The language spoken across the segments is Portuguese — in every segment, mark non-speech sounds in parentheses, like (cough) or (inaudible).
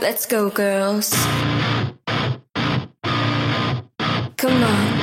Let's go, girls. Come on.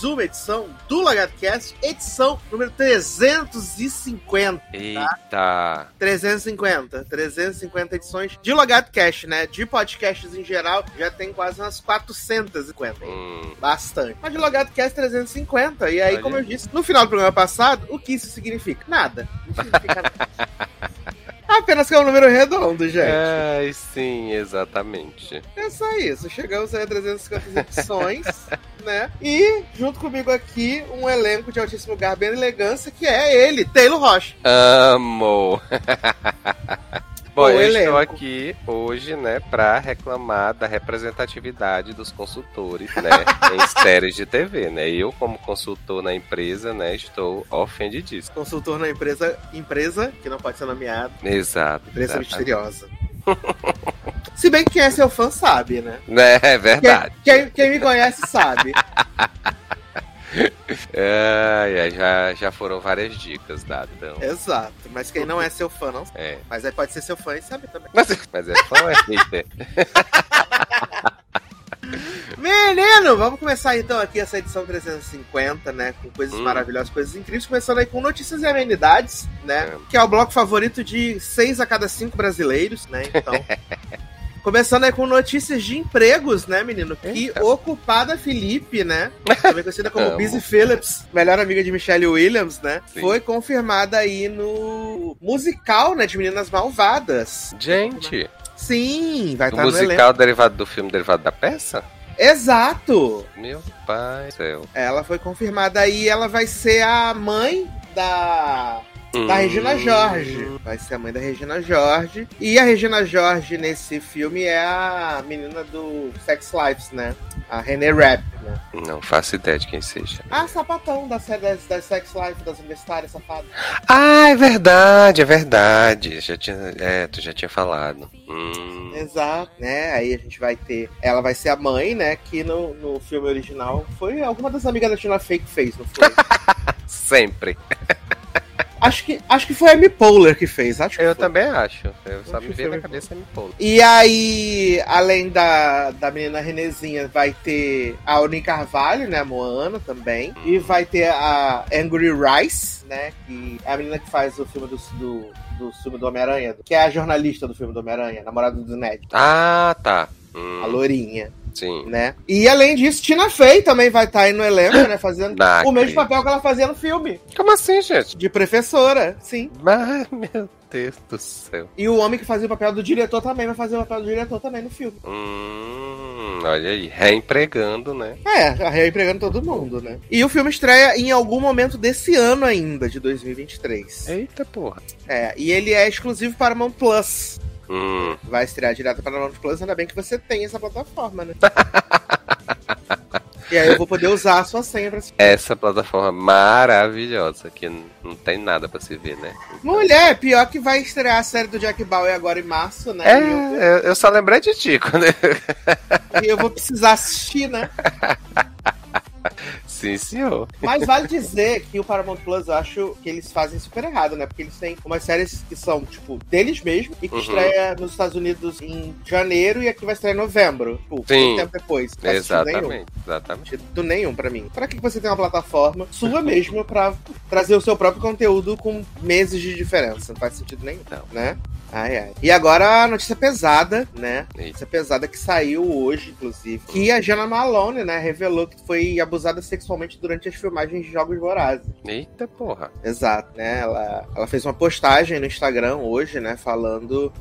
Mais uma edição do LagartoCast, edição número 350. Eita. 350, 350 edições de LagartoCast, né? De podcasts em geral, já tem quase umas 450. Hum, Bastante. Mas de LogadoCast 350. E aí, Olha como eu disse no final do programa passado, o que isso significa? Nada. Não significa (laughs) nada. Apenas que é um número redondo, gente. é, sim, exatamente. É só isso. Chegamos aí a 350 edições, (laughs) né? E junto comigo aqui, um elenco de altíssimo garbo e elegância, que é ele, Taylor Rocha. Amo! (laughs) Bom, eu elenco. estou aqui hoje, né, pra reclamar da representatividade dos consultores, né, (laughs) em séries de TV, né? Eu, como consultor na empresa, né, estou ofendidíssimo. Consultor na empresa, empresa que não pode ser nomeada, Exato. empresa exatamente. misteriosa. (laughs) Se bem que quem é seu fã sabe, né? É Quem, verdade. quem, quem me conhece sabe. (laughs) (laughs) Ai, já, já foram várias dicas dadas. Então. Exato. Mas quem não é seu fã, não. É. Mas aí pode ser seu fã e sabe também. Mas, mas é fã é hater? (laughs) Menino, vamos começar então aqui essa edição 350, né? Com coisas Hum. maravilhosas, coisas incríveis. Começando aí com notícias e amenidades, né? É. Que é o bloco favorito de seis a cada cinco brasileiros, né? Então. (laughs) Começando aí com notícias de empregos, né, menino? Que Eita. Ocupada Felipe, né? Também conhecida como. (laughs) Busy Phillips, melhor amiga de Michelle Williams, né? Sim. Foi confirmada aí no musical, né? De Meninas Malvadas. Gente, Sim, vai estar no elenco. musical derivado do filme derivado da peça? Exato! Meu pai do céu. Ela foi confirmada aí, ela vai ser a mãe da da. Regina Jorge. Vai ser a mãe da Regina Jorge. E a Regina Jorge nesse filme é a menina do Sex Lives, né? A René Rapp, né? Não faço ideia de quem seja. A sapatão da série das, das Sex Lives, das universitárias safadas. Ah, é verdade, é verdade. Já tinha, é, tu já tinha falado. Hum. Exato, né? Aí a gente vai ter. Ela vai ser a mãe, né? Que no, no filme original foi alguma das amigas da Tina Fey que fez, não foi? (laughs) Sempre. Acho, que, acho que foi a Amy Poehler que fez. Acho que Eu foi. também acho. Eu só Acho me veio na cabeça me polo. E aí, além da, da menina Renezinha, vai ter a Aline Carvalho, né? A Moana também. E vai ter a Angry Rice, né? Que é a menina que faz o filme do, do, do filme do Homem-Aranha, que é a jornalista do filme do Homem-Aranha, namorada do Ned, Ah, tá. Hum, a Lourinha, sim. né? E além disso, Tina Fey também vai estar aí no elenco, né? Fazendo Não (coughs) o mesmo papel que ela fazia no filme, Como assim, gente? de professora, sim. Mas, meu Deus do céu. E o homem que fazia o papel do diretor também vai fazer o papel do diretor também no filme. Hum, olha aí, reempregando, né? É, reempregando todo mundo, né? E o filme estreia em algum momento desse ano ainda, de 2023. Eita porra. É, e ele é exclusivo para Paramount Plus. Hum, Vai estrear direto para Paramount Plus, ainda bem que você tem essa plataforma, né? (laughs) e aí eu vou poder usar a sua senha pra assistir. essa plataforma maravilhosa que não tem nada pra se ver, né? Mulher, pior que vai estrear a série do Jack Bauer agora em março, né? É, eu, eu, eu só lembrei de ti quando e eu vou precisar assistir, né? (laughs) Sim, senhor. Mas vale dizer que o Paramount Plus, eu acho que eles fazem super errado, né? Porque eles têm umas séries que são, tipo, deles mesmo e que Uhum. estreia nos Estados Unidos em janeiro e aqui vai estrear em novembro. Tipo, Sim. muito tempo depois. Não sentido nenhum. Exatamente, exatamente. sentido nenhum pra mim. Pra que você tem uma plataforma sua mesmo pra trazer o seu próprio conteúdo com meses de diferença? Não faz sentido nenhum, Não. né? Ai, ai. E agora a notícia pesada, né? Eita. Notícia pesada que saiu hoje, inclusive. Que a Jana Malone, né, revelou que foi abusada sexualmente durante as filmagens de Jogos Vorazes. Eita porra. Exato, né? Ela, ela fez uma postagem no Instagram hoje, né? Falando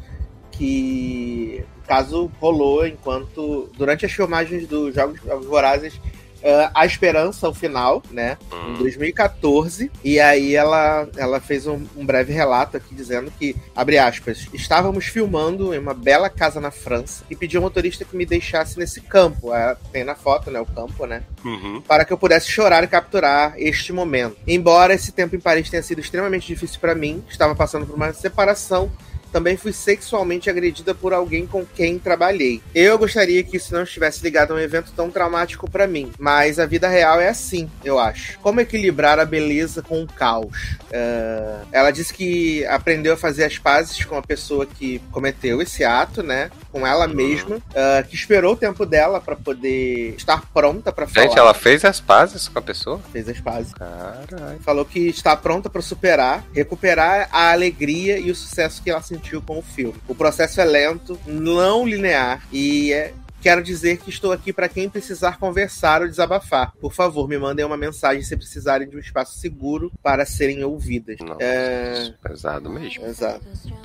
que o caso rolou enquanto. Durante as filmagens dos Jogos Vorazes. Eh, a Esperança, o final, né? Em Hum. 2014. E aí ela, ela fez um, um breve relato aqui dizendo que, abre aspas, estávamos filmando em uma bela casa na França e pedi ao motorista que me deixasse nesse campo. Ah, Tem na foto, né? O campo, né? Uhum. para que eu pudesse chorar e capturar este momento. Embora esse tempo em Paris tenha sido extremamente difícil para mim, estava passando por uma separação, também fui sexualmente agredida por alguém com quem trabalhei. Eu gostaria que isso não estivesse ligado a um evento tão traumático para mim, mas a vida real é assim, eu acho. Como equilibrar a beleza com o caos? Ah, ela disse que aprendeu a fazer as pazes com a pessoa que cometeu esse ato, né? Com ela mesma, ah, que esperou o tempo dela para poder estar pronta para falar. Gente, ela fez as pazes com a pessoa? fez as pazes. Caralho. Falou que está pronta para superar, recuperar a alegria e o sucesso que ela sentiu com o filme. O processo é lento, não linear e é Quero dizer que estou aqui para quem precisar conversar ou desabafar. Por favor, me mandem uma mensagem se precisarem de um espaço seguro para serem ouvidas. Nossa, É, pesado mesmo. Exato.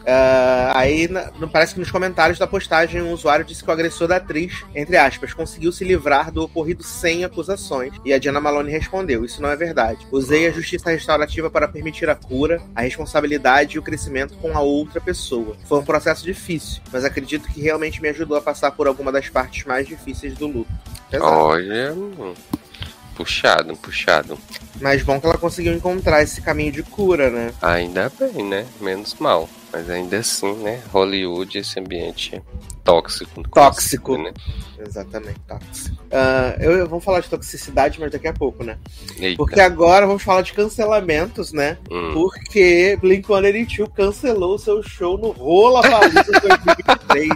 Ah, aí na- não parece que nos comentários da postagem um usuário disse que o agressor da atriz, entre aspas, conseguiu se livrar do ocorrido sem acusações. E a Diana Malone respondeu: Isso não é verdade. Usei a justiça restaurativa para permitir a cura, a responsabilidade e o crescimento com a outra pessoa. Foi um processo difícil, mas acredito que realmente me ajudou a passar por alguma das partes mais difíceis do luto. Pesado. Olha. Puxado, puxado. Mas bom que ela conseguiu encontrar esse caminho de cura, né? Ainda bem, né? Menos mal. Mas ainda assim, né? Hollywood, esse ambiente tóxico. Tóxico. Né? Exatamente, tóxico. Ah, eu, eu- vamos falar de toxicidade, mas daqui a pouco, né? Eita. Porque agora vamos falar de cancelamentos, né? Hum. Porque Blink-182 cancelou seu show no Rola Palusa (laughs) 2023.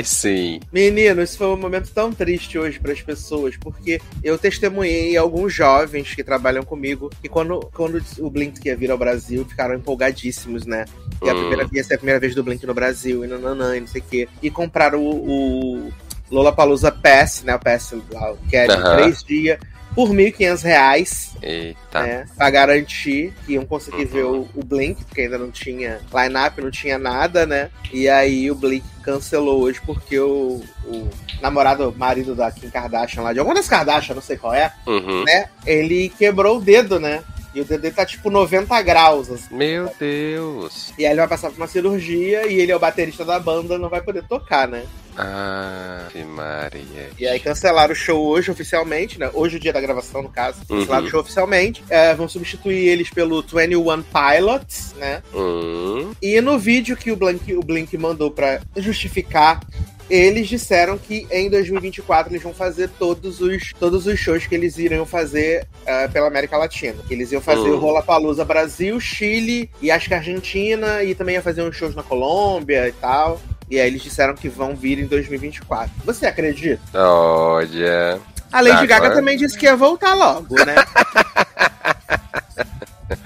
Ai, sim. Menino, isso foi um momento tão triste hoje para as pessoas, porque eu testemunhei alguns jovens que trabalham comigo que quando, quando o Blink ia vir ao Brasil ficaram empolgadíssimos, né? E a Hum. primeira, ia ser a primeira vez do Blink no Brasil, e nananã, e não sei o quê. E compraram o, o Lollapalooza Pass, né? O Pass lá, que é de Aham. três dias, por 1.500 reais, Eita. né? Pra garantir que iam conseguir Uhum. ver o, o Blink, porque ainda não tinha line-up, não tinha nada, né? E aí o Blink cancelou hoje porque o, o namorado, marido da Kim Kardashian lá, de alguma das Kardashian, não sei qual é, Uhum. né? Ele quebrou o dedo, né? E o dedo tá tipo 90 graus, assim. Meu Deus. E aí ele vai passar por uma cirurgia e ele é o baterista da banda, não vai poder tocar, né? Ave Maria. E aí cancelaram o show hoje oficialmente, né? Hoje é o dia da gravação, no caso. Cancelaram Uhum. o show oficialmente. É, vão substituir eles pelo 21 Pilots, né? Hum. E no vídeo que o Blink, o Blink mandou pra justificar, eles disseram que em 2024 eles vão fazer todos os, todos os shows que eles iriam fazer eh, pela América Latina. Eles iam fazer Hum. o Rollapalooza Brasil, Chile e acho que Argentina, e também ia fazer uns shows na Colômbia e tal. E aí eles disseram que vão vir em 2024. Você acredita? Olha. A Lady Gaga agora- também disse que ia voltar logo, né? (laughs)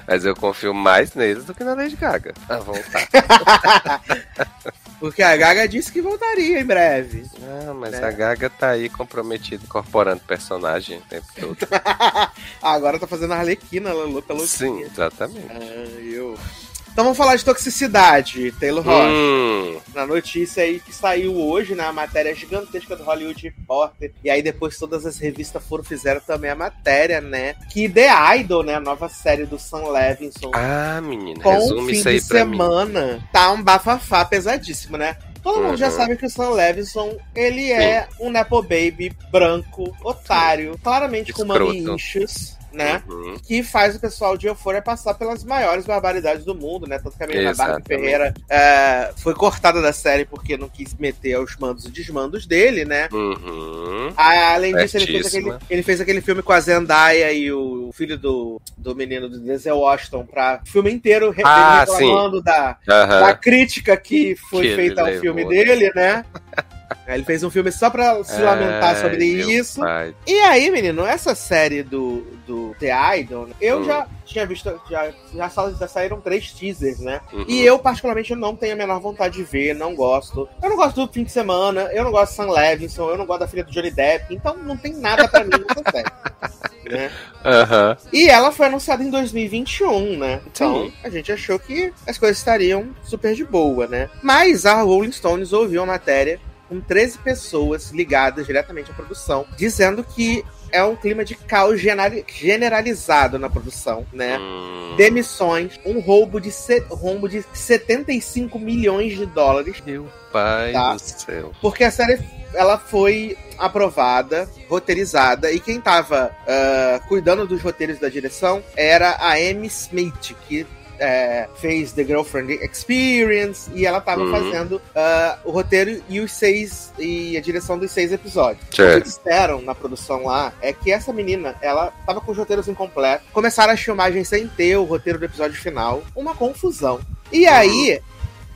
Mas eu confio mais neles do que na Lady Gaga. Ah, voltar. (laughs) Porque a Gaga disse que voltaria em breve. Ah, mas Né? a Gaga tá aí comprometida, incorporando personagem o tempo todo. (laughs) Agora tá fazendo a Arlequina, ela louca, louca. Sim, exatamente. Ah, eu. Então vamos falar de toxicidade, Taylor Rocha. Hum, Na notícia aí que saiu hoje, né? A matéria gigantesca do Hollywood Reporter. E aí depois todas as revistas foram fizeram também a matéria, né? Que The Idol, né? A nova série do Sam Levinson. Ah, menina, com resume fim isso aí de pra mim. semana. Tá um bafafá pesadíssimo, né? Todo mundo já Uhum. sabe que o Sam Levinson, ele é um Nepo Baby branco, otário, claramente com Escroto. mami issues, né? Uhum. Que faz o pessoal de Euphoria passar pelas maiores barbaridades do mundo, né? Tanto que a menina Exatamente. Ferreira é, foi cortada da série porque não quis meter aos mandos e desmandos dele, né? Uhum. Além disso, ele fez, aquele, ele fez aquele filme com a Zendaya e o filho do, do menino do Denzel Washington pra filme inteiro re- Ah, reclamando da, Aham. da crítica que foi Que feita ao filme dele, né? (laughs) Aí Ele fez um filme só pra se lamentar Ai, sobre isso. pai. E aí, menino, essa série do, do The Idol, eu Hum. já tinha visto, já, já, já saíram três teasers, né? Uhum. E eu, particularmente, não tenho a menor vontade de ver, não gosto. Eu não gosto do fim de semana, eu não gosto de Sam Levinson, eu não gosto da filha do Johnny Depp, então não tem nada pra mim nessa série. (laughs) Né? Aham. E ela foi anunciada em 2021, né? Então Sim. a gente achou que as coisas estariam super de boa, né? Mas a Rolling Stones ouviu a matéria com 13 pessoas ligadas diretamente à produção, dizendo que é um clima de caos genera- generalizado na produção, né? Hum. Demissões, um roubo de, rombo de 75 milhões de dólares, Meu pai Tá. do céu. porque a série ela foi aprovada, roteirizada, e quem tava ah, cuidando dos roteiros da direção era a Amy Smith, que é, fez The Girlfriend Experience, e ela tava Uhum. fazendo ah, o roteiro e os seis e a direção dos seis episódios. O que disseram na produção lá é que essa menina, ela tava com os roteiros incompletos, começaram as filmagens sem ter o roteiro do episódio final, uma confusão. E aí,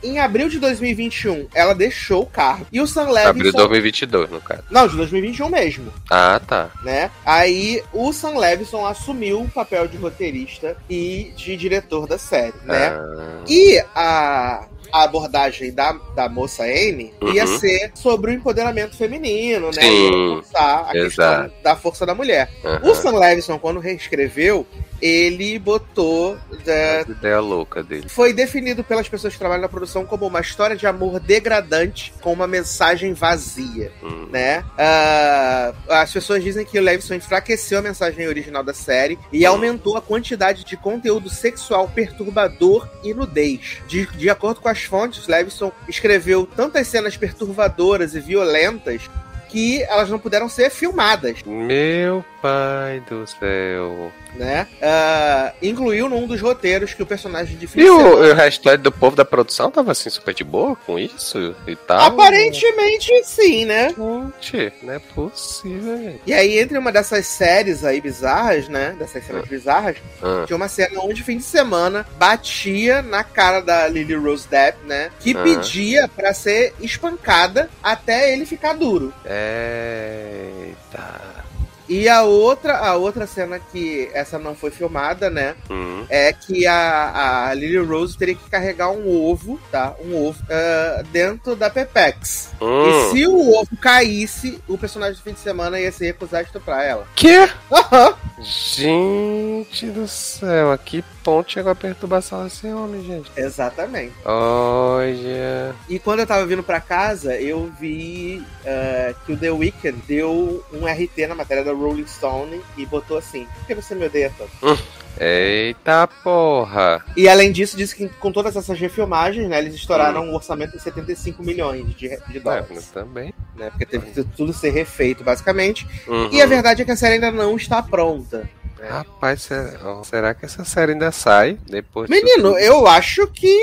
em abril de 2021, ela deixou o carro. E o Sam Abril Levinson... 2022, no caso. Não, de 2021 mesmo, Ah, tá. né? Aí o Sam Levinson assumiu o papel de roteirista e de diretor da série, né? Ah, E a, a abordagem da, da moça Amy ia Uhum. ser sobre o empoderamento feminino, né? Sim, Ia a exato. questão da força da mulher. aham. O Sam Levinson, quando reescreveu, ele botou. é, Essa ideia louca dele. foi definido pelas pessoas que trabalham na produção como uma história de amor degradante com uma mensagem vazia Hum. né? Ah, as pessoas dizem que o Levinson enfraqueceu a mensagem original da série e aumentou a quantidade de conteúdo sexual perturbador e nudez. De, de acordo com as fontes, Levinson escreveu tantas cenas perturbadoras e violentas que elas não puderam ser filmadas, Meu pai do céu. né? Ah, incluiu num dos roteiros que o personagem de E o, e o restante do povo da produção tava assim super de boa com isso e tal? Aparentemente sim, né? Gente, não é possível, gente. E aí, entre uma dessas séries aí bizarras, né? Dessas cenas bizarras, Ah, Tinha uma cena onde, fim de semana, batia na cara da Lily Rose Depp, né? Que Aham. pedia pra ser espancada até ele ficar duro. Eita. E a outra, a outra cena que essa não foi filmada, né? Hum. É que a, a Lily Rose teria que carregar um ovo, tá? Um ovo ah, dentro da Pepex. E Hum. se o ovo caísse, o personagem do fim de semana ia se recusar a estuprar ela. Que? Aham. Gente do céu, a que ponto chegou a perturbação desse homem, gente? Exatamente. Olha. E quando eu tava vindo pra casa, eu vi eh, que o The Weeknd deu um RT na matéria da Rolling Stone e botou assim: Por que você me odeia tanto? Eita porra. E além disso, disse que com todas essas refilmagens, né, eles estouraram um orçamento de 75 milhões de, de É, dólares. mas também. Né, porque teve que tudo ser refeito, basicamente. Uhum. E a verdade é que a série ainda não está pronta. Rapaz, será, que essa série ainda sai depois? Menino, eu acho que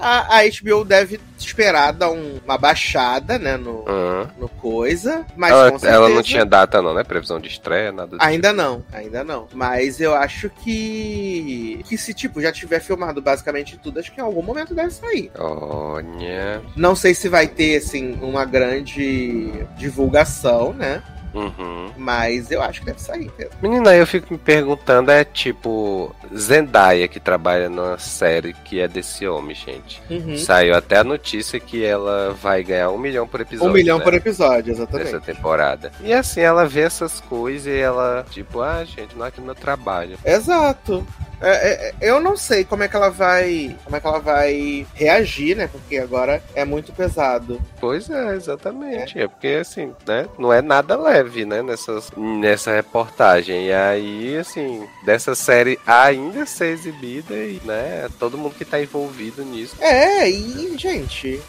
a, a HBO deve esperar dar um- uma baixada, né, no, Aham. no coisa. Mas ela, certeza... ela não tinha data, não, né? Previsão de estreia, nada Ainda não, ainda não. Mas eu acho que. Que se, tipo, já tiver filmado basicamente tudo, acho que em algum momento deve sair. tipo. Olha. Não sei se vai ter, assim, uma grande divulgação, né? Uhum. Mas eu acho que deve sair. mesmo. Menina, eu fico me perguntando, é tipo Zendaya que trabalha numa série que é desse homem, gente. Uhum. Saiu até a notícia que ela vai ganhar um milhão por episódio. Um milhão né? por episódio, exatamente. Nessa temporada. E assim, ela vê essas coisas e ela, tipo, ah, gente, não é aqui no meu trabalho. Exato. É, é, eu não sei como é que ela vai. Como é que ela vai reagir, né? Porque agora é muito pesado. Pois é, exatamente. É, porque assim, né? Não é nada leve, né? Nessas, nessa reportagem. E aí, assim, dessa série ainda ser exibida e, né? Todo mundo que tá envolvido nisso. É, e, gente,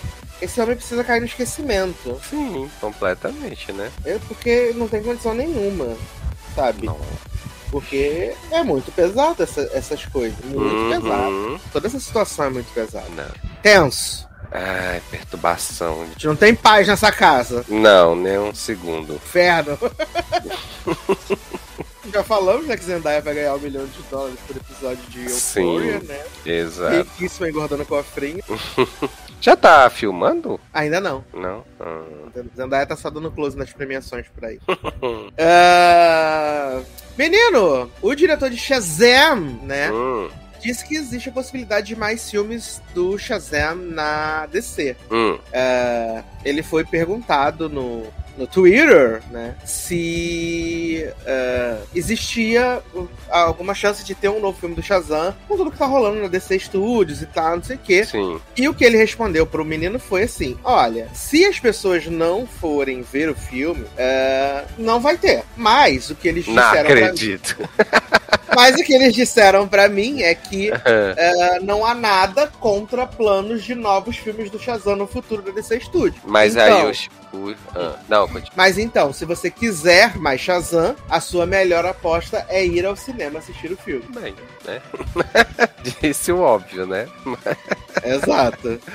esse homem precisa cair no esquecimento. Sim, completamente, né? É porque não tem condição nenhuma, sabe? Não. Porque é muito pesado essa- essas coisas. Muito pesado. Uhum. Toda essa situação é muito pesada. Não. Tenso. Ai, perturbação. A gente não tem paz nessa casa. Não, nem um segundo. Inferno. (laughs) Já falamos, né, que Zendaya vai ganhar um milhão de dólares por episódio de Euphoria, Sim. né? Exato. Riquíssima engordando cofrinho. (laughs) Já tá filmando? Ainda não. Não. Ah. Zendaya tá só dando close nas premiações por aí. (laughs) Ah, Menino, o diretor de Shazam, né? Hum, Disse que existe a possibilidade de mais filmes do Shazam na DC. hum. Ah, ele foi perguntado no, no Twitter, né? Se ah, existia uh, alguma chance de ter um novo filme do Shazam com tudo que tá rolando na DC Studios e tal, não sei o quê. Sim. E o que ele respondeu pro menino foi assim: Olha, se as pessoas não forem ver o filme, é, não vai ter. Mas o que eles Não disseram pra mim, acredito. (laughs) mas o que eles disseram para mim é que é, não há nada contra planos de novos filmes do Shazam no futuro da DC Studios. Mas Então, aí ah, não, continua. Mas então, se você quiser mais Shazam, a sua melhor aposta é ir ao cinema assistir o filme. Bem, né? (laughs) Disse o óbvio, né? Exato. (laughs)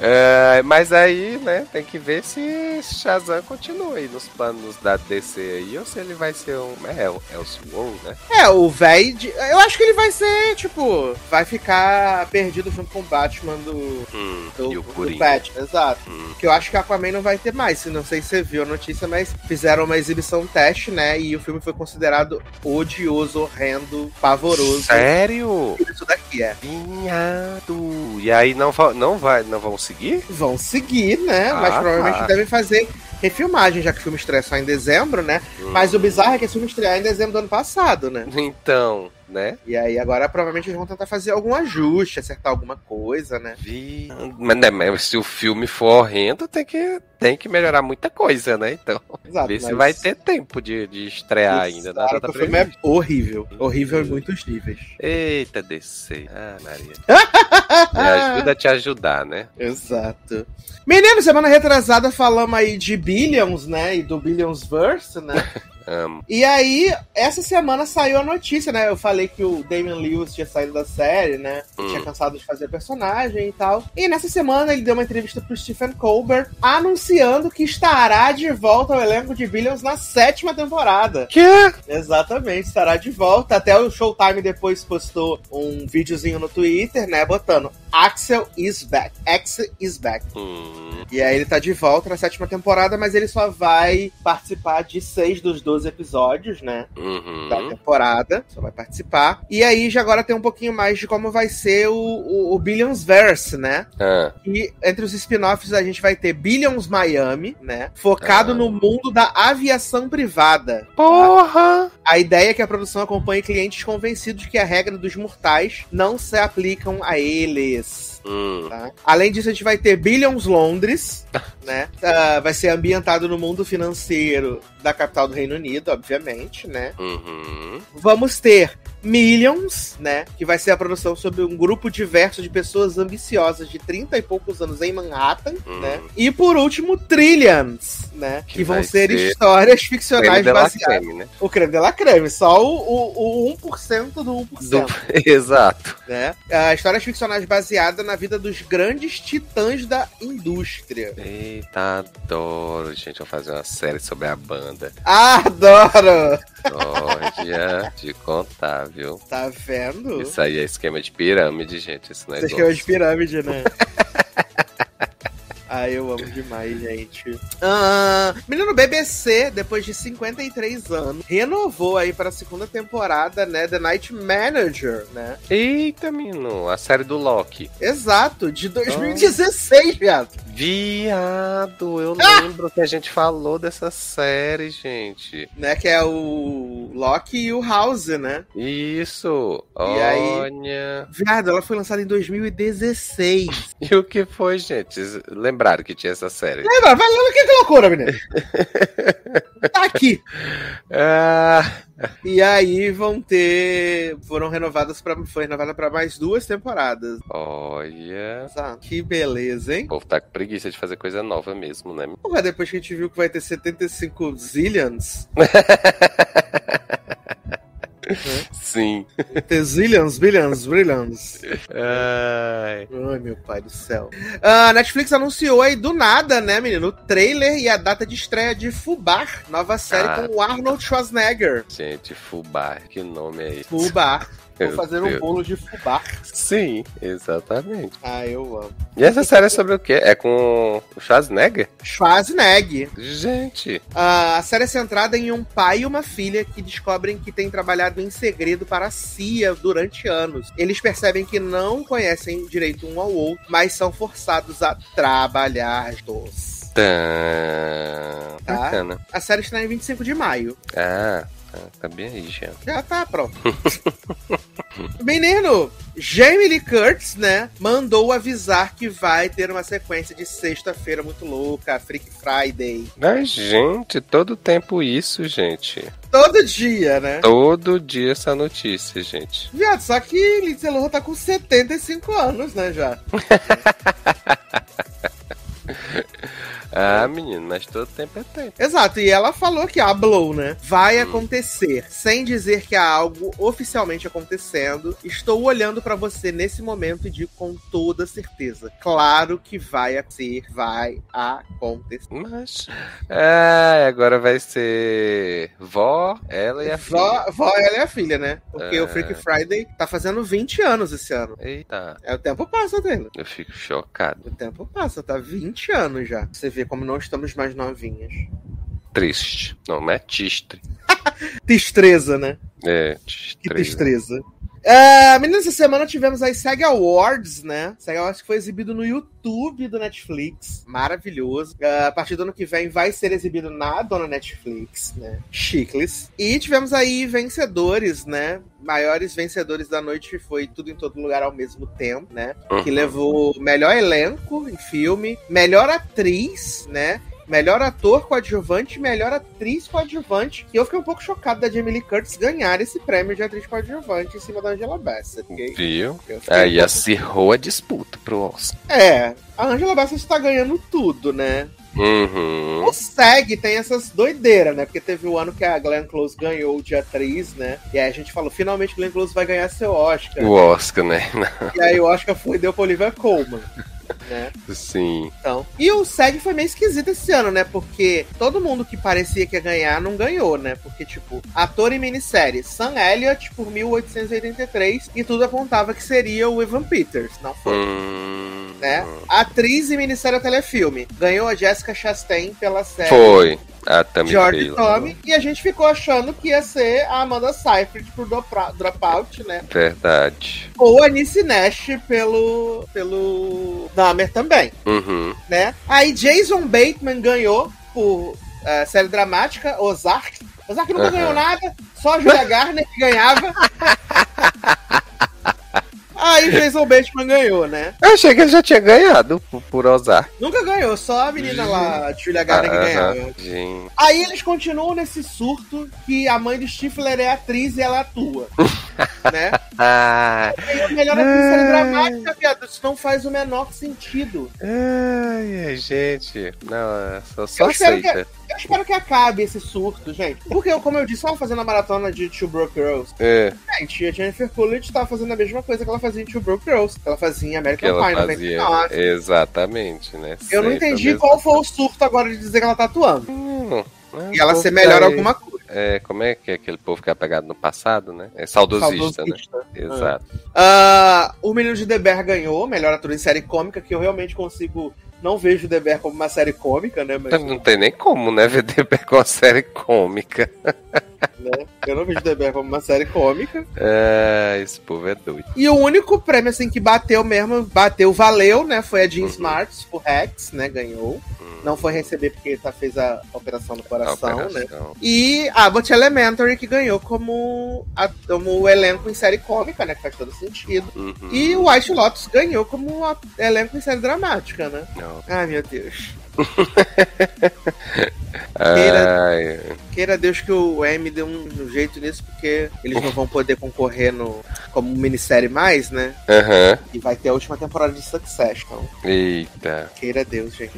É, mas aí, né, tem que ver se Shazam continua aí nos planos da DC aí, ou se ele vai ser um. É, o- é o Swole, né? É, o véi. de- Eu acho que ele vai ser, tipo, vai ficar perdido junto com o Batman do. Hum, Do, e o do. Batman, exato. Hum. Que eu acho que a Aquaman não vai ter mais. Não sei se você viu a notícia, mas fizeram uma exibição teste, né? E o filme foi considerado odioso, horrendo, pavoroso. Sério? Isso daqui é. Vinhado. E aí não, não vai, não vão seguir? Vão seguir, né? mas Ah, provavelmente tá. devem fazer refilmagem, já que o filme estreia só em dezembro, né? Mas o bizarro é que esse filme estreia em dezembro do ano passado, né? Então, né? E aí agora provavelmente eles vão tentar fazer algum ajuste, acertar alguma coisa, né? Vi... Mas, né, mas se o filme for horrendo, tem que, tem que melhorar muita coisa, né? Então, Exato. ver se mas- vai ter tempo de, de estrear ainda. Exato, data o filme é horrível. Horrível em muitos níveis. Eita, DC. Ah, Maria. (laughs) Me ajuda a te ajudar, né? Exato. Menino, semana retrasada falamos aí de Billions, né? E do Billions Verse, né? (laughs) Amo. E aí, essa semana saiu a notícia, né? Eu falei que o Damian Lewis tinha saído da série, né? Hum. Tinha cansado de fazer personagem e tal. E nessa semana ele deu uma entrevista pro Stephen Colbert anunciando que estará de volta ao elenco de Billions na sétima temporada. Que? Exatamente, estará de volta. Até o Showtime depois postou um videozinho no Twitter, né? Botando Axel is back. Axel is back. Hum, E aí ele tá de volta na sétima temporada, mas ele só vai participar de seis dos 12 episódios, né? Da uhum. temporada. Só vai participar. E aí já agora tem um pouquinho mais de como vai ser o, o, o Billions Verse, né? Ah, E entre os spin-offs a gente vai ter Billions Miami, né? Focado Ah. no mundo da aviação privada. porra! A ideia é que a produção acompanhe clientes convencidos de que a regra dos mortais não se aplicam a eles. です。Hum, tá? Além disso, a gente vai ter Billions Londres, (laughs) né? Ah, vai ser ambientado no mundo financeiro da capital do Reino Unido, obviamente, né? uhum. Vamos ter Millions, né? Que vai ser a produção sobre um grupo diverso de pessoas ambiciosas de 30 e poucos anos em Manhattan, Hum. né? E por último, Trillions, né? Que, Que vão ser, ser histórias ficcionais baseadas. creme, né? O creme de la creme, só o, o, o 1% do 1%. Do- (laughs) Exato. Né? Ah, histórias ficcionais baseadas na vida dos grandes titãs da indústria. Eita, adoro, gente. Vou fazer uma série sobre a banda. Adoro! Olha, te contar, viu? Tá vendo? Isso aí é esquema de pirâmide, gente. Esse Você negócio. esquema de pirâmide, né? Ah, eu amo demais, gente. Ah, menino BBC, depois de 53 anos, renovou aí para a segunda temporada, né? The Night Manager, né? Eita, menino. A série do Loki. Exato, de 2016, viado. Viado, eu Ah! lembro que a gente falou dessa série, gente. Né? Que é o Loki e o House, né? Isso. E aí? Olha. Viado, ela foi lançada em 2016. (laughs) E o que foi, gente? Lembraram que tinha essa série? Lembra? Vai lá, que, loucura, menino. (laughs) tá aqui. Ah, E aí vão ter. Foram renovadas para. Foi renovada para mais duas temporadas. olha. Que beleza, hein? O povo tá com preguiça de fazer coisa nova mesmo, né? Porra, depois que a gente viu que vai ter 75 zillions. (laughs) Sim. Tem zillions, billions, brillions. Ai. Ai, meu pai do céu. A Netflix anunciou aí do nada, né, menino? O trailer e a data de estreia de Fubar, nova série Ah. com o Arnold Schwarzenegger. Gente, fubá, que nome é esse? Fubar. Vou fazer um bolo de fubá. Sim, exatamente. Ah, eu amo. E essa série é sobre o quê? É com o Schwarzenegger? Schwarzenegger. Gente, Ah, a série é centrada em um pai e uma filha que descobrem que têm trabalhado em segredo para a CIA durante anos. Eles percebem que não conhecem direito um ao outro, mas são forçados a trabalhar juntos. Tá. Bacana. A série está em 25 de maio. Ah, tá, tá bem aí, já. Já tá pronto. (laughs) Menino, Jamie Lee Curtis, né, mandou avisar que vai ter uma sequência de sexta-feira muito louca, Freak Friday. Mas, gente, todo tempo isso, gente. Todo dia, né? Todo dia essa notícia, gente. Viado, só que Lindsay Lohan tá com 75 anos, né, já. (laughs) Ah, menino, mas todo tempo é tempo. Exato, e ela falou que a Blow, né, vai acontecer, sem dizer que há algo oficialmente acontecendo. Estou olhando pra você nesse momento e digo com toda certeza. Claro que vai acontecer, vai acontecer. Mas. Ah, agora vai ser vó, ela e a filha. Vó, vó, ela é a filha, né? Porque É. o Freak Friday tá fazendo 20 anos esse ano. Eita, É, o tempo passa dele. eu fico chocado. O tempo passa, tá 20 anos já. Você vê como não estamos mais novinhas. Triste. Não, não é tistre. Destreza, (laughs) né? É, Que tistre. É, meninas, essa semana tivemos aí SEG Awards, né? SEG Awards que foi exibido no YouTube do Netflix. Maravilhoso. É, a partir do ano que vem vai ser exibido na dona Netflix, né? Chicles. E tivemos aí vencedores, né? Maiores vencedores da noite foi Tudo em Todo Lugar ao mesmo tempo, né? Que Uhum. levou melhor elenco em filme, melhor atriz, né? Melhor ator coadjuvante, melhor atriz coadjuvante. E eu fiquei um pouco chocado da Jamie Lee Curtis ganhar esse prêmio de atriz coadjuvante em cima da Angela Bassett. Viu? Aí um pouco- acirrou a disputa pro Oscar. É, a Angela Bassett tá ganhando tudo, né? Uhum. O SEG tem essas doideiras, né? Porque teve o ano que a Glenn Close ganhou de atriz, né? E aí a gente falou, finalmente Glenn Close vai ganhar seu Oscar. O Oscar, né? (laughs) E aí o Oscar foi deu pra Olivia Colman, né? Sim. Então. E o SEG foi meio esquisito esse ano, né? Porque todo mundo que parecia que ia ganhar não ganhou, né? Porque, tipo, ator em minissérie, Sam Elliott por 1883, e tudo apontava que seria o Evan Peters. Não foi. Hum, Né? Atriz em minissérie telefilme. Ganhou a Jessica Chastain pela série Foi. A Tammy George Taylor. Tommy. E a gente ficou achando que ia ser a Amanda Seyfried por Dropout, né? Verdade. Ou a Nice Nash pelo, pelo Dahmer também, Uhum. né? Aí Jason Bateman ganhou por eh, série dramática, Ozark. Ozark nunca Aham. ganhou nada, só a Julia (laughs) Garner que ganhava. Aí Jason Bateman ganhou, né? Eu achei que ele já tinha ganhado por, por Ozark. Nunca ganhou, só a menina lá, a Julia Garner, que ganhava. Gente. Aí eles continuam nesse surto que a mãe do Stifler é atriz e ela atua. (laughs) né? Ah, Ganhou melhor atriz série dramática, viado. Isso não faz o menor sentido. ai, gente. Não, só, só espero que- aceita. Eu espero que acabe esse surto, gente. Porque, eu, como eu disse, eu tava fazendo a maratona de Two Broke Girls. É, Gente, a Jennifer Coolidge tava fazendo a mesma coisa que ela fazia em Two Broke Girls. Que ela fazia em American Pie fazia. 99. Exatamente, né? Eu não Sempre entendi qual foi o surto agora de dizer que ela tá atuando. Hum, E ela ser melhor tá aí- alguma coisa. É, como é que é aquele povo que é apegado no passado, né? É saudosista, Saudosista. né? Exato. Ah, o Menino de Deber ganhou, melhor ator em série cômica, que eu realmente consigo. Não vejo o Deber como uma série cômica, né? Mas, Não tem nem como, né? VDB com a série cômica. (laughs) né, Eu não vejo o Deber como uma série cômica. É, esse povo é doido. E o único prêmio, assim, que bateu mesmo, bateu, valeu, né? Foi a Jean Uhum. Smarts, por Rex, né? Ganhou. Não foi receber porque tá, fez a operação no coração, né? operação. E Abbott Elementary, que ganhou como, a, como elenco em série cômica, né? Que faz todo sentido. Uhum. E o White Lotus ganhou como a- elenco em série dramática, né? Não. Ai, meu Deus. Ai, Queira Deus que o M dê um, um jeito nisso, porque eles não vão poder concorrer no, como minissérie mais, né? Aham. E vai ter a última temporada de Succession. Eita. Queira Deus, gente.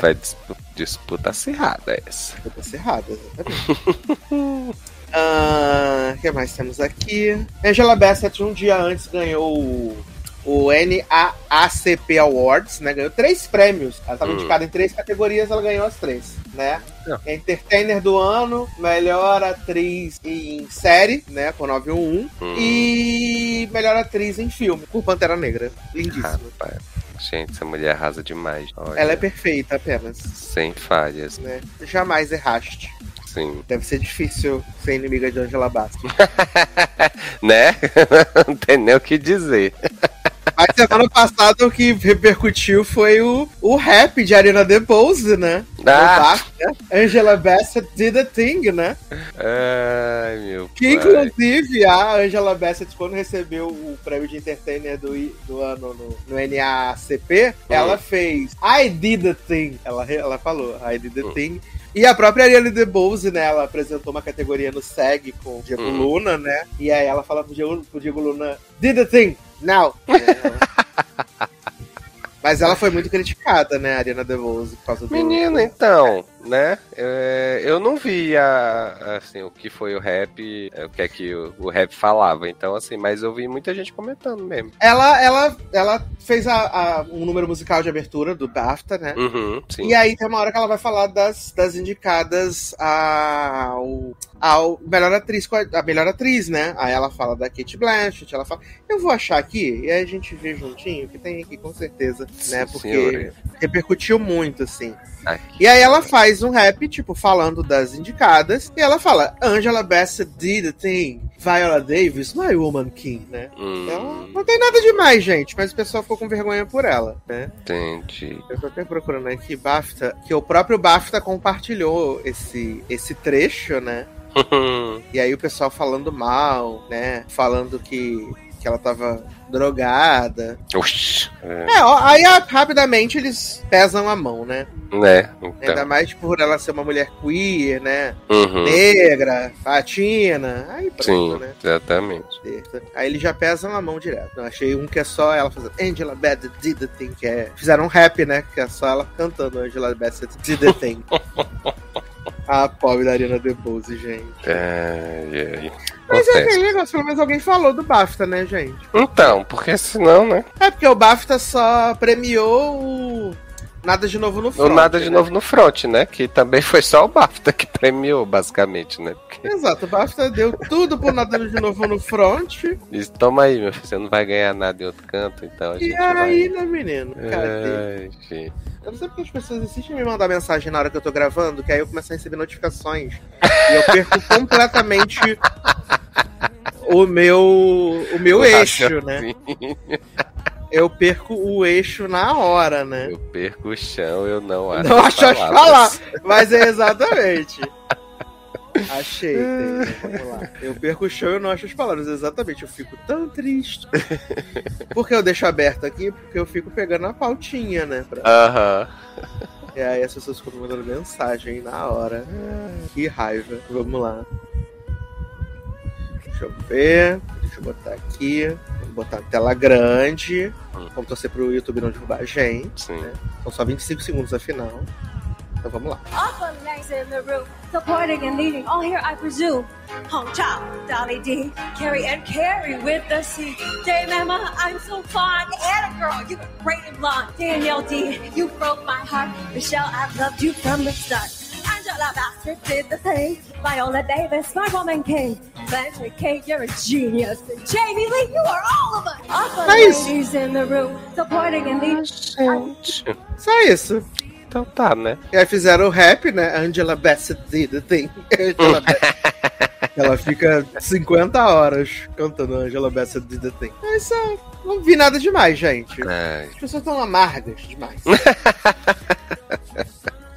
Vai dispu- disputa acirrada essa. Tô errado, exatamente. (laughs) Ah, O que mais temos aqui? Angela Bassett, um dia antes, ganhou o, NAACP Awards, né? Ganhou três prêmios. Ela estava Hum. indicada em três categorias, ela ganhou as três, né? Não. Entertainer do ano, melhor atriz em série, né? Com 911. Hum. E melhor atriz em filme, por Pantera Negra. Lindíssima. Rapaz, gente, essa mulher arrasa demais. Olha, Ela é perfeita apenas, Sem falhas, né? Jamais erraste. sim. Deve ser difícil ser inimiga de Angela Bassett. (laughs) né? (laughs) Não tem nem o que dizer. (laughs) Mas semana passada o que repercutiu foi o, o rap de Arena DeBose, né? Ah. No BAFTA. Angela Bassett did a thing, né? Ai, meu Que pai. inclusive a Angela Bassett, quando recebeu o prêmio de entertainer do, do ano no, no NACP, ela fez I did a thing. Ela, ela falou, I did a Hum. thing. E a própria Ariane DeBose, né? Ela apresentou uma categoria no SEG com o Diego Hum. Luna, né? E aí ela fala pro Diego, pro Diego Luna, did a thing, now. (laughs) Mas ela foi muito criticada, né, a Ariana DeBose, por causa do... Menino, então, né? é, eu não vi a, assim, o que foi o rap, é, o que é que o, o rap falava. Então, assim, mas eu vi muita gente comentando mesmo. Ela, ela, ela fez a, a- um número musical de abertura do BAFTA, né? Uhum, sim. E aí tem uma hora que ela vai falar das, das indicadas ao, ao melhor atriz, a melhor atriz, né? Aí ela fala da Kate Blanchett, ela fala, eu vou achar aqui, e aí a gente vê juntinho, que tem aqui com certeza, né? Porque senhora. repercutiu muito, assim. Aqui. E aí ela faz um rap, tipo, falando das indicadas, e ela fala, Angela Bassett did the thing, Viola Davis, my woman king, né? Então, Hum, não tem nada demais, gente, mas o pessoal ficou com vergonha por ela, né? entendi. Eu tô até procurando aqui BAFTA, que o próprio BAFTA compartilhou esse, esse trecho, né? (laughs) E aí o pessoal falando mal, né? Falando que, que ela tava drogada. Oxi. É, É, ó, aí rapidamente eles pesam a mão, né? Ainda Então. mais por ela ser uma mulher queer, né? Uhum, Negra, fatina. Aí pronto, sim, né? exatamente. Aí eles já pesam a mão direto. Eu achei um que é só ela fazendo Angela Bassett did the thing, que é... Fizeram um rap, né? Que é só ela cantando Angela Bassett did the thing. (laughs) a pobre da Ariana DeBose, gente. Ai, ai. Mas é aquele negócio, pelo menos alguém falou do BAFTA, né, gente? Então, porque senão, né? É porque o BAFTA só premiou o Nada de Novo no Ou Front. nada de né? novo no front, né? Que também foi só o BAFTA que premiou, basicamente, né? Porque Exato, o BAFTA deu tudo por Nada de Novo no Front. Diz, toma aí, meu filho, você não vai ganhar nada em outro canto, então a E gente aí, vai. né, menino? Cadê? Gente. Eu não sei porque as pessoas insistem em me mandar mensagem na hora que eu tô gravando, que aí eu começo a receber notificações. e eu perco (laughs) completamente o meu, o meu O eixo, né? Eu perco o eixo na hora, né? Eu perco o chão, eu não acho. Não acho as palavras. mas é exatamente. (laughs) Achei, tem, vamos lá. Eu perco o chão e eu não acho as palavras, exatamente. Eu fico tão triste. (laughs) Porque eu deixo aberto aqui, porque eu fico pegando a pautinha, né? pra- Aham. E aí as pessoas ficam mandando mensagem na hora. Que raiva. Vamos lá. Deixa eu ver. Deixa eu botar aqui. Vou botar na tela grande. Vamos torcer pro YouTube não derrubar a gente. Sim. São só 25 segundos afinal. Então vamos lá. Awful nice in the room, supporting and leading, all here I presume. Hong Chow, Dolly D, Carrie and Carrie with the C. Emma, I'm so fond. Anna girl, you were great and blonde. Danielle D, you broke my heart. Michelle, I've loved you from the start. Angela Bassett did the thing. Viola Davis, my woman king. Blanche Kate, you're a genius. Jamie Lee, you are all of us. Nice. ladies in the room, supporting and leading. Gente. Só isso. Então tá, né? E aí fizeram o rap, né? Angela Bassett did the thing. (laughs) Angela Bassett. Ela fica 50 horas cantando Angela Bassett did the thing. É isso aí. Não vi nada demais, gente. Ai. As pessoas estão amargas demais. (laughs)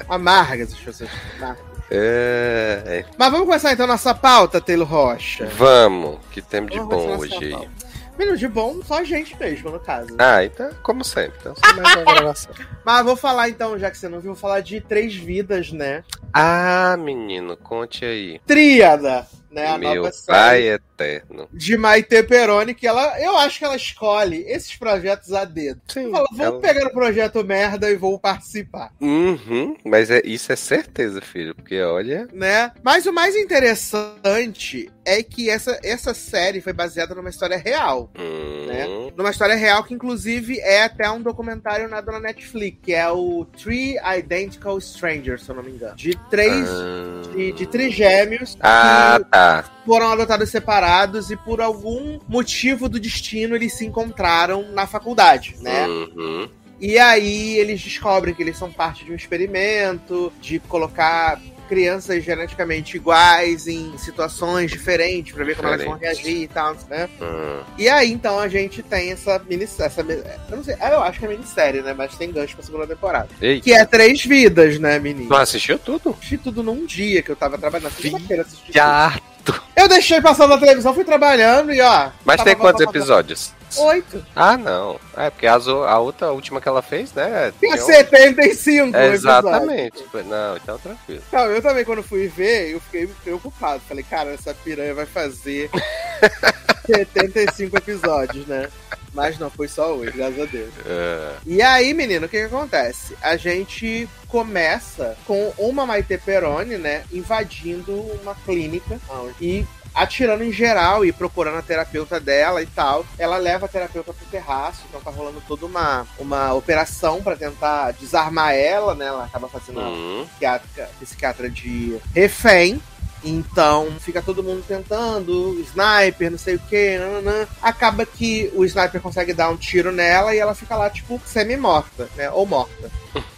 amargas as pessoas. Amargas. É, é. Mas vamos começar então nossa pauta, Taylor Rocha. Vamos, que temos de Vamos bom hoje aí. Menino, de bom, só a gente mesmo, no caso. Ah, então, como sempre. Então, só mais uma (laughs) gravação. Mas vou falar então, já que você não viu, vou falar de Três Vidas, né? Ah, menino, conte aí. Tríada, né? A Meu nova pai série eterno. de Maite Peroni, que ela, eu acho que ela escolhe esses projetos a dedo. Sim. Fala, vou ela- pegar o projeto merda e vou participar. Uhum, mas é, isso é certeza, filho. Porque olha. né? Mas o mais interessante é que essa, essa série foi baseada numa história real. Hum, Né? Numa história real que, inclusive, é até um documentário na na Netflix, que é o Three Identical Strangers, se eu não me engano. De três. ah, De, de trigêmeos Ah, que tá. Foram adotados separados e por algum motivo do destino eles se encontraram na faculdade, né? Uhum. E aí eles descobrem que eles são parte de um experimento de colocar crianças geneticamente iguais em situações diferentes pra ver como elas vão reagir e tal, né? Hum. E aí então a gente tem essa minissérie, essa, eu não sei, eu acho que é minissérie, né? Mas tem gancho pra segunda temporada. Ei, Que é Três Vidas, né, menino? tu assistiu tudo? Assisti tudo num dia que eu tava trabalhando. Segunda-feira assisti tudo. Já. Eu deixei passando na televisão, fui trabalhando e ó. Mas tem quantos episódios? Oito. Ah, não. É, porque as a outra, a última que ela fez, né? Tinha tinha um- 75 É, episódios. Exatamente. Não, então tranquilo. Não, eu também, quando fui ver, eu fiquei preocupado. Falei, cara, essa piranha vai fazer (laughs) 75 episódios, né? Mas não, foi só hoje, graças a Deus. É, E aí, menino, o que, que acontece? A gente começa com uma Maite Peroni, né, invadindo uma clínica e atirando em geral e procurando a terapeuta dela e tal. Ela leva a terapeuta pro terraço, então tá rolando toda uma, uma operação pra tentar desarmar ela, né? Ela acaba fazendo uma hum, psiquiatra, psiquiatra de refém. Então fica todo mundo tentando, sniper, não sei o que, acaba que o sniper consegue dar um tiro nela e ela fica lá, tipo, semi-morta, né? Ou morta.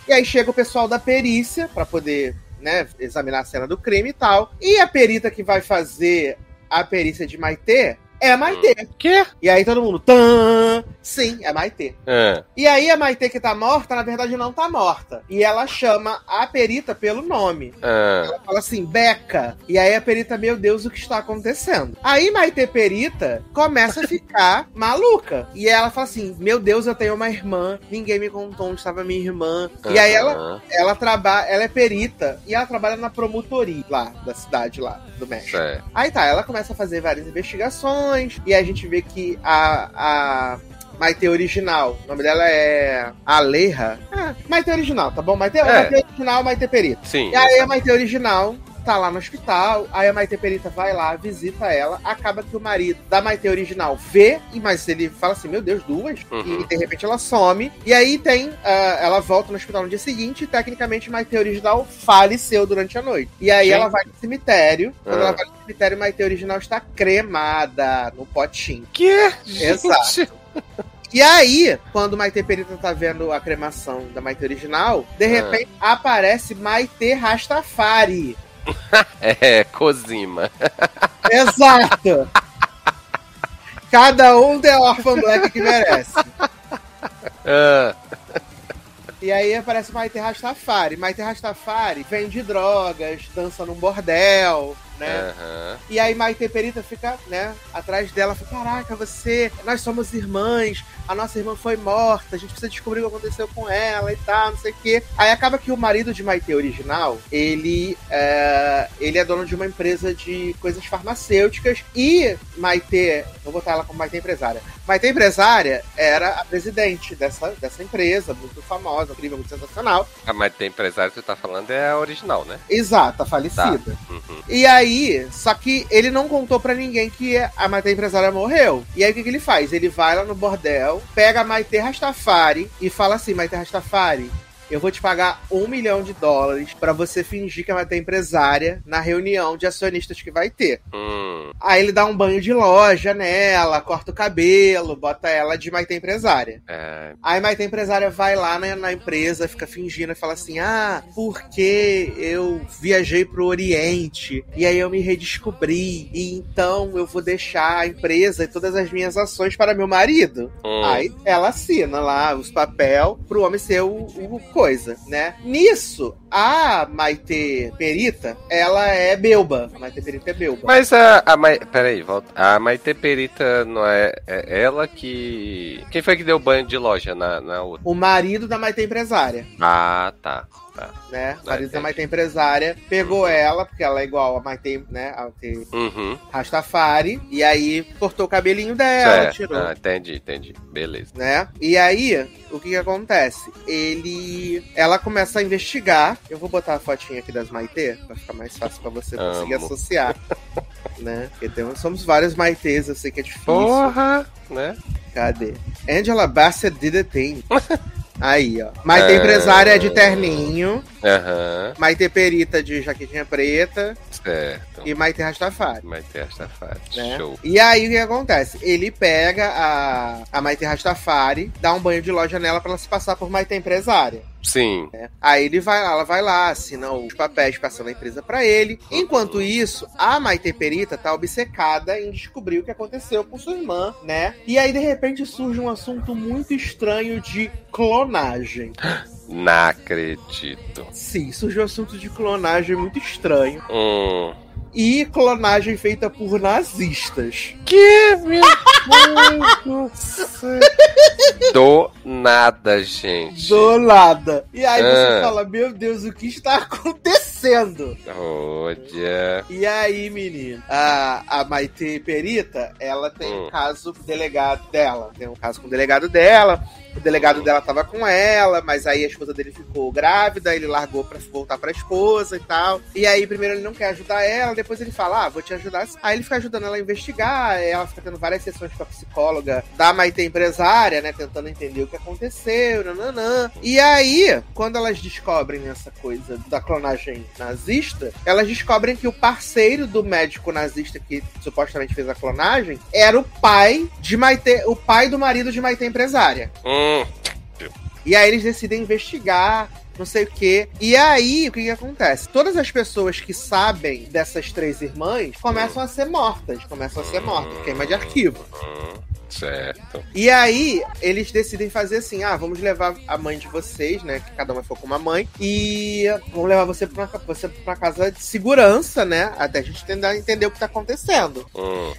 E aí chega o pessoal da perícia pra poder, né, examinar a cena do crime e tal. E a perita que vai fazer a perícia de Maitê é a Maitê. Quê? E aí todo mundo, tan! Sim, é Maitê. É. E aí a Maitê que tá morta, na verdade não tá morta. E ela chama a perita pelo nome. Ah, Ela fala assim, Beca. E aí a perita, meu Deus, o que está acontecendo? Aí Maitê Perita começa a ficar (laughs) maluca. E ela fala assim, meu Deus, eu tenho uma irmã. Ninguém me contou onde estava minha irmã. E aí ela, ela trabalha, ela é perita. E ela trabalha na promotoria lá, da cidade lá, do México. é. Aí tá, ela começa a fazer várias investigações, e a gente vê que a, a Maite original, o nome dela é Aleja. Ah, Maite original, tá bom? Maite, É. Maite original, Maite Perita. Sim. E aí a Maite original tá lá no hospital, aí a Maite Perita vai lá, visita ela, acaba que o marido da Maite original vê, e mas ele fala assim, meu Deus, duas? Uhum. E de repente ela some, e aí tem, ah, ela volta no hospital no dia seguinte, e tecnicamente Maite original faleceu durante a noite. E aí Gente. ela vai no cemitério, quando Ah. ela vai no cemitério, Maite original está cremada no potinho. Que? Exato. E aí, quando Maite Perita tá vendo a cremação da Maite original, de Ah. repente aparece Maite Rastafari. (laughs) É, Cozima. Exato! Cada um tem a Orphan Black que merece. Ah, E aí aparece Maite Rastafari. Maite Rastafari vende drogas, dança num bordel, né? aham. E aí Maite Perita fica, né, atrás dela, fica, caraca, você, nós somos irmãs, a nossa irmã foi morta, a gente precisa descobrir o que aconteceu com ela e tal, não sei o quê. Aí acaba que o marido de Maite original, ele é, ele é dono de uma empresa de coisas farmacêuticas e Maite, vou botar ela como Maite empresária. Maite empresária era a presidente dessa, dessa empresa, muito famosa, incrível, muito sensacional. A Maite empresário que tu tá falando é a original, né? Exato, a falecida. Uhum. E aí, só que ele não contou pra ninguém que a Maite empresária morreu. E aí o que, que ele faz? Ele vai lá no bordel, pega a Maite Rastafari e fala assim: Maite Rastafari, eu vou te pagar um milhão de dólares pra você fingir que é empresária na reunião de acionistas que vai ter. Hum, Aí ele dá um banho de loja nela, corta o cabelo, bota ela de Maite empresária. é, Aí Maite empresária vai lá na, na empresa, fica fingindo e fala assim: Ah, porque eu viajei pro Oriente e aí eu me redescobri, e então eu vou deixar a empresa e todas as minhas ações para meu marido. hum, Aí ela assina lá os papel pro homem ser o, o coisa, né? Nisso, a Maite Perita, ela é belba. A Maite Perita é belba. Mas a, a Mai... Peraí, volta. A Maite Perita não é, é ela que. Quem foi que deu banho de loja na, na outra? O marido da Maite empresária. Ah, tá. Né? O Ah, marido da entendi. Maite empresária pegou ela, porque ela é igual a Maite, né? A Maite Uhum. Rastafari, e aí cortou o cabelinho dela, Certo. tirou. Ah, entendi, entendi. Beleza. Né? E aí, o que que acontece? Ele. Ela começa a investigar. Eu vou botar a fotinha aqui das Maitê, pra ficar mais fácil pra você conseguir Amo. associar. (laughs) né? Porque temos, somos vários Maitês, eu sei que é difícil. Porra! Né? Cadê? Angela Bassett did a thing. (laughs) Aí, ó. Maite Ah. empresária é de terninho. Aham. Maite perita de jaquetinha preta. Certo. E Maite Rastafari. Esta fase. Né? Show. E aí o que acontece? Ele pega a, a Maite Rastafari, dá um banho de loja nela pra ela se passar por Maite empresária. Sim. né? Aí ele vai lá, ela vai lá, assina os papéis passando a empresa pra ele. Enquanto isso, a Maite Perita tá obcecada em descobrir o que aconteceu com sua irmã, né? E aí de repente surge um assunto muito estranho de clonagem. (gasps) Não acredito. Sim, surgiu um assunto de clonagem muito estranho. Hum. E clonagem feita por nazistas. Que, meu Deus do céu. Do nada, gente. Do nada. E aí você Ah. fala, meu Deus, o que está acontecendo? Olha. E aí, menino, a, a Maite Perita, ela tem um Hum. caso com o delegado dela. Tem um caso com o delegado dela. O delegado dela tava com ela, mas aí a esposa dele ficou grávida, ele largou pra voltar pra esposa e tal. E aí, primeiro ele não quer ajudar ela, depois ele fala, ah, vou te ajudar. Aí ele fica ajudando ela a investigar, ela fica tendo várias sessões com a psicóloga da Maite empresária, né, tentando entender o que aconteceu, nananã. E aí, quando elas descobrem essa coisa da clonagem nazista, elas descobrem que o parceiro do médico nazista que supostamente fez a clonagem era o pai de Maite, o pai do marido de Maite empresária. Hum. E aí eles decidem investigar, não sei o quê. E aí, o que, que acontece? Todas as pessoas que sabem dessas três irmãs começam a ser mortas. Começam a ser mortas. Queima de arquivo. Certo. E aí, eles decidem fazer assim: ah, vamos levar a mãe de vocês, né? Que cada uma for com uma mãe. E vamos levar você pra, uma, você pra uma casa de segurança, né? Até a gente tentar entender o que tá acontecendo. Hum.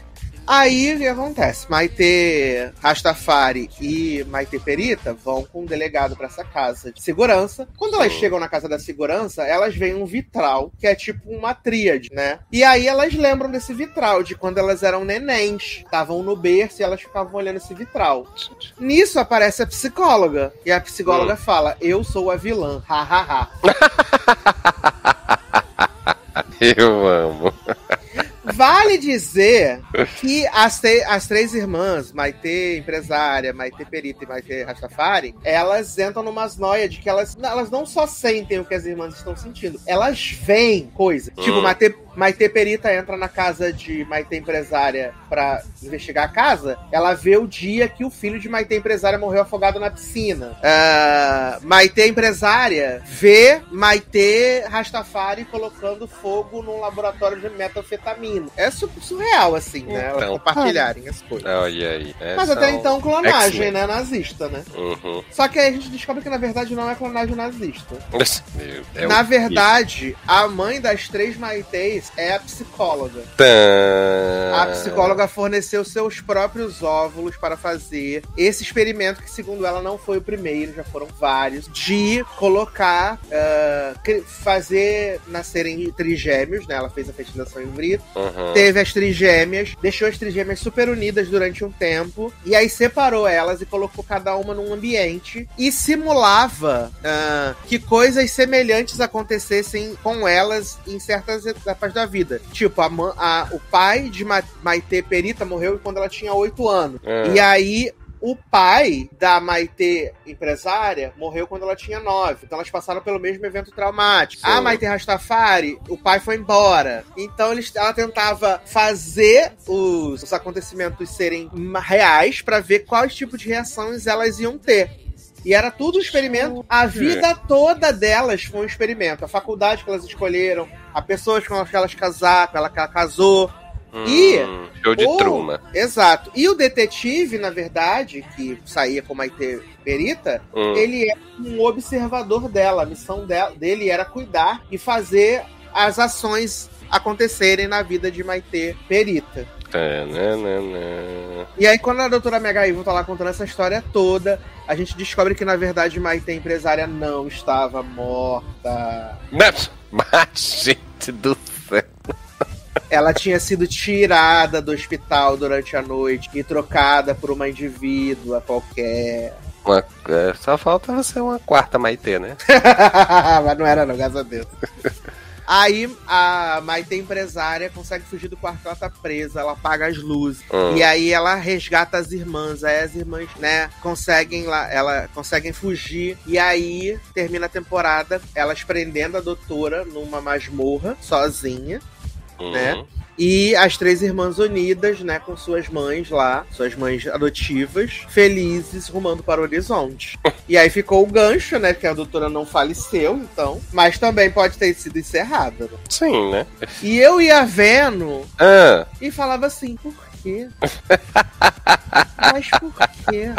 Aí o que acontece? Maite Rastafari e Maite Perita vão com um delegado pra essa casa de segurança. Quando elas chegam na casa da segurança, elas veem um vitral, que é tipo uma tríade, né? E aí elas lembram desse vitral, de quando elas eram nenéns. Estavam no berço e elas ficavam olhando esse vitral. Nisso aparece a psicóloga. E a psicóloga fala: Eu sou a vilã. Ha ha ha. (laughs) Eu amo. Vale dizer que as, te- as três irmãs, Maite empresária, Maite perita e Maite Rastafari, elas entram numas noias de que elas, elas não só sentem o que as irmãs estão sentindo, elas veem coisa. Tipo, Hum. Maite, Maite perita entra na casa de Maite empresária pra investigar a casa, ela vê o dia que o filho de Maite empresária morreu afogado na piscina. Ah, Maite empresária vê Maite Rastafari colocando fogo num laboratório de metanfetamina. É su- surreal, assim, né? Então. compartilharem as coisas. Olha aí. Mas até então, clonagem, né? Nazista, né? Uhum. Só que aí a gente descobre que na verdade não é clonagem nazista. Meu, é na verdade, a mãe das três Maitês é a psicóloga. Tã. A psicóloga forneceu seus próprios óvulos para fazer esse experimento, que segundo ela não foi o primeiro, já foram vários, de colocar, cri- fazer nascerem trigêmeos, né? Ela fez a fertilização in vitro, Uhum. teve as trigêmeas, deixou as trigêmeas super unidas durante um tempo, e aí separou elas e colocou cada uma num ambiente e simulava ah, que coisas semelhantes acontecessem com elas em certas etapas da vida. Tipo, a, a- o pai de Ma Maite Perita morreu quando ela tinha 8 anos. Ah. E aí. O pai da Maite empresária morreu quando ela tinha 9. Então elas passaram pelo mesmo evento traumático. Sim. A Maite Rastafari, o pai foi embora. Então eles, ela tentava fazer os, os acontecimentos serem reais pra ver quais tipos de reações elas iam ter. E era tudo um experimento. A vida toda delas foi um experimento. A faculdade que elas escolheram, a pessoas com as que elas casaram, ela que ela casou. E Hum, show de o- truma. Exato. E o detetive, na verdade, que saía com a Maite Perita, Hum. ele é um observador dela. A missão dele era cuidar e fazer as ações acontecerem na vida de Maite Perita. Tananana. E aí, quando a doutora Mega Evil tá lá contando essa história toda, a gente descobre que, na verdade, Maite empresária não estava morta. Mas, mas, gente do céu. Ela tinha sido tirada do hospital durante a noite e trocada por uma indivídua qualquer. Uma- é, só falta você uma quarta Maitê, né? (laughs) Mas não era não, graças a Deus. Aí a Maite empresária consegue fugir do quarto que ela tá presa, ela apaga as luzes. Hum. E aí ela resgata as irmãs. Aí as irmãs, né, conseguem lá, ela conseguem fugir. E aí termina a temporada elas prendendo a doutora numa masmorra sozinha. Uhum. né? E as três irmãs unidas, né, com suas mães lá, suas mães adotivas, felizes, rumando para o horizonte. E aí ficou o gancho, né, que a doutora não faleceu, então, mas também pode ter sido encerrada. né? Sim, né? E eu ia vendo Ah, e falava assim, por quê? mas por quê?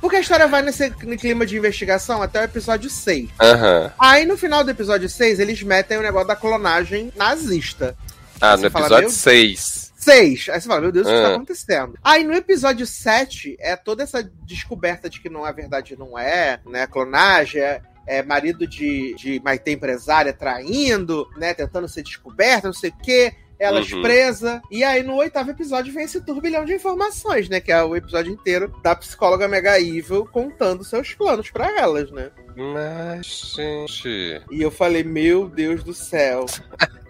Porque a história vai nesse clima de investigação até o episódio 6. aham. Aí no final do episódio 6, eles metem o negócio da clonagem nazista. Ah, no episódio meu- 6. Seis. Aí você fala, meu Deus, o que Ah. tá acontecendo? Aí no episódio 7, é toda essa descoberta de que não é verdade, não é, né? Clonagem, é, é marido de, de Maite empresária traindo, né? Tentando ser descoberta, não sei o quê. Elas Uhum. presa. E aí, no oitavo episódio, vem esse turbilhão de informações, né? Que é o episódio inteiro da psicóloga Mega Evil contando seus planos pra elas, né? Mas, gente. E eu falei, meu Deus do céu. (laughs)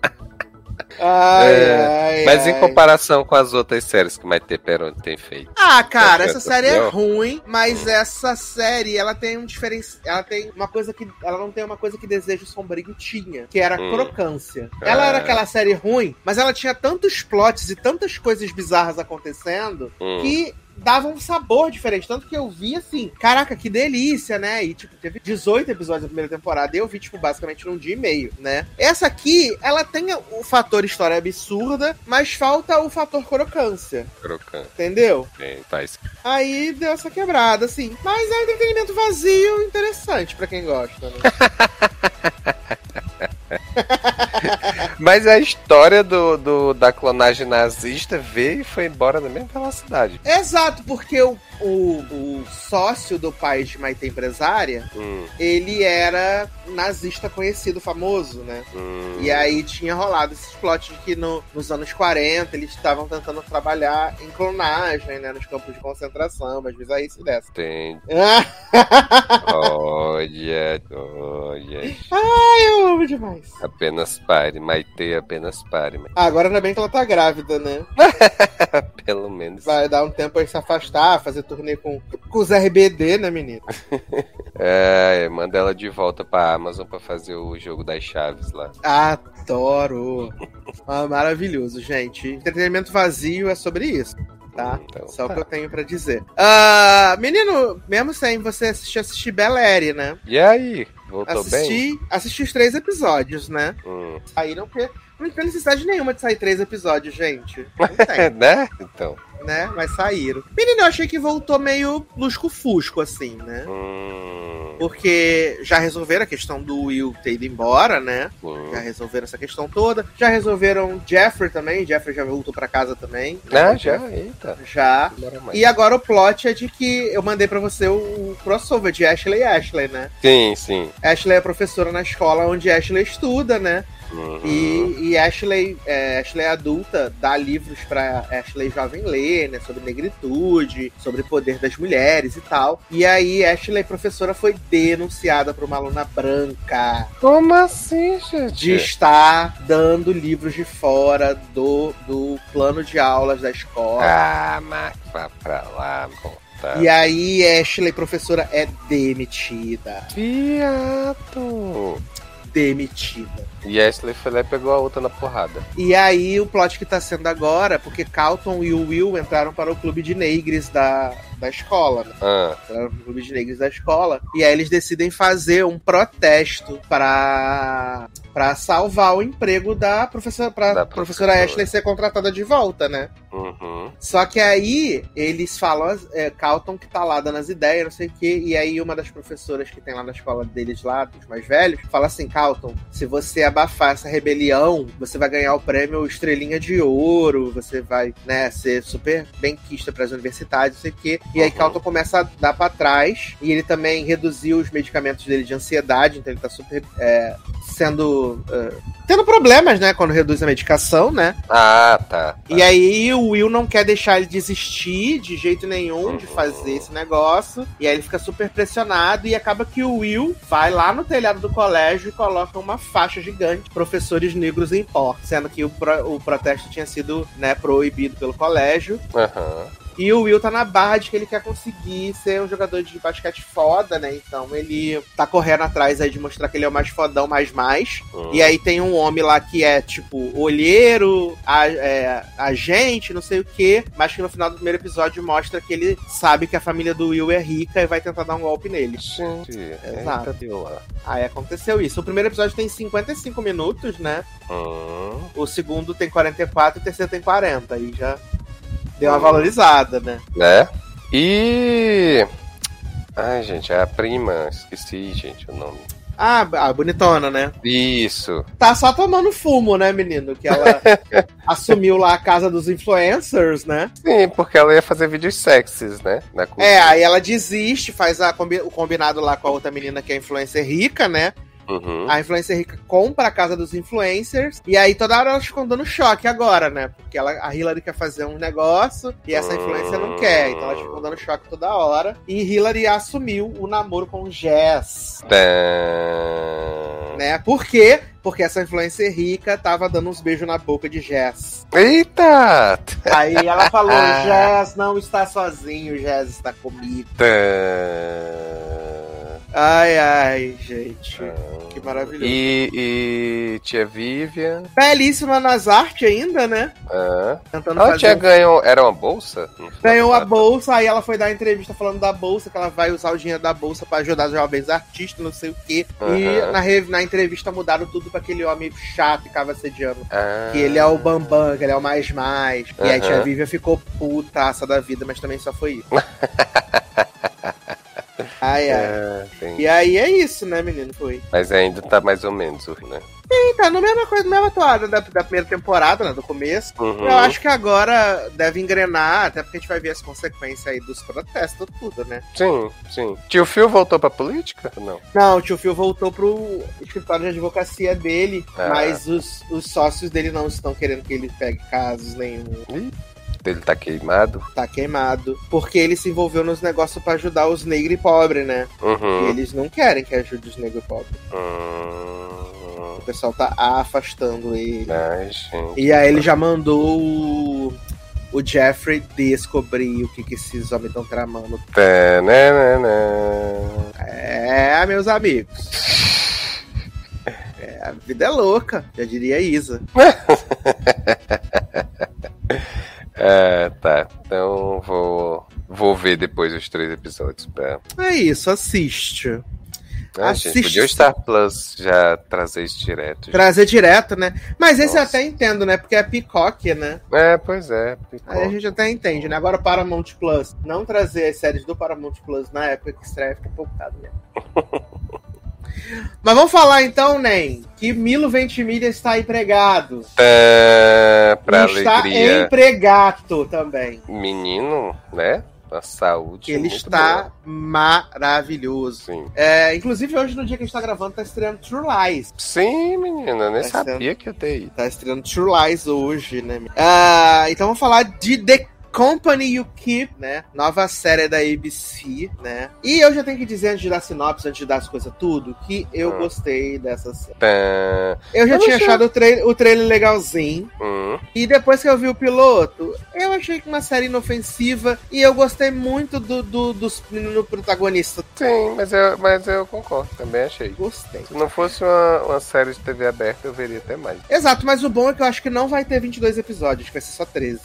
Ai, É, ai, Mas em ai. comparação com as outras séries que Maite Peroni tem feito. Ah, cara, essa série é ruim, mas essa série, ela tem um diferencial. Ela tem uma coisa que. Ela não tem uma coisa que Desejo Sombrio tinha, que era Hum. crocância. Ela Ah. era aquela série ruim, mas ela tinha tantos plots e tantas coisas bizarras acontecendo Hum. que dava um sabor diferente. Tanto que eu vi assim, caraca, que delícia, né? E, tipo, teve 18 episódios da primeira temporada e eu vi, tipo, basicamente num dia e meio, né? Essa aqui, ela tem o fator história absurda, mas falta o fator crocância, Crocante. entendeu? Tem, faz. Aí deu essa quebrada, assim. Mas é um entretenimento vazio interessante pra quem gosta, né? (laughs) (laughs) Mas a história do, do- da clonagem nazista veio e foi embora na mesma velocidade. Exato, porque o, o, o sócio do pai de Maite Empresária, Hum, ele era nazista conhecido, famoso, né? hum. E aí tinha rolado esses plots de que no- nos anos 40 eles estavam tentando trabalhar em clonagem, né? Nos campos de concentração, mas vezes aí se dessa. Tem. (laughs) Olha, olha. eu amo demais. Apenas pare, Maite, apenas pare. mas- Ah, agora ainda bem que ela tá grávida, né? (laughs) Pelo menos. Vai dar um tempo aí se afastar, fazer turnê com, com os RBD, né, menino? (laughs) É, manda ela de volta pra Amazon pra fazer o jogo das chaves lá. Adoro! Ah, maravilhoso, gente. Entretenimento vazio é sobre isso, tá? Então, Só o tá. que eu tenho pra dizer. Ah, menino, mesmo sem você assistir, assistir Belere, né? E aí? Voltou bem? Assisti, assisti os três episódios, né? Hum. Saíram porque não tem necessidade nenhuma de sair três episódios, gente. Não (laughs) tem, né? Então. Né? Mas saíram. Menino, eu achei que voltou meio lusco-fusco, assim, né? Hum. Porque já resolveram a questão do Will ter ido embora, né? hum. Já resolveram essa questão toda. Já resolveram Jeffrey também. Jeffrey já voltou pra casa também. Ah, já? Eita. Já. E agora o plot é de que eu mandei pra você o crossover de Ashley e Ashley, né? Sim, sim. Ashley é professora na escola onde Ashley estuda, né? Uhum. E, e Ashley, é, Ashley adulta dá livros pra Ashley jovem ler, né? Sobre negritude, sobre poder das mulheres e tal. E aí Ashley, professora, foi denunciada por uma aluna branca Como assim, gente? de estar dando livros de fora do, do plano de aulas da escola. Ah, mas vá pra lá, conta. E aí, Ashley, professora, é demitida. Viado. Demitida. E Ashley foi lá e pegou a outra na porrada. E aí, o plot que tá sendo agora, porque Calton e o Will entraram para o clube de negres da, da escola, né? Ah, Entraram pro clube de negres da escola. E aí, eles decidem fazer um protesto para para salvar o emprego da professora, pra Da professora professora. Ashley ser contratada de volta, né? uhum. Só que aí eles falam, é, Calton que tá lá dando as ideias, não sei o quê, e aí uma das professoras que tem lá na escola deles lá, dos mais velhos, fala assim, Calton, se você abafar essa rebelião, você vai ganhar o prêmio Estrelinha de Ouro, você vai, né, ser super benquista para as universidades, não sei o quê. E aí Uhum. Calton começa a dar pra trás, e ele também reduziu os medicamentos dele de ansiedade, então ele tá super é, sendo. é, tendo problemas, né, quando reduz a medicação, né? Ah, tá. tá. E aí o Will não quer deixar ele desistir de jeito nenhum de Uhum. fazer esse negócio. E aí ele fica super pressionado e acaba que o Will vai lá no telhado do colégio e coloca uma faixa gigante, professores negros em pó, sendo que o, pro- o protesto tinha sido né, proibido pelo colégio. Aham. E o Will tá na barra de que ele quer conseguir ser um jogador de basquete foda, né? Então ele tá correndo atrás aí de mostrar que ele é o mais fodão, mais mais. Hum. E aí tem um homem lá que é, tipo, olheiro, a- é, agente, não sei o quê, mas que no final do primeiro episódio mostra que ele sabe que a família do Will é rica e vai tentar dar um golpe nele. Gente, Exato. eita, deu lá. Aí aconteceu isso. O primeiro episódio tem 55 minutos, né? Hum. O segundo tem 44 e o terceiro tem 40. Aí já deu uma valorizada, né? Né? E. Ai, gente, é a prima. Esqueci, gente, o nome. Ah, a bonitona, né? Isso. Tá só tomando fumo, né, menino? Que ela (laughs) assumiu lá a casa dos influencers, né? Sim, porque ela ia fazer vídeos sexys, né? É, aí ela desiste, faz a o combinado lá com a outra menina que é influencer rica, né? Uhum. A influencer rica compra a casa dos influencers. E aí toda hora elas ficam dando choque agora, né? Porque ela, a Hillary quer fazer um negócio e essa influencer não quer. Então elas ficam dando choque toda hora. E Hillary assumiu o namoro com Jess. Tã. Né? Por quê? Porque essa influencer rica tava dando uns beijos na boca de Jess. Eita! Aí ela falou: (laughs) Jess não está sozinho, Jess está comigo. Tã. Ai, ai, gente. Que maravilhoso. E, e tia Vivian. Belíssima nas artes ainda, né? Ah. Tentando Ela fazer. tinha ganho. Era uma bolsa? Ganhou a bolsa, aí ela foi dar entrevista falando da bolsa, que ela vai usar o dinheiro da bolsa pra ajudar os jovens artistas, não sei o quê. E Aham. na, re- na entrevista mudaram tudo pra aquele homem chato que ficava assediando. Ah. Que ele é o Bambam, que ele é o mais mais. E aí tia. Vivian ficou putaça da vida, mas também só foi isso. (laughs) ai, ai. É, E aí é isso, né, menino? Foi. Mas ainda tá mais ou menos, né? E tá na mesma coisa, na mesma toada da, da primeira temporada, né? Do começo. Uhum. Eu acho que agora deve engrenar, até porque a gente vai ver as consequências aí dos protestos, tudo, né? Sim, sim. Tio Phil voltou pra política? Não. Não, o tio Phil voltou pro escritório de advocacia dele, Ah. mas os, os sócios dele não estão querendo que ele pegue casos nenhum. Ele tá queimado? Tá queimado. Porque ele se envolveu nos negócios pra ajudar os negros e pobres, né? E Uhum. eles não querem que ajude os negros e pobres. Hum. O pessoal tá afastando ele. Ai, gente. E aí ele já mandou o, o Jeffrey descobrir o que, que esses homens estão tramando. Tananana. É, meus amigos. (laughs) É, a vida é louca, já diria Isa. (laughs) É, tá. Então vou. Vou ver depois os três episódios pra. É isso, assiste. Ah, gente, Assiste podia o. Star Plus já trazer isso direto. Trazer direto, né? Mas esse eu Nossa. até entendo, né? Porque é Peacock, né? É, pois é. Aí a gente até entende, né? Agora Paramount Plus, não trazer as séries do Paramount Plus na época que estreia fica complicado, né? (laughs) Mas vamos falar então, Nen, que Milo Ventimiglia está empregado. Tá, pra E está alegria. empregado também. Menino, né? A saúde. Ele está maravilhoso. boa. Sim. É, inclusive, hoje, no dia que a gente tá gravando, tá estreando True Lies. Sim, menina, nem Tá sabia que eu dei ido. Tá estreando True Lies hoje, né? Ah, então vamos falar de The Company You Keep, né? Nova série da ABC, né? E eu já tenho que dizer, antes de dar sinopse, antes de dar as coisas tudo, que eu Ah. gostei dessa série. Tá. Eu já Eu tinha achei- achado o, trai o trailer legalzinho. Hum. E depois que eu vi o piloto, eu achei que uma série inofensiva. E eu gostei muito do, do, dos meninos protagonistas. Sim, mas eu, mas eu concordo, também achei. Gostei. Se não fosse uma, uma série de TV aberta, eu veria até mais. Exato, mas o bom é que eu acho que não vai ter 22 episódios, que vai ser só 13.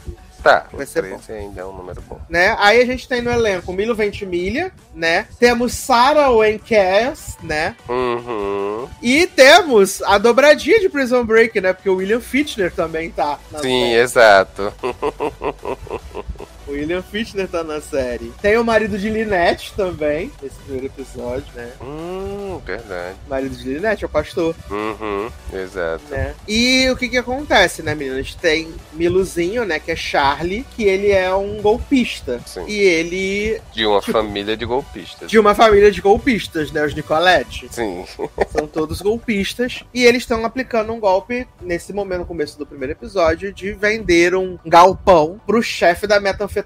Tá, Vai ser 13 ainda é um número bom. né? Aí a gente tem no elenco Milo Ventimiglia, né? Temos Sarah Cass, né? Uhum. E temos a dobradinha de Prison Break, né? Porque o William Fichtner também tá Sim, série. exato. (laughs) O William Fichtner tá na série. Tem o marido de Lynette também, nesse primeiro episódio, né? Hum, verdade. O marido de Lynette é o pastor, Uhum, exato. né? E o que que acontece, né, meninas? Tem Miluzinho, né, que é Charlie, que ele é um golpista. Sim. E ele... De uma família de golpistas. De uma família de golpistas, né? Os Nicolette. Sim. (laughs) São todos golpistas. E eles estão aplicando um golpe, nesse momento, no começo do primeiro episódio, de vender um galpão pro chefe da metanfetamina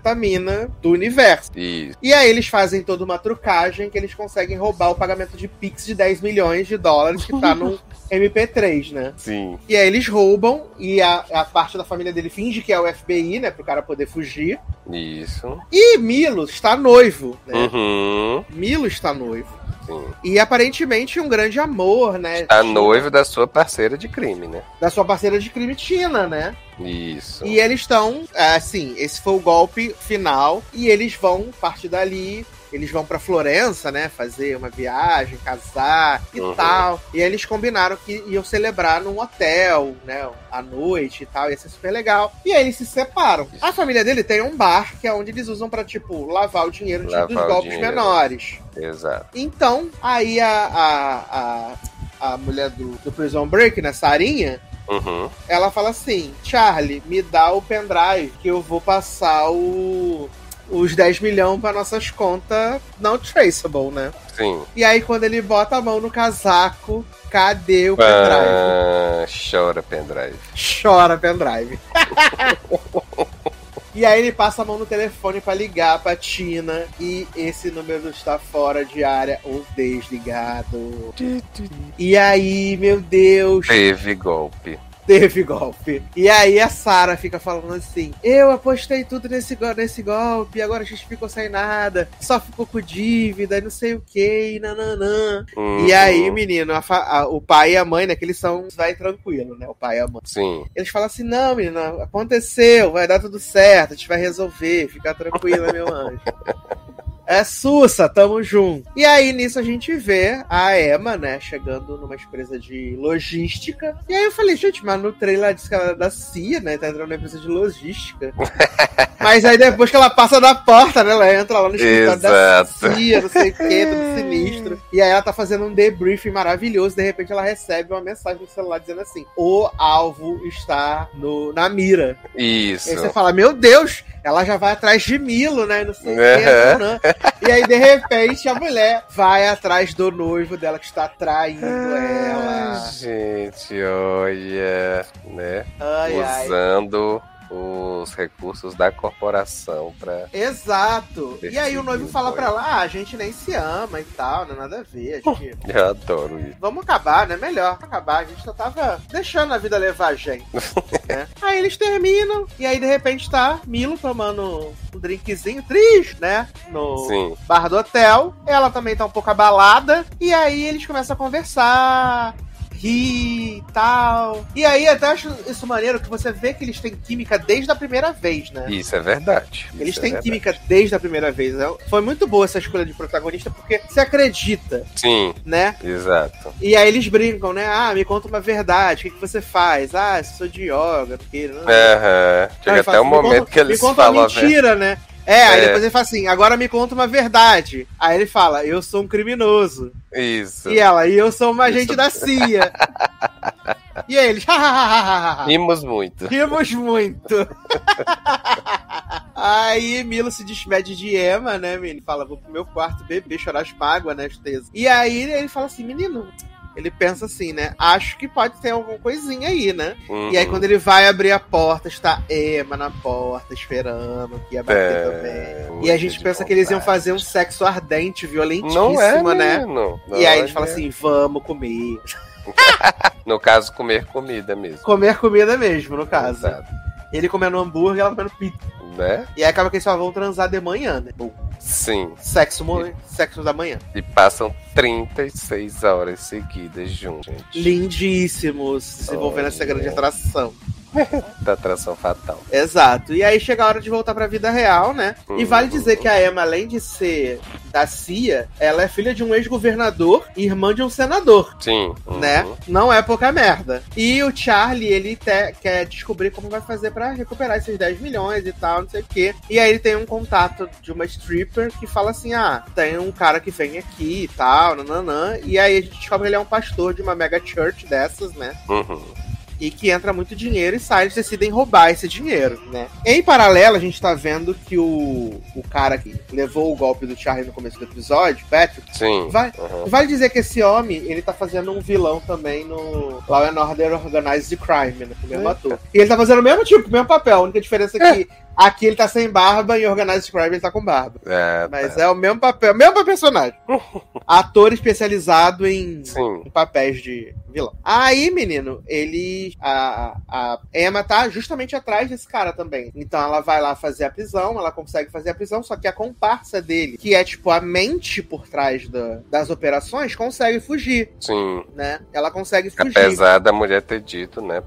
do universo. Isso. E aí eles fazem toda uma trucagem que eles conseguem roubar o pagamento de Pix de 10 milhões de dólares que tá no (laughs) MP3, né? Sim. E aí eles roubam e a, a parte da família dele finge que é o FBI, né? Pro cara poder fugir. Isso. E Milo está noivo, né? Uhum. Milo está noivo. Sim. E aparentemente um grande amor, né? A noiva da sua parceira de crime, né? Da sua parceira de crime, Tina, né? Isso. E eles estão, assim, esse foi o golpe final. E eles vão, a partir dali, eles vão pra Florença, né? Fazer uma viagem, casar e Uhum. tal. E aí eles combinaram que iam celebrar num hotel, né? À noite e tal. Ia ser super legal. E aí eles se separam. A família dele tem um bar, que é onde eles usam pra, tipo, lavar o dinheiro de, Lavar dos golpes dinheiro. menores. Exato. Então, aí a, a, a, a mulher do, do Prison Break, né? Sarinha, Uhum. ela fala assim: Charlie, me dá o pendrive que eu vou passar o, os 10 milhões para nossas contas não traceable, né? Sim. E aí, quando ele bota a mão no casaco, cadê o pendrive? Ah, chora pendrive. Chora pendrive. (laughs) E aí ele passa a mão no telefone pra ligar pra Tina e esse número está fora de área ou desligado. E aí, meu Deus, Teve golpe. Teve golpe. E aí a Sarah fica falando assim: Eu apostei tudo nesse, nesse golpe, e agora a gente ficou sem nada, só ficou com dívida e não sei o que, nananã. Uhum. E aí, menino, a a- o pai e a mãe, né? Que eles são vai tranquilo, né? O pai e a mãe. Sim. Eles falam assim: Não, menina, aconteceu, vai dar tudo certo, a gente vai resolver, fica tranquila, meu anjo. (laughs) É Sussa, tamo junto. E aí, nisso, a gente vê a Emma, né, chegando numa empresa de logística. E aí eu falei, gente, mas no trailer disse que ela é da CIA, né? Tá entrando na empresa de logística. (laughs) mas aí depois que ela passa da porta, né? Ela entra lá no escritório da. CIA, não sei o que, tudo sinistro. E aí ela tá fazendo um debriefing maravilhoso. De repente ela recebe uma mensagem no celular dizendo assim: O alvo está no, na mira. Isso. Aí você fala, meu Deus, ela já vai atrás de Milo, né? Não sei o Uhum. que, né? E aí, de repente, a mulher vai atrás do noivo dela que está traindo ela. Gente, olha, né? Ai, ai. Os recursos da corporação pra. Exato. E aí o noivo fala pra ela, ah, a gente nem se ama e tal, não é nada a ver. A gente... Eu adoro isso. Vamos acabar, né? Melhor acabar. A gente só tava deixando a vida levar a gente. (laughs) né? Aí eles terminam, e aí de repente tá Milo tomando um drinkzinho triste, né? No Sim. bar do hotel. Ela também tá um pouco abalada. E aí eles começam a conversar. Rir e tal. E aí até acho isso maneiro que você vê que eles têm química desde a primeira vez, né? Isso é verdade. Eles Isso é têm verdade. química desde a primeira vez. né? Foi muito boa essa escolha de protagonista, porque você acredita, Sim, né? exato. E aí eles brincam, né? Ah, me conta uma verdade, o que, que você faz? Ah, eu sou de yoga, porque. Aham. Aí Chega até o assim, me momento conta- que eles Me conta falam uma a verdade. mentira, né? É, aí É. depois ele fala assim, agora me conta uma verdade. Aí ele fala, eu sou um criminoso. Isso. E ela, e eu sou um agente Isso. da CIA. (laughs) e aí eles, Rimos muito. rimos muito. (laughs) aí Milo se despede de Emma, né, menino? Fala, vou pro meu quarto beber, chorar as mágoas, né, tristeza. E aí ele fala assim, menino... Ele pensa assim, né? Acho que pode ter alguma coisinha aí, né? E aí, Uhum. quando ele vai abrir a porta, está Emma na porta, esperando que ia bater É, também. E a gente pensa que eles iam fazer um sexo ardente, violentíssimo, Não é, né? menino. E aí a gente Olha. fala assim: vamos comer. (laughs) No caso, comer comida mesmo. Comer comida mesmo, no caso. Exato. Ele comendo hambúrguer, ela comendo pizza. Né? E aí acaba que eles só vão transar de manhã, né? Bom, Sim. sexo, mo- sexo da manhã. E passam 36 horas seguidas juntos. Lindíssimos, se envolvendo Olha. nessa grande atração. (laughs) da atração fatal. Exato. E aí chega a hora de voltar pra vida real, né? E vale dizer que a Emma, além de ser da CIA, ela é filha de um ex-governador e irmã de um senador. Sim. uhum. Né? Não é pouca merda. E o Charlie, ele te- quer descobrir como vai fazer pra recuperar esses 10 milhões e tal, não sei o quê. E aí ele tem um contato de uma stripper que fala assim: ah, tem um cara que vem aqui e tal, nananã. E aí a gente descobre que ele é um pastor de uma mega church dessas, né? Uhum. E que entra muito dinheiro e sai, eles decidem roubar esse dinheiro, né? Em paralelo, a gente tá vendo que o, o cara que levou o golpe do Charlie no começo do episódio, Patrick, Sim. vai, Uhum. vale dizer que esse homem, ele tá fazendo um vilão também no Law and Order Organized Crime, né? O mesmo ator. E ele tá fazendo o mesmo tipo, o mesmo papel, a única diferença é que aqui ele tá sem barba e Organized Crime ele tá com barba. É, Mas tá. é o mesmo papel, mesmo personagem. (laughs) Ator especializado em Sim. em papéis de vilão. Aí, menino, ele. A, a Emma tá justamente atrás desse cara também. Então ela vai lá fazer a prisão, ela consegue fazer a prisão, só que a comparsa dele, que é tipo a mente por trás da- das operações, consegue fugir, Sim. né? Ela consegue fugir. Apesar da mulher ter dito, né,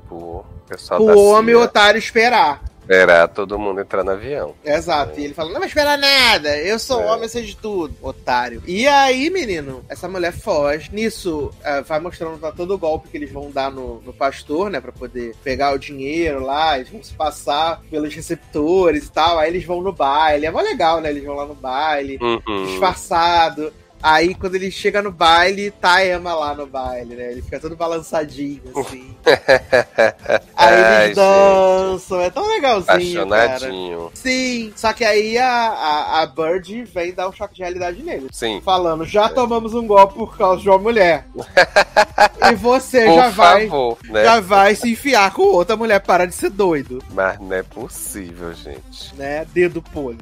pessoal O homem otário esperar. Esperar todo mundo entrar no avião. Exato. E ele fala: Não vai esperar nada, eu sou É. homem, eu sei de tudo, otário. E aí, menino, essa mulher foge. Nisso, eh, vai mostrando pra todo o golpe que eles vão dar no, no pastor, né? Pra poder pegar o dinheiro lá, eles vão se passar pelos receptores e tal. Aí eles vão no baile. É mó legal, né? Eles vão lá no baile, Uhum. disfarçado. Aí, quando ele chega no baile, tá a Emma lá no baile, né? Ele fica todo balançadinho, assim. (laughs) Aí Ai, eles dançam, é tão legalzinho, cara. Apaixonadinho. Sim, só que aí a, a, a Bird vem dar um choque de realidade nele. Sim. Falando, já tomamos um golpe por causa de uma mulher. (laughs) e você Por já vai, favor, né? já vai se enfiar com outra mulher, para de ser doido, Mas não é possível, gente. né? Dedo podre.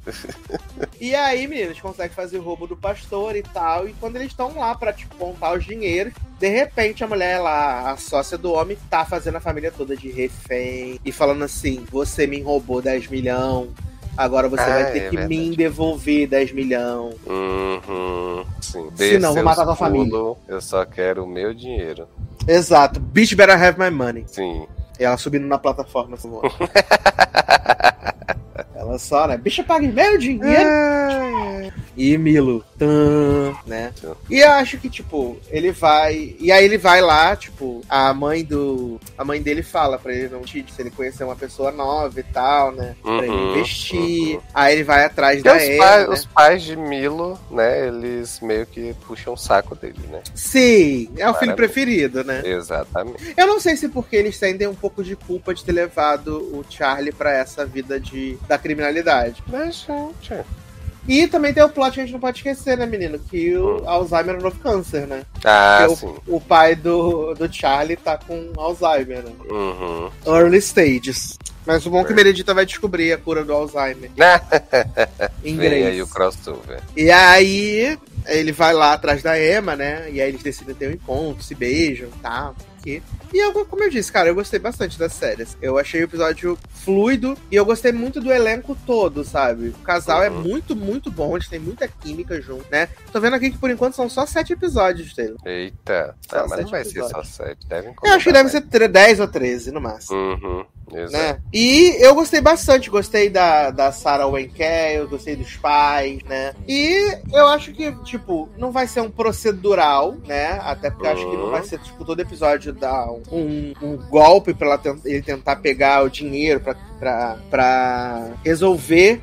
(laughs) e aí, meninos, conseguem fazer o roubo do pastor e tal. E quando eles estão lá pra, tipo, contar os dinheiros, de repente a mulher lá, a sócia do homem, tá fazendo a família toda de refém. E falando assim, você me roubou 10 milhões. Agora você Ah, vai ter é que verdade. me devolver 10 milhões. Uhum. Sim. Se não, vou matar tua família. Eu só quero o meu dinheiro. Exato. Bitch better have my money. Sim. E ela subindo na plataforma. Assim, (laughs) ela só, né? Bicha, pague meu dinheiro. E Milo. Tan, né? E eu acho que, tipo, ele vai. E aí ele vai lá, tipo, a mãe do. A mãe dele fala pra ele não cheat, se ele conhecer uma pessoa nova e tal, né? Pra ele Uhum, investir. uhum. Aí ele vai atrás Porque da os, né? os pais de Milo, né, eles meio que puxam o saco dele, né? Sim, é o filho preferido, né? Exatamente. Eu não sei se porque eles sentem um pouco de culpa de ter levado o Charlie pra essa vida de, da criminalidade. Mas, gente. E também tem o plot que a gente não pode esquecer, né, menino? Que o Hum. Alzheimer é um novo câncer, né? Ah, Porque sim. o, o pai do, do Charlie tá com Alzheimer, né? Uhum. Early stages. Mas o bom é que É. Meredita vai descobrir a cura do Alzheimer. (laughs) Em inglês. aí o crossover. E aí ele vai lá atrás da Emma, né? E aí eles decidem ter um encontro, se beijam e tal. sei o quê. E eu, como eu disse, cara, eu gostei bastante das séries. Eu achei o episódio fluido e eu gostei muito do elenco todo, sabe? O casal é Uhum. muito, muito bom, eles têm muita química junto, né? Tô vendo aqui que por enquanto são só sete episódios, Taylor. Eita. Só Ah, mas não vai ser só episódios. sete. Devem Eu acho que deve ser tre- 10 ou 13 no máximo. Uhum. Exato. né? E eu gostei bastante, gostei da, da Sarah Wenkel, eu gostei dos pais, né? E eu acho que, tipo, não vai ser um procedural, né? Até porque eu acho que não vai ser, tipo, todo episódio dar um, um golpe pra ela ten- ele tentar pegar o dinheiro pra resolver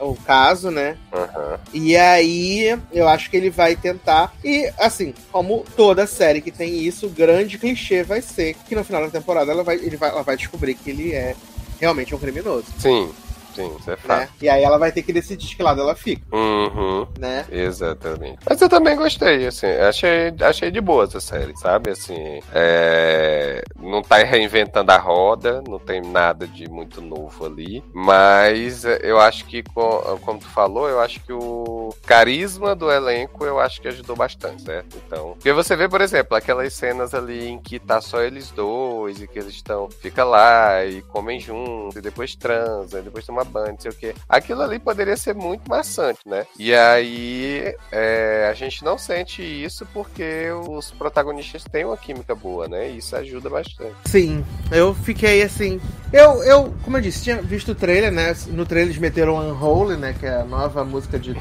o caso, né? Aham. E aí, eu acho que ele vai tentar. E, assim, como toda série que tem isso, o grande clichê vai ser que no final da temporada ela vai, ele vai, ela vai descobrir que ele é realmente um criminoso, Sim, sim, isso é né? fato. E aí ela vai ter que decidir de que lado ela fica, Uhum. né? Exatamente. Mas eu também gostei, assim, achei, achei de boa essa série, sabe? Assim, é, não tá reinventando a roda, não tem nada de muito novo ali, mas eu acho que, co- como tu falou, eu acho que o carisma do elenco eu acho que ajudou bastante, certo? Então, porque você vê, por exemplo, aquelas cenas ali em que tá só eles dois e que eles estão, fica lá e comem juntos, e depois transam, e depois tomam banho, não sei o que. Aquilo ali poderia ser muito maçante, né? E aí é, a gente não sente isso porque os protagonistas têm uma química boa, né? E isso ajuda bastante. Sim, eu fiquei assim. Eu, eu, como eu disse, tinha visto o trailer, né? No trailer eles meteram Unholy, né? Que é a nova música de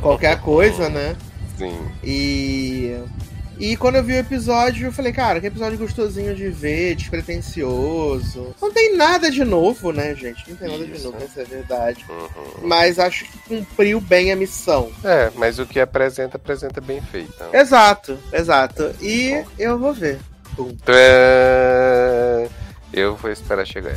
qualquer coisa, né? Sim. E. E quando eu vi o episódio, eu falei, cara, que episódio gostosinho de ver, despretensioso. Não tem nada de novo, né, gente? Não tem nada de Isso. novo, essa é a verdade. Uhum. Mas acho que cumpriu bem a missão. É, mas o que apresenta, apresenta bem feito. Então. Exato, exato. E eu vou ver. Eu vou esperar chegar.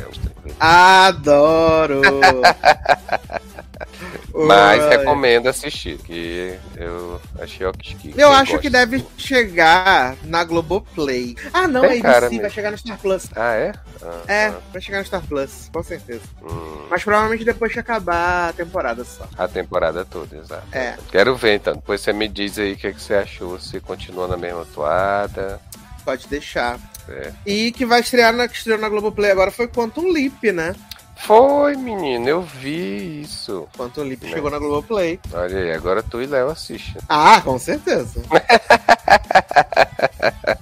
Adoro! (laughs) (laughs) Mas recomendo assistir, que eu achei ok. que Eu acho gosta- que deve chegar na Globoplay. Ah, não, Tem a ABC vai mesmo. chegar no Star Plus. Ah, é? Ah, É, ah, vai chegar no Star Plus, com certeza. hum, Mas provavelmente depois que acabar a temporada só. a temporada toda, exato. É. Quero ver então. Depois você me diz aí o que, é que você achou, se continua na mesma toada. Pode deixar. É. E que vai estrear na, que estreou na Globoplay agora foi Quantum Leap, né? Foi, menino, eu vi isso. Quantum Leap Né. chegou na Globoplay. Olha aí, agora tu e Léo assistem. Ah, com certeza. (laughs)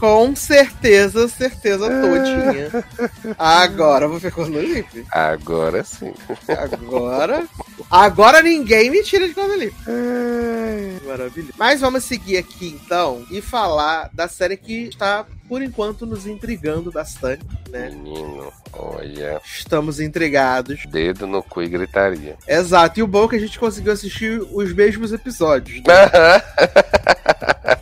com certeza, certeza todinha. Agora eu vou ver Quantum Leap. Agora sim. Agora. Agora ninguém me tira de Quantum Leap. Maravilha. Mas vamos seguir aqui então e falar da série que está, por enquanto, nos intrigando bastante, né? Menino, olha. Estamos intrigados. Dedo no cu e gritaria. Exato, e o bom é que a gente conseguiu assistir os mesmos episódios. Né? (laughs)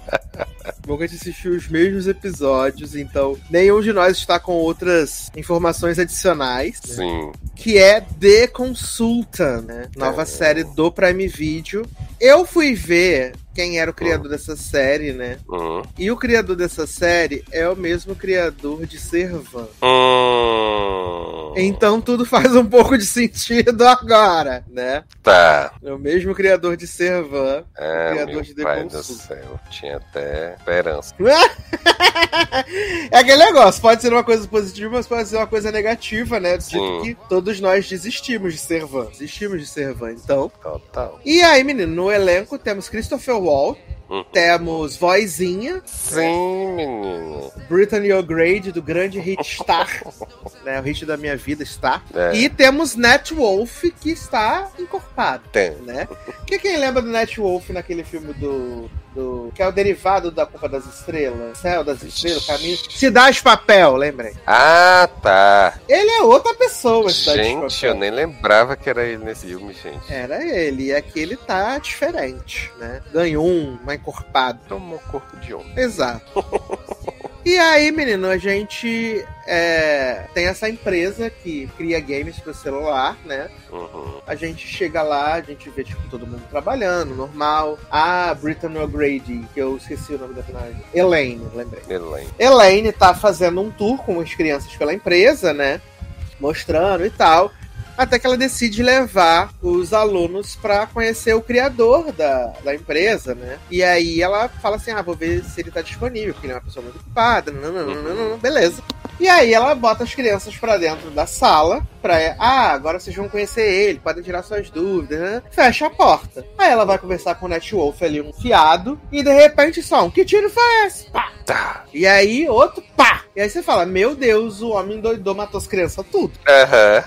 Bom que a gente assistiu os mesmos episódios, então nenhum de nós está com outras informações adicionais. Sim. Que é The Consultant, né? Nova É. série do Prime Video. Eu fui ver quem era o criador dessa série, né? Hum. E o criador dessa série é o mesmo criador de Servan. Hum. Então tudo faz um pouco de sentido agora, né? Tá. É o mesmo criador de Servan. É, Criador meu de The pai do céu. Tinha até esperança. (laughs) É aquele negócio, pode ser uma coisa positiva, mas pode ser uma coisa negativa, né? Do Sim. que todos nós desistimos de Servan. Desistimos de Servan, então. Total. E aí, menino, no elenco temos Christopher Walt, Uhum. Temos Vozinha, Sim, menino. Brittany O'Grady, do grande hit Star, (laughs) né? O hit da minha vida, Star. É. E temos Nat Wolf, que está encorpado, Tem. né? Que quem lembra do Nat Wolf naquele filme do, do. que é o derivado da Culpa das Estrelas? Céu das Estrelas, Caminho. Cidade de Papel, lembrei. Ah, tá. Ele é outra pessoa, Cidade de Gente, eu nem lembrava que era ele nesse filme, gente. Era ele, e aqui ele tá diferente, né? Ganhou um, uma encorpada. Tomou corpo de homem. Exato. (laughs) E aí, menino, a gente é, tem essa empresa que cria games pro celular, né? Uhum. A gente chega lá, a gente vê, tipo, todo mundo trabalhando, normal. A Brittany O'Grady, que eu esqueci o nome da personagem. Elaine, lembrei. Elaine. Elaine tá fazendo um tour com as crianças pela empresa, né? Mostrando e tal. Até que ela decide levar os alunos pra conhecer o criador da, da empresa, né? E aí ela fala assim: ah, vou ver se ele tá disponível, porque ele é uma pessoa muito ocupada, não, não, não, não, não, beleza. E aí ela bota as crianças pra dentro da sala, pra. Ah, agora vocês vão conhecer ele, podem tirar suas dúvidas, né? Fecha a porta. Aí ela vai conversar com o Netwolf ali, um fiado, e de repente só um: que tiro foi esse? Pá! Tá. E aí, outro pá! E aí você fala, meu Deus, o homem doidou, matou as crianças tudo. Aham.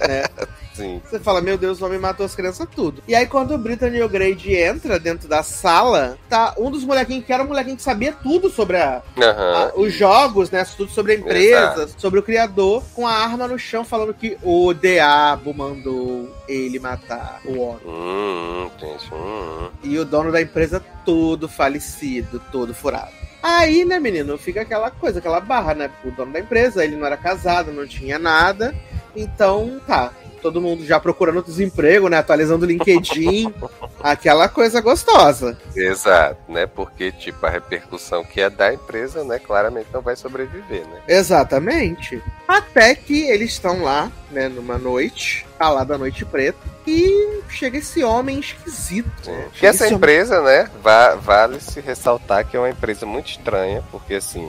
É. (laughs) Sim. Você fala, meu Deus, o homem matou as crianças tudo. E aí, quando o Brittany O'Grady entra dentro da sala, tá um dos molequinhos que era um molequinho que sabia tudo sobre a, Aham. a- os jogos, né? Tudo sobre a empresa, sobre o criador, com a arma no chão, falando que o diabo mandou ele matar o homem. Hum, gente. Hum. E o dono da empresa todo falecido, todo furado. Aí, né, menino, fica aquela coisa, aquela barra, né? O dono da empresa, ele não era casado, não tinha nada. Então, tá. Todo mundo já procurando desemprego, né? Atualizando o LinkedIn. (laughs) aquela coisa gostosa. Exato, né? Porque, tipo, a repercussão que é da empresa, né? Claramente não vai sobreviver, né? Exatamente. Até que eles estão lá, né, numa noite, tá lá da noite preta, e chega esse homem esquisito. né? Que Chega essa esse homem- empresa, né, va- vale se ressaltar que é uma empresa muito estranha, porque assim,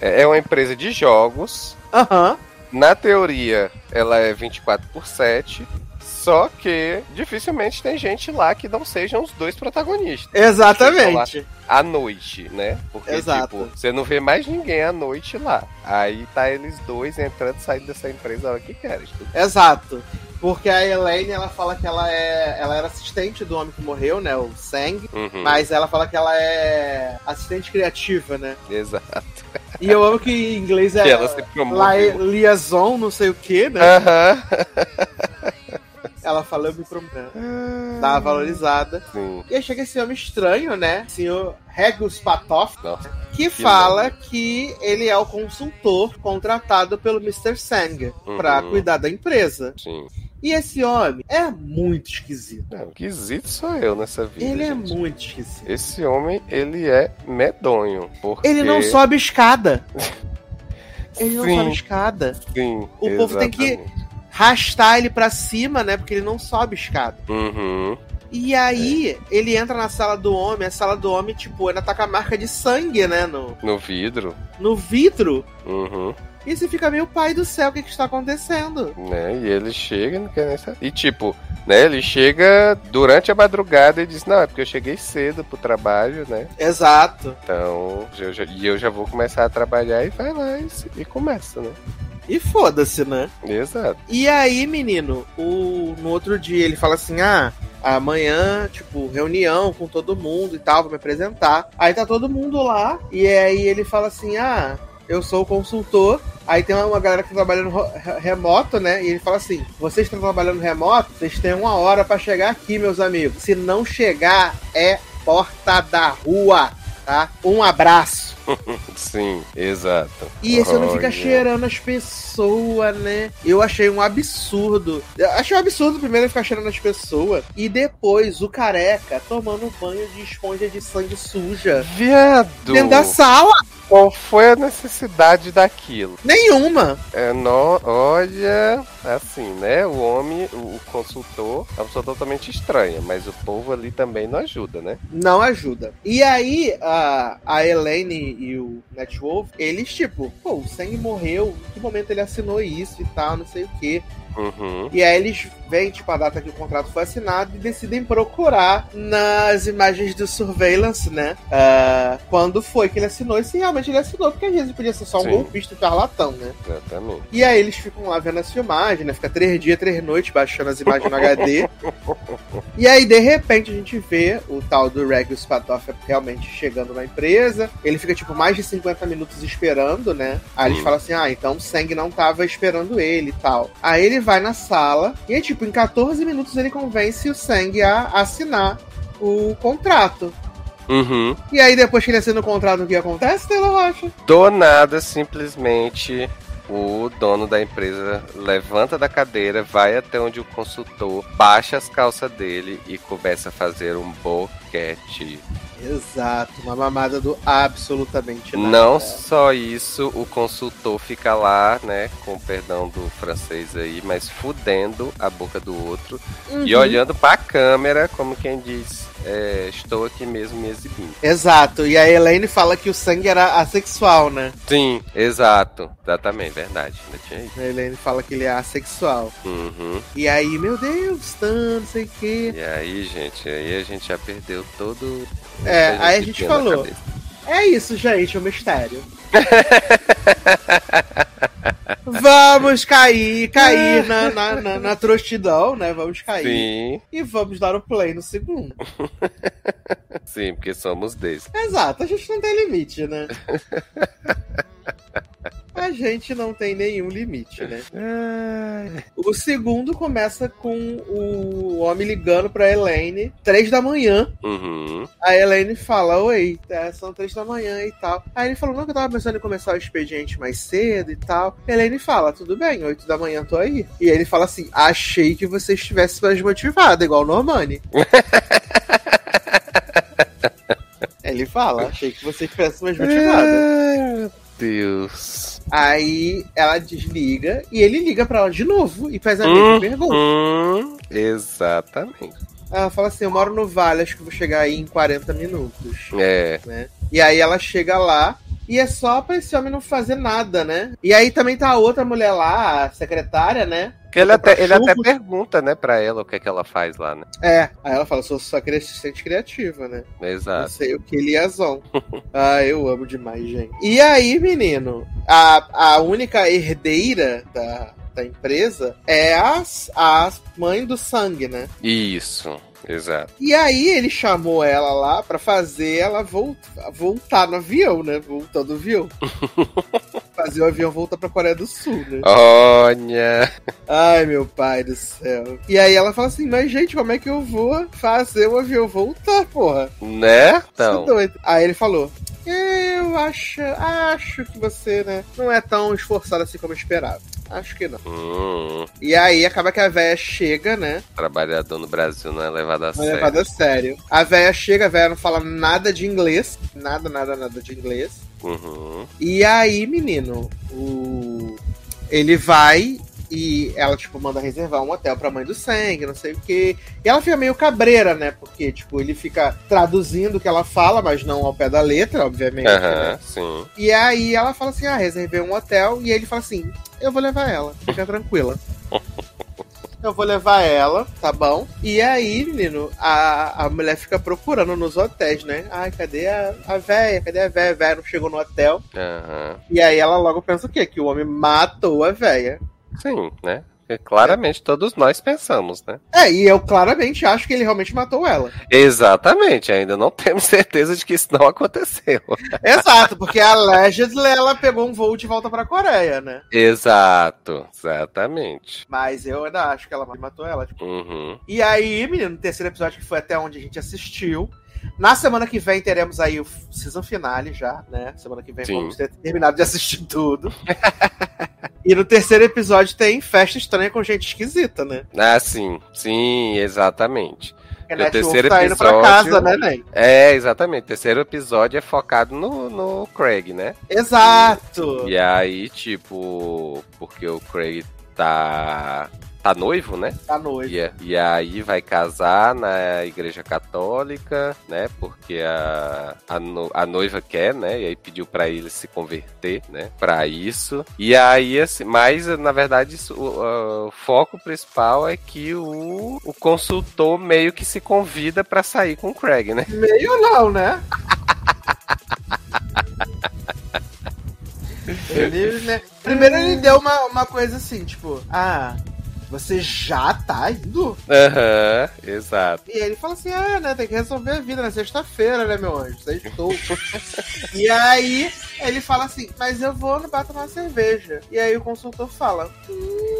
é é uma empresa de jogos, Aham. Na teoria ela é 24 por 7, só que dificilmente tem gente lá que não sejam os dois protagonistas. Exatamente. À noite, né? Porque, Exato. tipo, você não vê mais ninguém à noite lá. Aí tá eles dois entrando e saindo dessa empresa a hora que querem. Exato. Porque a Elaine, ela fala que ela é. Ela era assistente do homem que morreu, né? O Sang. Uhum, Mas ela fala que ela é assistente criativa, né? Exato. (laughs) E eu amo que em inglês é Que ela se promoveu. li- liaison, não sei o que, né? Aham. Ela fala, eu me prometo. Dá uma valorizada. Sim. E aí chega esse homem estranho, né? Senhor Regus Patoff, Nossa. que, Que fala nome. que ele é o consultor contratado pelo Mr. Sang pra Uhum. cuidar da empresa. Sim. E esse homem é muito esquisito. Não, esquisito sou eu nessa vida. Ele é gente. muito esquisito. Esse homem, ele é medonho. Porque... Ele não sobe escada. (laughs) Ele não Sim. sobe escada. Sim, O povo tem que- exatamente. Rastar ele pra cima, né? Porque ele não sobe escada. Uhum. E aí, ele entra na sala do homem. A sala do homem, tipo, ainda tá com a marca de sangue, né? No, No vidro. no vidro. Uhum. E você fica meio pai do céu, o que que está acontecendo? Né? E ele chega, não quer nem saber. E tipo, né? Ele chega durante a madrugada e diz: Não, é porque eu cheguei cedo pro trabalho, né? Exato. Então, eu já- e eu já vou começar a trabalhar e vai lá e, e começa, né? E foda-se, né? Exato. E aí, menino, o, no outro dia ele fala assim: ah, amanhã, tipo, reunião com todo mundo e tal, vou me apresentar. Aí tá todo mundo lá, e aí ele fala assim: ah, eu sou o consultor. Aí tem uma, galera que tá trabalhando remoto, né? E ele fala assim: vocês estão trabalhando remoto, vocês têm uma hora pra chegar aqui, meus amigos. Se não chegar, é porta da rua, tá? Um abraço. (laughs) Sim, exato. E esse homem fica cheirando as pessoas, né? Eu achei um absurdo. Eu achei um absurdo primeiro ele ficar cheirando as pessoas. E depois o careca tomando banho de esponja de sangue suja. Viado! Dentro da sala. Qual foi a necessidade daquilo? Nenhuma. É, no, olha, assim, né? O homem, o, o consultor, é uma pessoa totalmente estranha, mas o povo ali também não ajuda, né? Não ajuda. E aí, a, a Elaine e o Netwolf, eles, tipo, pô, o sangue morreu. Em que momento ele assinou isso e tal, não sei o quê. Uhum. E aí eles veem, tipo, a data que o contrato foi assinado e decidem procurar nas imagens do surveillance, né? ah, quando foi que ele assinou e se realmente ele assinou, porque às vezes podia ser só um Sim. golpista charlatão, né? Exatamente. E aí eles ficam lá vendo as filmagens, né? Fica três dias, três noites baixando as imagens no HD. (laughs) E aí, de repente, a gente vê o tal do Regulus Patoff realmente chegando na empresa. Ele fica, tipo, mais de 50 minutos esperando, né? Aí eles Hum. falam assim: ah, então o Sang não tava esperando ele e tal. Aí ele vai na sala e aí, tipo, em 14 minutos ele convence o Sang a assinar o contrato. Uhum. E aí, depois que ele assina o contrato, o que acontece, Taylor Rocha? Do nada, simplesmente, o dono da empresa levanta da cadeira, vai até onde o consultor, baixa as calças dele e começa a fazer um boquete. Exato, uma mamada do absolutamente nada. Não só isso, o consultor fica lá, né, com perdão do francês aí, mas fudendo a boca do outro e Uhum. olhando pra câmera como quem diz, é, estou aqui mesmo me exibindo. Exato, e a Elaine fala que o sangue era assexual, né? Sim, exato. Exatamente, verdade. Tinha isso. A Elaine fala que ele é assexual. Uhum. E aí, meu Deus, Tan, não sei o quê. E aí, gente, aí a gente já perdeu todo. É, aí a gente falou. É isso, gente, o mistério. (laughs) vamos cair, cair na, na, na, na trostidão, né? Vamos cair. Sim, E vamos dar o play no segundo. (laughs) sim, porque somos desses. Exato, a gente não tem limite, né? (laughs) Gente não tem nenhum limite, né? O segundo começa com o homem ligando pra Elaine, três da manhã. Uhum. A Elaine fala, oi, é, são três da manhã e tal. Aí ele falou, não, que eu tava pensando em começar o expediente mais cedo e tal. A Elaine fala, tudo bem, oito da manhã tô aí. E ele fala assim, achei que você estivesse mais motivado, igual o Normani. (laughs) ele fala, achei que você estivesse mais motivado. Ai, meu Deus. Aí ela desliga e ele liga pra ela de novo e faz a mesma pergunta. Hum, exatamente. Ela fala assim: Eu moro no Vale, acho que vou chegar aí em 40 minutos. É. né? E aí ela chega lá e é só pra esse homem não fazer nada, né? E aí também tá a outra mulher lá, a secretária, né? Ele, até, ele até pergunta, né, pra ela o que é que ela faz lá, né? É. Aí ela fala: Sou só cri- assistente criativa, né? Não Exato. sei o que liaison. (laughs) ah, eu amo demais, gente. E aí, menino, a, a única herdeira da, da empresa é as, a mãe do sangue, né? Isso, exato. E aí ele chamou ela lá pra fazer ela vol- voltar no avião, né? Voltando do avião. (laughs) fazer o avião voltar pra Coreia do Sul, né? Olha. Ai, meu pai do céu. E aí ela fala assim, mas gente, como é que eu vou fazer o avião voltar, porra? Né? É Então. Aí ele falou, eu acho, acho que você, né, não é tão esforçado assim como eu esperava. Acho que não. Hum, E aí acaba que a véia chega, né? trabalhador no Brasil não é levado a Não é sério. levado a sério. A véia chega, a véia não fala nada de inglês. Nada, nada, nada de inglês. Uhum. E aí, menino, o... ele vai e ela, tipo, manda reservar um hotel pra mãe do sangue, não sei o quê. E ela fica meio cabreira, né? Porque, tipo, ele fica traduzindo o que ela fala, mas não ao pé da letra, obviamente. né? Aham, sim. E aí ela fala assim: ah, reservei um hotel. E ele fala assim: eu vou levar ela, fica tranquila. (laughs) Eu vou levar ela, tá bom? E aí, menino, a, a mulher fica procurando nos hotéis, né? Ai, cadê a, a véia? Cadê a véia? A véia não chegou no hotel. Aham. E aí ela logo pensa o quê? Que o homem matou a véia. Sim, né? Claramente todos nós pensamos, né? É, e eu claramente acho que ele realmente matou ela. Exatamente, ainda não (laughs) temos certeza de que isso não aconteceu. Exato, porque a allegedly ela pegou um voo de volta pra Coreia, né? Exato, exatamente. Mas eu ainda acho que ela matou ela. Tipo. Uhum. E aí, menino, no terceiro episódio, que foi até onde a gente assistiu. Na semana que vem teremos aí o season finale já, né? Semana que vem Sim. vamos ter terminado de assistir tudo. (laughs) e no terceiro episódio tem festa estranha com gente esquisita, né? Ah, sim, sim, exatamente. A o terceiro tá episódio- casa, né, Nen? É, exatamente. O terceiro episódio é focado no, no Craig, né? Exato! E aí, tipo, porque o Craig tá. Tá noivo, né? Da noite. E, e aí vai casar na igreja católica, né? Porque a, a, no- a noiva quer, né? E aí pediu pra ele se converter, né? Pra isso. E aí, assim, mas na verdade isso, o, o foco principal é que o, o consultor meio que se convida pra sair com o Craig, né? Meio não, né? (laughs) ele, né? Primeiro ele deu uma, uma coisa assim, tipo, ah, você já tá indo? Aham, exato. E ele fala assim, ah, né, tem que resolver a vida na sexta-feira, né, meu anjo? Sextou. (laughs) e aí ele fala assim, mas eu vou no bar tomar uma cerveja. E aí o consultor fala, hum.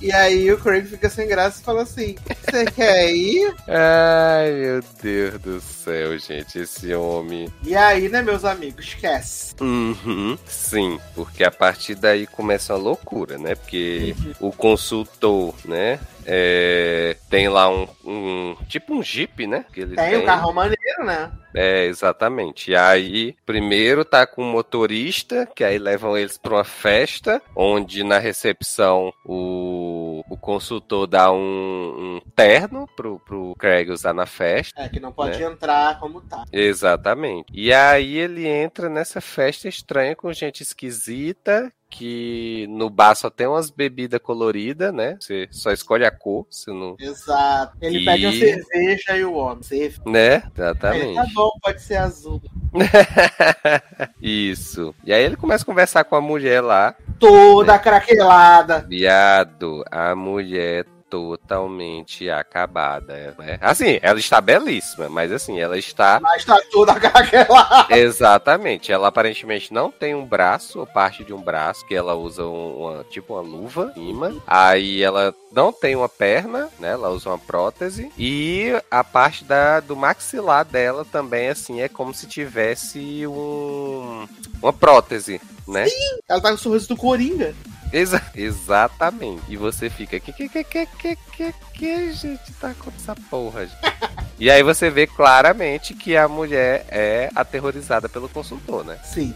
E aí o Craig fica sem graça e fala assim, você (laughs) quer ir? Ai, meu Deus do céu, gente, esse homem. E aí, né, meus amigos, esquece. Uhum, sim, porque a partir daí começa uma loucura, né? Porque o consultor, né? É, tem lá um, um- tipo um jeep, né? Que ele Tem tem. o carro maneiro, né? É, exatamente. E aí, primeiro tá com o motorista, que aí levam eles pra uma festa, onde na recepção o, o consultor dá um, um terno pro, pro Craig usar na festa. É, que não pode Né? entrar como tá. Exatamente. E aí ele entra nessa festa estranha com gente esquisita. Que no bar só tem umas bebidas coloridas, né? Você só escolhe a cor, você não. Exato. Ele E- pede uma cerveja e o homem. Cerveja. Né? Ele, Exatamente. tá bom, pode ser azul. (laughs) Isso. E aí ele começa a conversar com a mulher lá. Toda craquelada. Viado, a mulher totalmente acabada. Né? Assim, ela está belíssima, mas assim, ela está. Mas tá toda (laughs) craquelada. Exatamente. Ela aparentemente não tem um braço, ou parte de um braço, que ela usa um- uma, tipo uma luva cima. Aí ela não tem uma perna, né? Ela usa uma prótese. E a parte da, do maxilar dela também, assim, é como se tivesse um, uma prótese, né? Ela tá com o sorriso do Coringa. Exa- exatamente. E você fica, que que que que que que que gente tá com essa porra? gente?" e aí você vê claramente que a mulher é aterrorizada pelo consultor, né? Sim.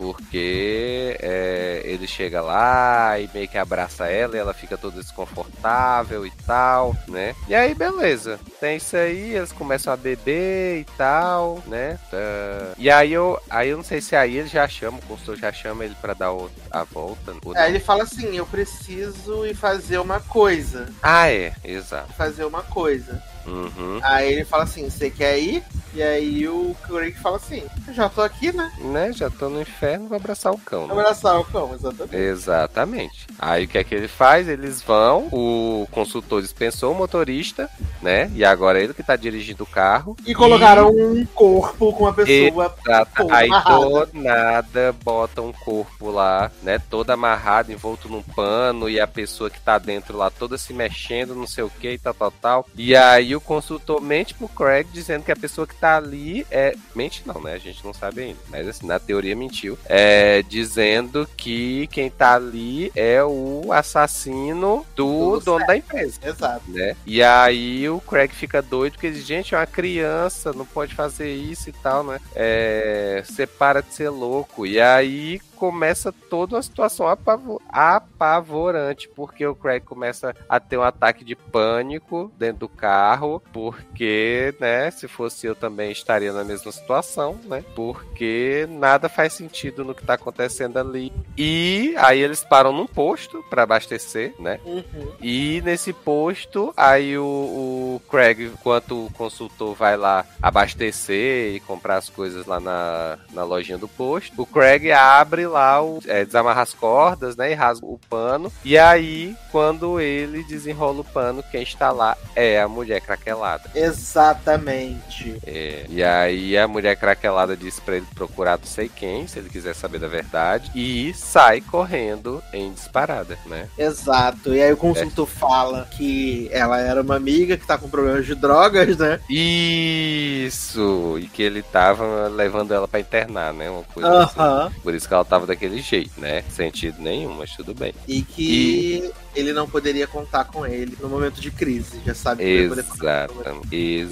Porque é, ele chega lá e meio que abraça ela e ela fica toda desconfortável e tal, né? E aí, beleza. Tem isso aí, eles começam a beber e tal, né? Uh, e aí eu, aí eu não sei se aí ele já chama, o consultor já chama ele pra dar o, a volta. É, ele fala assim, eu preciso ir fazer uma coisa. Ah, é, exato. Fazer uma coisa. Uhum. Aí ele fala assim, você quer ir? E aí o Craig fala assim, já tô aqui, né? Né, já tô no inferno, vou abraçar o cão. Né? Abraçar o cão, exatamente. Exatamente. Aí o que é que ele faz? Eles vão, o consultor dispensou o motorista, né? E agora ele que tá dirigindo o carro. E colocaram e... um corpo com uma pessoa. Exato. Aí do nada bota um corpo lá, né? Todo amarrado, envolto num pano, e a pessoa que tá dentro lá toda se mexendo, não sei o que e tal, tal, tal. E aí o consultor mente pro Craig dizendo que a pessoa que tá ali é. Mente não, né? A gente não sabe ainda. Mas assim, na teoria mentiu. É dizendo que quem tá ali é o assassino do Tudo dono certo. da empresa. Exato. Né? E aí o Craig fica doido porque diz, gente, é uma criança, não pode fazer isso e tal, né? É, você para de ser louco. E aí começa toda uma situação apavor apavorante, porque o Craig começa a ter um ataque de pânico dentro do carro, porque, né, se fosse eu também estaria na mesma situação, né? Porque nada faz sentido no que tá acontecendo ali. E aí eles param num posto para abastecer, né? Uhum. E nesse posto, aí o, o Craig, enquanto o consultor vai lá abastecer e comprar as coisas lá na, na lojinha do posto, o Craig abre lá, o, é, desamarra as cordas, né? E rasga o pano. E aí, quando ele desenrola o pano, quem está lá é a mulher craquelada. Exatamente. É, e aí a mulher craquelada diz pra ele procurar não sei quem, se ele quiser saber da verdade. E sai correndo em disparada, né? Exato. E aí o consultor é. fala que ela era uma amiga que tá com problemas de drogas, né? Isso! E que ele tava levando ela para internar, né? Uma coisa uh -huh. assim. Por isso que ela tava daquele jeito, né? Sentido nenhum, mas tudo bem. E que e... ele não poderia contar com ele no momento de crise, já sabe que Exatamente.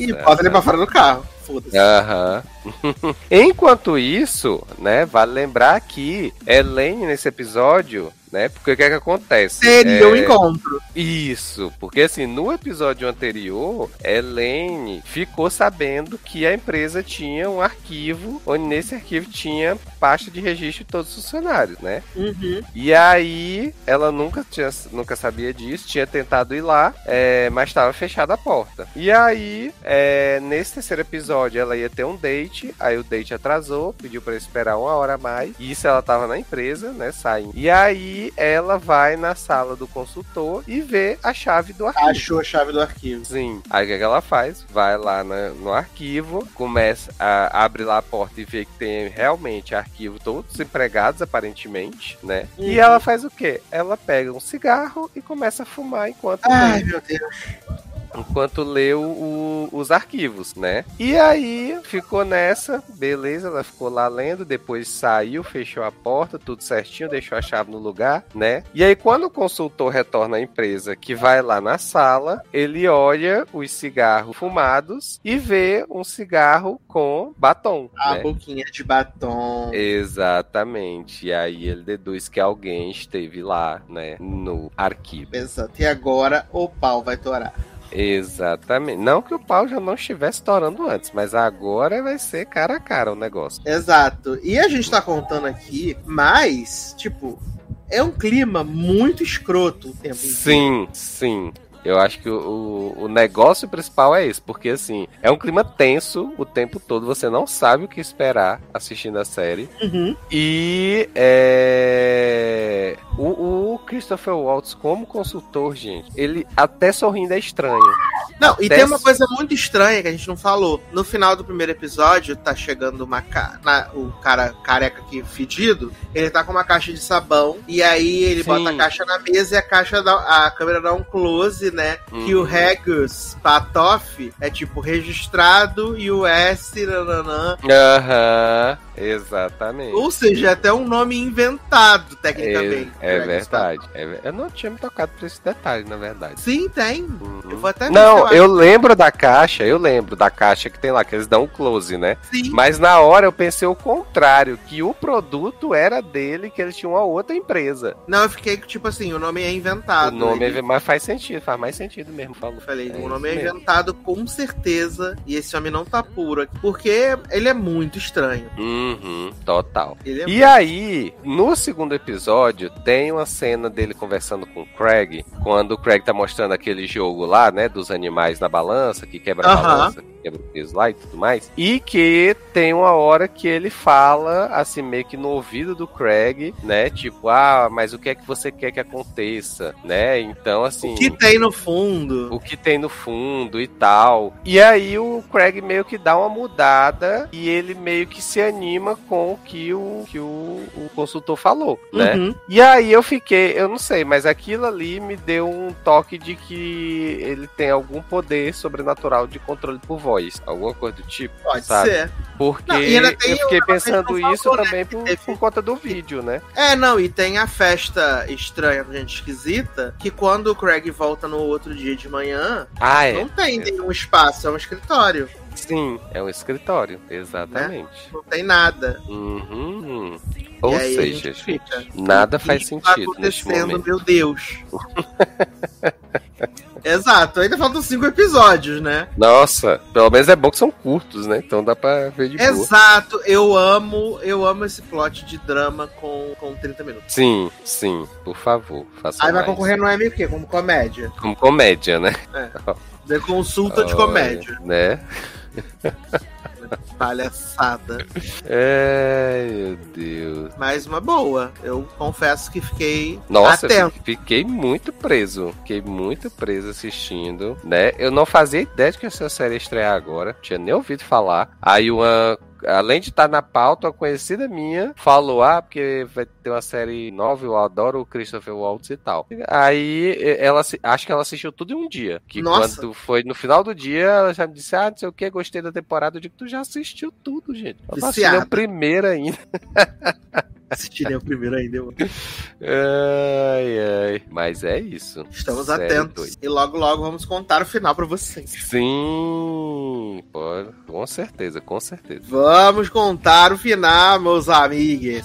E bota ele pra fora do carro. Foda-se. Aham. (laughs) Enquanto isso, né, vale lembrar que Elaine nesse episódio né? Porque o que é que acontece? Seria é... um encontro. Isso, porque assim, no episódio anterior, Elaine ficou sabendo que a empresa tinha um arquivo, onde nesse arquivo tinha pasta de registro de todos os funcionários, né? Uhum. E aí, ela nunca, tinha, nunca sabia disso, tinha tentado ir lá, é, mas estava fechada a porta. E aí, é, nesse terceiro episódio, ela ia ter um date, aí o date atrasou, pediu para esperar uma hora a mais, e isso ela tava na empresa, né, saindo. E aí, ela vai na sala do consultor e vê a chave do arquivo. Achou a chave do arquivo. Sim. Aí o que, é que ela faz? Vai lá na, no arquivo, começa a abre lá a porta e vê que tem realmente arquivo todos empregados aparentemente, né? Uhum. E ela faz o quê? Ela pega um cigarro e começa a fumar enquanto Ai, meu Deus enquanto leu o, os arquivos, né? E aí ficou nessa, beleza, ela ficou lá lendo, depois saiu, fechou a porta, tudo certinho, deixou a chave no lugar, né? E aí quando o consultor retorna à empresa, que vai lá na sala, ele olha os cigarros fumados e vê um cigarro com batom. A né? boquinha de batom. Exatamente. E aí ele deduz que alguém esteve lá, né, no arquivo. Exato. E agora o pau vai torar. Exatamente. Não que o pau já não estivesse estourando antes, mas agora vai ser cara a cara o negócio. Exato. E a gente tá contando aqui, mas, tipo, é um clima muito escroto o tempo inteiro. Sim, sim. Eu acho que o, o, negócio principal é isso, porque assim, é um clima tenso o tempo todo, você não sabe o que esperar assistindo a série. Uhum. E é, o, o, Christopher Waltz, como consultor, gente, ele até sorrindo é estranho. Não, até e tem uma coisa muito estranha que a gente não falou. No final do primeiro episódio, tá chegando uma ca... Na, o cara careca aqui fedido, ele tá com uma caixa de sabão, e aí ele Sim. bota a caixa na mesa e a caixa dá, a câmera dá um close, né? Uhum. Que o Regus Patoff é tipo registrado e o S nananã. Aham. Uhum. Exatamente. Ou seja, é até um nome inventado, tecnicamente. É, é verdade. É eu não tinha me tocado por esse detalhe, na verdade. Sim, tem. Uhum. Eu vou até Não, acho. eu lembro da caixa, eu lembro da caixa que tem lá, que eles dão um close, né? Sim. Mas na hora eu pensei o contrário, que o produto era dele, que eles tinham uma outra empresa. Não, eu fiquei tipo assim, o nome é inventado. o nome é, mas faz sentido, faz mais sentido mesmo, falou. Falei, É o nome é mesmo. inventado com certeza. E esse homem não tá puro aqui. Porque ele é muito estranho. Uhum, total. É E aí, no segundo episódio, tem uma cena dele conversando com o Craig, quando o Craig tá mostrando aquele jogo lá, né, dos animais na balança, que quebra a Aham. balança, que quebra o peso lá e tudo mais. E que tem uma hora que ele fala, assim, meio que no ouvido do Craig, né, tipo, ah, mas o que é que você quer que aconteça, né? Então, assim... O que tem no fundo? o que tem no fundo e tal. E aí o Craig meio que dá uma mudada e ele meio que se anima com o que o, que o, o consultor falou, né? Uhum. E aí eu fiquei, eu não sei, mas aquilo ali me deu um toque de que ele tem algum poder sobrenatural de controle por voz, alguma coisa do tipo, Pode sabe? ser. Porque Não, eu fiquei pensando isso né, também por, por conta do vídeo, né? É, não, e tem a festa estranha gente esquisita, que quando o Craig volta no outro dia de manhã, Ah, é. não tem nenhum espaço, é um escritório. Sim, é um escritório, exatamente. Não tem nada. Uhum. Ou aí seja, gente nada faz tá sentido neste acontecendo, momento. meu Deus. (laughs) Exato, ainda faltam cinco episódios, né? Nossa, pelo menos é bom que são curtos, né? Então dá pra ver de boa. Exato, eu amo, eu amo esse plot de drama com, com 30 minutos. Sim, sim, por favor, faça Aí vai mais. concorrer no Emmy o quê? Como comédia. Como comédia, né? De consulta de comédia. Né? (laughs) Palhaçada. Ai, meu Deus. Mas uma boa. Eu confesso que fiquei Nossa, atento. fi- fiquei muito preso. Fiquei muito preso assistindo, né? Eu não fazia ideia de que essa série ia estrear agora. Tinha nem ouvido falar. Aí uma. Além de estar na pauta, uma conhecida minha falou: Ah, porque vai ter uma série nova, eu adoro o Christopher Waltz e tal. Aí ela acho que ela assistiu tudo em um dia. Que Nossa. quando foi no final do dia, ela já me disse: Ah, não sei o que, gostei da temporada. Eu digo, tu já assistiu tudo, gente. Eu não assisti o primeiro ainda. (laughs) Assistirei o primeiro ainda. eu- Ai, ai. Mas é isso. Estamos Série atentos. dois. E logo, logo vamos contar o final pra vocês. Sim, pode. Com certeza, com certeza. Vamos contar o final, meus amigos.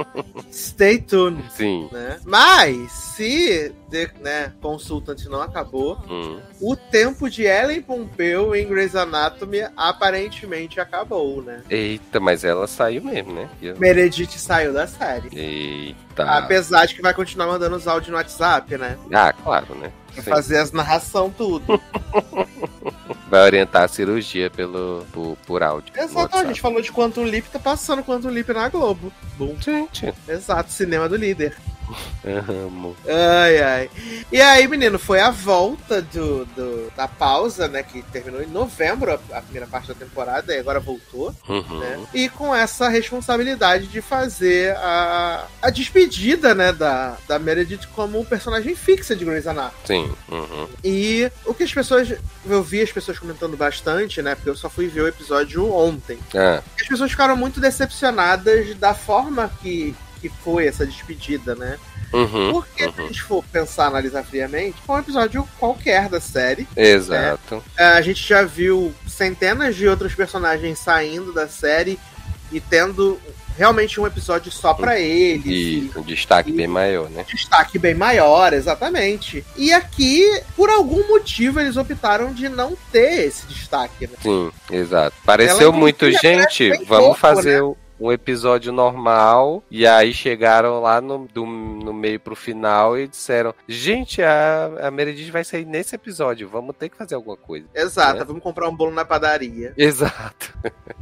(laughs) Stay tuned. Sim. Né? Mas, se The né, Consultant não acabou, Hum. o tempo de Ellen Pompeu em Grey's Anatomy aparentemente acabou, né? Eita, mas ela saiu mesmo, né? Eu- Meredith saiu da série. Eita. Apesar de que vai continuar mandando os áudios no WhatsApp, né? Ah, claro, né? Pra Sim. fazer as narração tudo. (laughs) Vai orientar a cirurgia pelo, por, por áudio. Exato, a gente falou de Quantum Leap, tá passando Quantum Leap na Globo. Bom, Gente, exato, cinema do líder. Amo. Ai, ai. E aí, menino, foi a volta do, do- da pausa, né? Que terminou em novembro, a, a primeira parte da temporada, e agora voltou, Uhum. né? E com essa responsabilidade de fazer a, a despedida, né, da, da Meredith como personagem fixa de Grey's Anatomy. Sim. Uhum. E o que as pessoas. Eu vi as pessoas comentando bastante, né? Porque eu só fui ver o episódio ontem. Ah, As pessoas ficaram muito decepcionadas da forma que, que foi essa despedida, né? uhum. Porque se a gente for pensar, analisar friamente, foi um episódio qualquer da série. Exato. É, A gente já viu centenas de outros personagens saindo da série e tendo realmente um episódio só pra eles. E e um destaque bem maior, né? destaque bem maior, exatamente. E aqui, por algum motivo, eles optaram de não ter esse destaque, né? Sim, exato. Pareceu Ela, muito, gente, vamos pouco, fazer um episódio normal. E aí chegaram lá no, do, no meio pro final e disseram: Gente, a, a Meredith vai sair nesse episódio, vamos ter que fazer alguma coisa. Exato, É. vamos comprar um bolo na padaria, (laughs) Exato.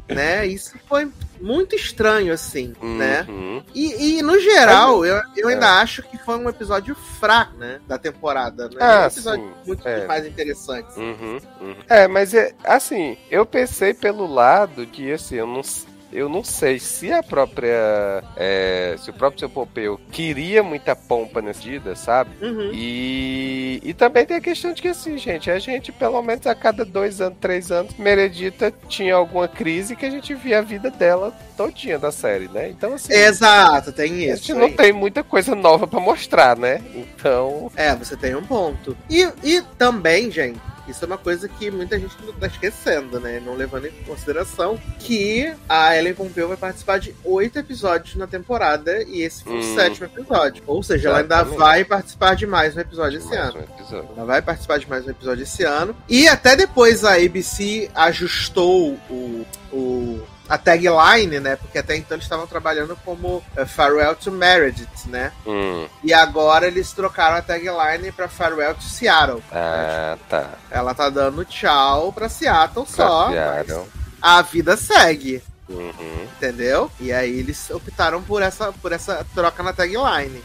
né? Isso foi muito estranho, assim, né? Uhum. E, e, no geral, eu, eu É. ainda acho que foi um episódio fraco, né? Da temporada, né? Ah, um episódio sim, muito é. mais interessante. Uhum, uhum. É, mas é assim, eu pensei pelo lado que assim, eu não eu não sei se a própria. é, se o próprio seu Pompeu queria muita pompa nesse dia, sabe? Uhum. E, e também tem a questão de que, assim, gente, a gente, pelo menos a cada dois anos, três anos, Meredita tinha alguma crise que a gente via a vida dela todinha da série, né? Então, assim. Exato, tem A isso. gente não aí. tem muita coisa nova pra mostrar, né? Então. É, você tem um ponto. E, e também, gente, isso é uma coisa que muita gente não tá esquecendo, né? Não levando em consideração que a Ellen Pompeu vai participar de oito episódios na temporada e esse foi o Hum. sétimo episódio. Ou seja, ela ainda Exatamente. vai participar de mais um episódio esse mais ano. um episódio. Ela vai participar de mais um episódio esse ano. E até depois a ABC ajustou o, o- a tagline, né? Porque até então eles estavam trabalhando como eh, Farewell to Meredith, né? Hum. E agora eles trocaram a tagline pra Farewell to Seattle. Ah, tá. Ela tá dando tchau pra Seattle só. Copiaram. mas A vida segue, Uhum. entendeu? E aí eles optaram por essa, por essa troca na tagline.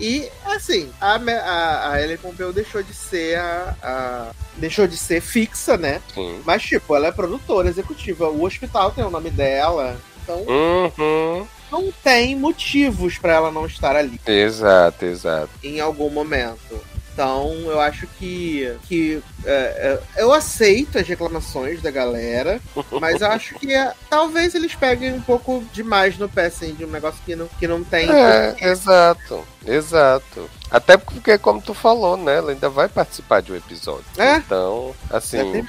E, assim, a, a, a Ellen Pompeu deixou de ser a, a- Deixou de ser fixa, né? Sim. Mas, tipo, ela é produtora executiva. O hospital tem o nome dela. Então, Uhum. não tem motivos pra ela não estar ali. Exato, exato. em algum momento. Então, eu acho que, que é, é, eu aceito as reclamações da galera, mas eu acho que é, talvez eles peguem um pouco demais no pé, assim, de um negócio que não, que não tem. É, exato, exato. Até porque, como tu falou, né? Ela ainda vai participar de um episódio. É. Então, assim,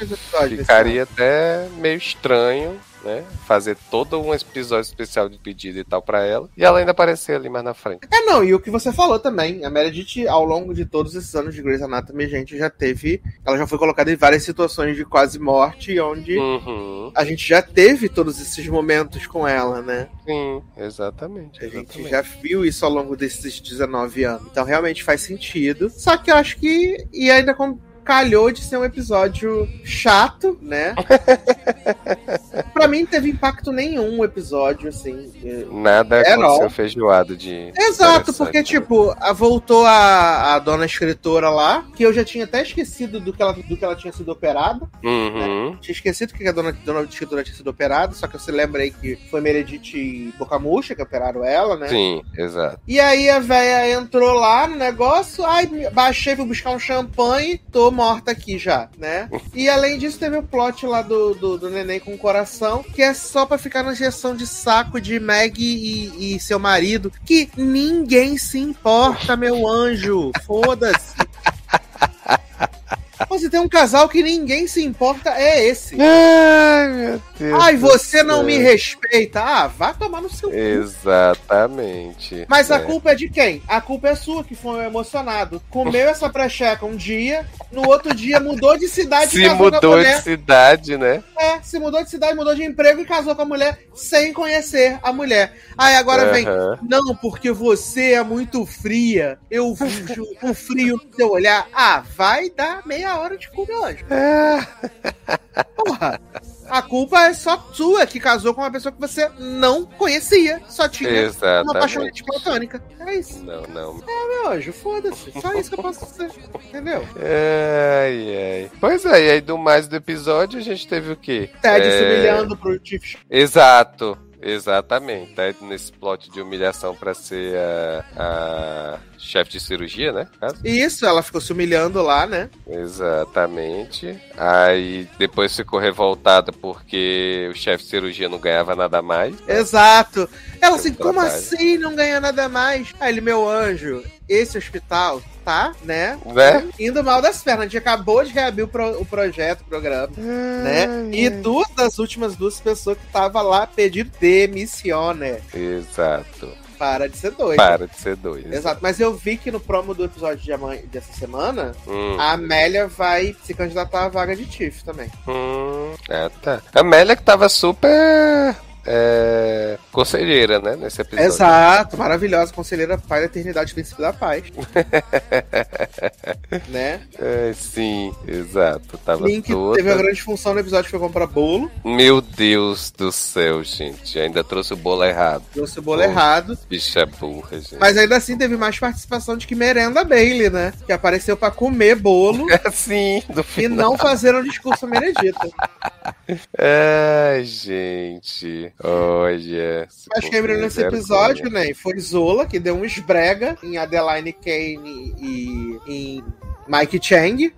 ficaria até meio estranho, né? Fazer todo um episódio especial de pedido e tal pra ela. E ela ainda aparecer ali mais na frente. É, não, e o que você falou também, a Meredith, ao longo de todos esses anos de Grey's Anatomy, a gente já teve. Ela já foi colocada em várias situações de quase morte, onde Uhum. a gente já teve todos esses momentos com ela, né? Sim, exatamente. A gente exatamente. já viu isso ao longo desses 19 anos. Então realmente faz sentido. Só que eu acho que. E ainda com. Calhou de ser um episódio chato, né? (laughs) pra mim, não teve impacto nenhum o episódio, assim. Nada É, não. aconteceu feijoado de. Exato, porque, né? tipo, voltou a, a dona escritora lá, que eu já tinha até esquecido do que ela, do que ela tinha sido operada. Uhum. Tinha esquecido que a dona, dona escritora tinha sido operada, só que eu se lembra aí que foi Meredith e que operaram ela, né? Sim, exato. E aí a véia entrou lá no negócio, ai, baixei pra buscar um champanhe, tô morta aqui já, né? E além disso, teve o plot lá do, do, do neném com o coração, que é só pra ficar na injeção de saco de Meg e, e seu marido, que ninguém se importa, meu anjo. Foda-se. (laughs) Você tem um casal que ninguém se importa, é esse. Ai, meu Deus. Ai, você não me respeita. Ah, vá tomar no seu cu. Exatamente. Mas a É. culpa é de quem? A culpa é sua, que foi um emocionado. Comeu essa precheca um dia, no outro dia mudou de cidade Se a mudou de cidade, né? É, se mudou de cidade, mudou de emprego e casou com a mulher sem conhecer a mulher. Aí agora vem, Aham. não, porque você é muito fria. Eu vejo o frio no seu olhar. Ah, vai dar meia hora de meu anjo. É. (laughs) Porra. A culpa é só sua, que casou com uma pessoa que você não conhecia. Só tinha uma apaixonante Exatamente. platônica. É isso. Não, não. Meu anjo, foda-se. Só isso que eu posso dizer. Entendeu? Ai, ai. Pois é, e aí do mais do episódio a gente teve o quê? Ted É, se humilhando pro Chief Exato. Exatamente, Ted nesse plot de humilhação pra ser a, a chefe de cirurgia, né? Isso, ela ficou se humilhando lá, né? Exatamente. Aí depois ficou revoltada porque o chefe de cirurgia não ganhava nada mais. Exato. Ela assim, como trabalho. assim não ganha nada mais? Aí ele, meu anjo, esse hospital tá, né? Né? Indo mal das pernas. A gente acabou de reabrir o, pro- o projeto, o programa, né? E duas das últimas duas pessoas que tava lá pedindo demissione. Exato. Para de ser doido. Para de ser doido. Exato, mas eu vi que no promo do episódio de amanhã, dessa semana, Hum, a Amélia vai se candidatar à vaga de Tiff também. hum, ah, tá. A Amélia que tava super é, conselheira, né? Nesse episódio. Exato, maravilhosa, conselheira pai da eternidade, príncipe da paz. (laughs) né? É, sim, exato. Tava Link toda... teve uma grande função no episódio foi comprar bolo, Meu Deus do céu, gente. Ainda trouxe o bolo errado. trouxe o bolo errado. Bicha burra, gente. Mas ainda assim teve mais participação de que Merenda Bailey, né? Que apareceu pra comer bolo (laughs) Sim, do e final. não fazer um discurso meredito. (laughs) Ai, gente. Olha. Mas quem brilhou nesse episódio, né? Foi Zola, que deu um esbrega em Adeline Kane e em Mike Chang.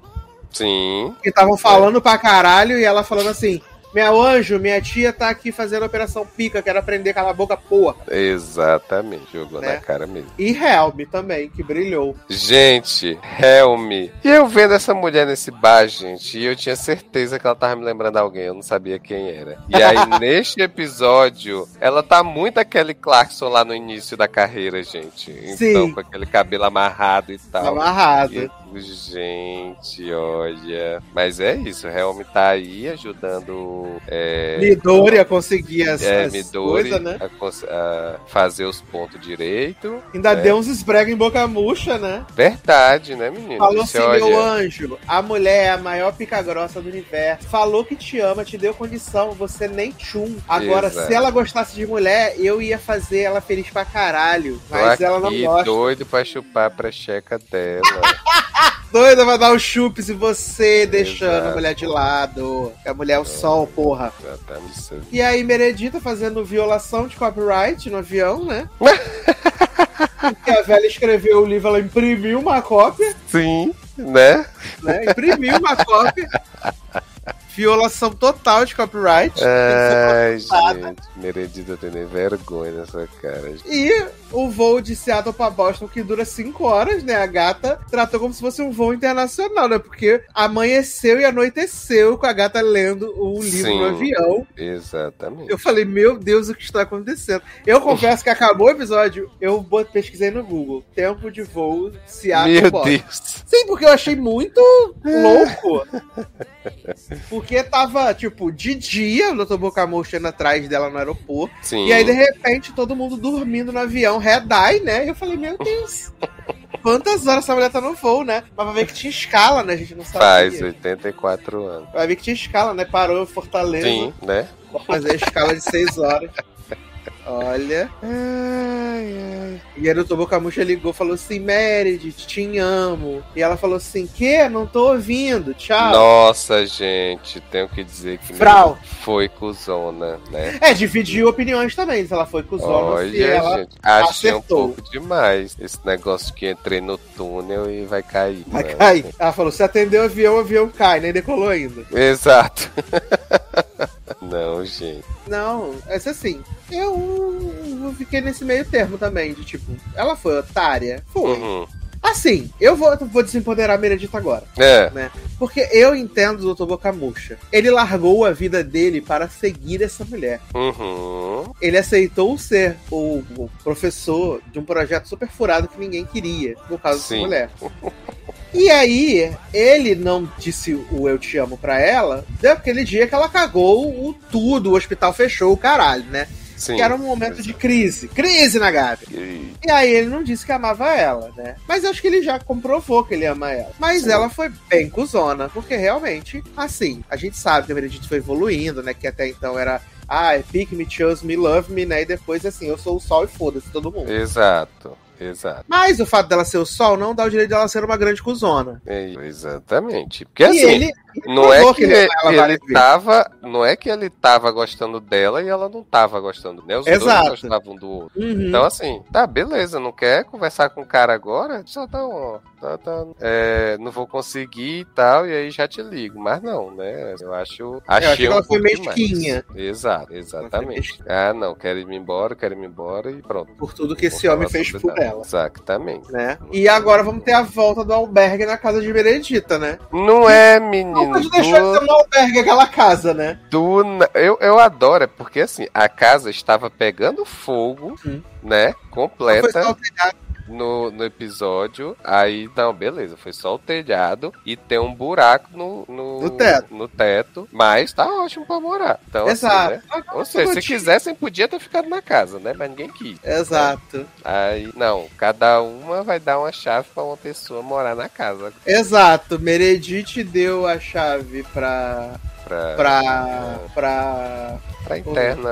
Sim. Que estavam falando pra caralho e ela falando assim: Meu anjo, minha tia tá aqui fazendo a operação pica, quero aprender a calar a boca, porra. Exatamente, jogou Né? na cara mesmo. E Helm também, que brilhou. Gente, Helm. E eu vendo essa mulher nesse bar, gente, e eu tinha certeza que ela tava me lembrando alguém, eu não sabia quem era. E aí, (laughs) neste episódio, ela tá muito aquele Clarkson lá no início da carreira, gente. Então, Sim. com aquele cabelo amarrado e tal. Amarrado. E- Gente, olha. Mas é isso, Helm tá aí ajudando. É, Midori a conseguir as, é, as coisas, né? a a fazer os pontos direito. Ainda É. deu uns esbrega em boca murcha, né? Verdade, né, menino? Falou assim, meu olha, anjo, a mulher é a maior pica grossa do universo. Falou que te ama, te deu condição, você nem tchum. Agora, Exato. se ela gostasse de mulher, eu ia fazer ela feliz pra caralho. tô Mas ela não gosta. doido pra chupar a precheca dela. (laughs) Doida vai dar o chupes e você deixando Exato. a mulher de lado. A mulher é o sol, porra. Exatamente. E aí, Meredita fazendo violação de copyright no avião, né? (laughs) Porque a velha escreveu o livro, ela imprimiu uma cópia, Sim, né? né? Imprimiu uma cópia. Violação total de copyright. Ai, gente, Meredita tem vergonha nessa cara. gente. E o voo de Seattle pra Boston, que dura 5 horas, né? A gata tratou como se fosse um voo internacional, né? Porque amanheceu e anoiteceu com a gata lendo o livro Sim. no avião. Exatamente. Eu falei, meu Deus, o que está acontecendo? Eu confesso que acabou o episódio, eu pesquisei no Google. Tempo de voo Seattle Meu Boston. Deus. Sim, porque eu achei muito louco. (laughs) Porque tava, tipo, de dia, o Dr. Bocamocha atrás dela no aeroporto. Sim. E aí, de repente, todo mundo dormindo no avião, red-eye, né? E eu falei, meu Deus. Quantas horas essa mulher tá no voo, né? Mas vai ver que tinha escala, né? A gente não sabia. Faz 84 anos. Vai ver que tinha escala, né? Parou em Fortaleza. Sim, né? Pra fazer a escala de 6 horas. Olha. Ai, ai. E aí o Dr. Bocamucha ligou e falou assim: Meredith, te amo. E ela falou assim: Que? Não tô ouvindo. Tchau. Nossa, gente, tenho que dizer que Frau. foi cuzona, né? É, dividiu opiniões também. Se ela foi com Olha, se ela gente, achei um acertou. pouco demais esse negócio que entrei no túnel e vai cair. vai né? cair. Ela falou: se atender o avião, o avião cai, nem decolou ainda. Exato. (laughs) Não, gente. Não, essa assim. Eu, eu fiquei nesse meio termo também, de tipo, ela foi otária? Foi. Uhum. Assim, eu vou, vou desempoderar a Meredith agora. É, Porque eu entendo o Dr. Bocamucha. Ele largou a vida dele para seguir essa mulher. uhum. Ele aceitou ser o, o professor de um projeto super furado que ninguém queria, por causa dessa Sim. mulher. (laughs) E aí, ele não disse o eu te amo pra ela, daquele dia que ela cagou o tudo, o hospital fechou o caralho, né? Sim. Que era um momento de crise. Crise na Gabi. E- E aí ele não disse que amava ela, né? Mas acho que ele já comprovou que ele ama ela. Mas Sim. ela foi bem cuzona, porque realmente, assim, a gente sabe que a Meredith foi evoluindo, né? Que até então era, ah, pick me, chose me, love me, né? E depois, assim, eu sou o sol e foda-se todo mundo. Exato, exato. Mas o fato dela ser o sol não dá o direito dela ser uma grande cuzona. É, exatamente. Porque e assim, ele não é que ele ele, ela tava. Não é que ele tava gostando dela e ela não tava gostando, né? Os Exato. dois gostavam do outro. Uhum. Então, assim, tá, beleza, não quer conversar com o cara agora? Só tá, ó, tá, tá, é, não vou conseguir e tal, e aí já te ligo. Mas não, né? Eu acho. Achei acho que ela um foi mesquinha. Exato, exatamente. Ah, não, quero ir embora, quero ir embora e pronto. por tudo que esse homem fez por ela. Exatamente. Né? E agora vamos ter a volta do albergue na casa de Meredita, né? Não é, Não menino. pode deixar de ser um albergue aquela casa, né? do eu, eu adoro, é porque assim, a casa estava pegando fogo, né? Foi Completa só o telhado. No, no episódio. Aí, não, beleza, foi só o telhado e tem um buraco no, no, No teto. no teto, mas tá ótimo pra morar. Então, assim, Exato. né? Ou seja, se quisessem, podia ter ficado na casa, né? Mas ninguém quis. Exato. Aí, não, cada uma vai dar uma chave pra uma pessoa morar na casa. Exato. Meredith deu a chave pra. Pra, pra. pra. pra interna.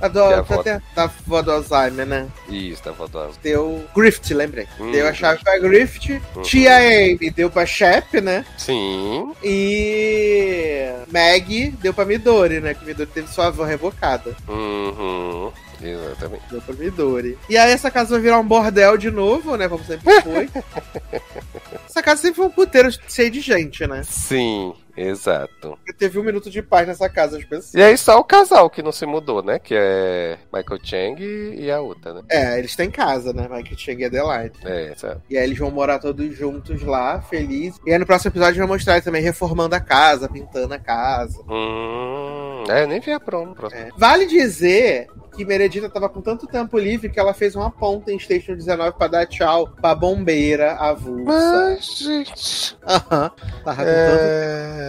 A do, Que é a pra avó- da avó do Alzheimer, né? Isso, tá faltando. Deu. Grift, lembrei. Uhum. Deu a chave pra Grift. Uhum. Tia Amy deu pra Shep, né? Sim, E. Maggie deu pra Midori, né? Que Midori teve sua avó revocada. Uhum. Exatamente. Pra Midori. E aí essa casa vai virar um bordel de novo, né? Como sempre foi. (laughs) essa casa sempre foi um puteiro cheio de gente, né? Sim, exato. Porque teve um minuto de paz nessa casa, as pessoas. E aí só o casal que não se mudou, né? Que é Michael Chang e a outra, né? É, eles têm casa, né? Michael Chang e Adelaide. É, sabe? E aí eles vão morar todos juntos lá, felizes. E aí no próximo episódio vai mostrar eles também reformando a casa, pintando a casa. Hum, é, nem vi a promo. É. Vale dizer que Meredita tava com tanto tempo livre que ela fez uma ponta em Station 19 pra dar tchau pra bombeira avulsa. Mas, gente. Aham. Tava com tanto...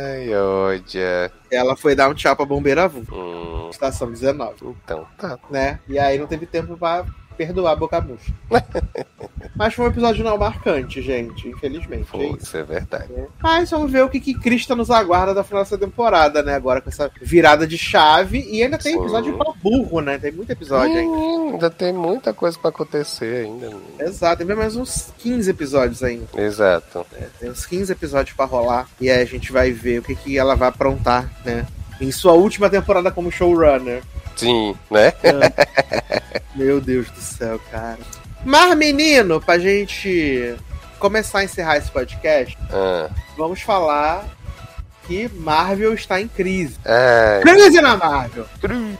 Ai. Ela foi dar um tchau pra bombeira avulsa. Hum, Estação 19, então, tá. né? E aí não teve tempo pra perdoar a boca murcha. (laughs) Mas foi um episódio não marcante, gente, infelizmente. é isso. é verdade. Mas vamos ver o que, que Krista nos aguarda da final dessa temporada, né? Agora com essa virada de chave. E ainda tem episódio pra burro, né? Tem muito episódio ainda. Hum, ainda tem muita coisa pra acontecer ainda. Exato, tem mais uns 15 episódios ainda. Exato. né? Tem uns 15 episódios pra rolar. E aí a gente vai ver o que, que ela vai aprontar, né? Em sua última temporada como showrunner. Sim, né? (laughs) Meu Deus do céu, cara. Mas, menino, pra gente começar a encerrar esse podcast, Ah, vamos falar que Marvel está em crise. é. Crise na Marvel!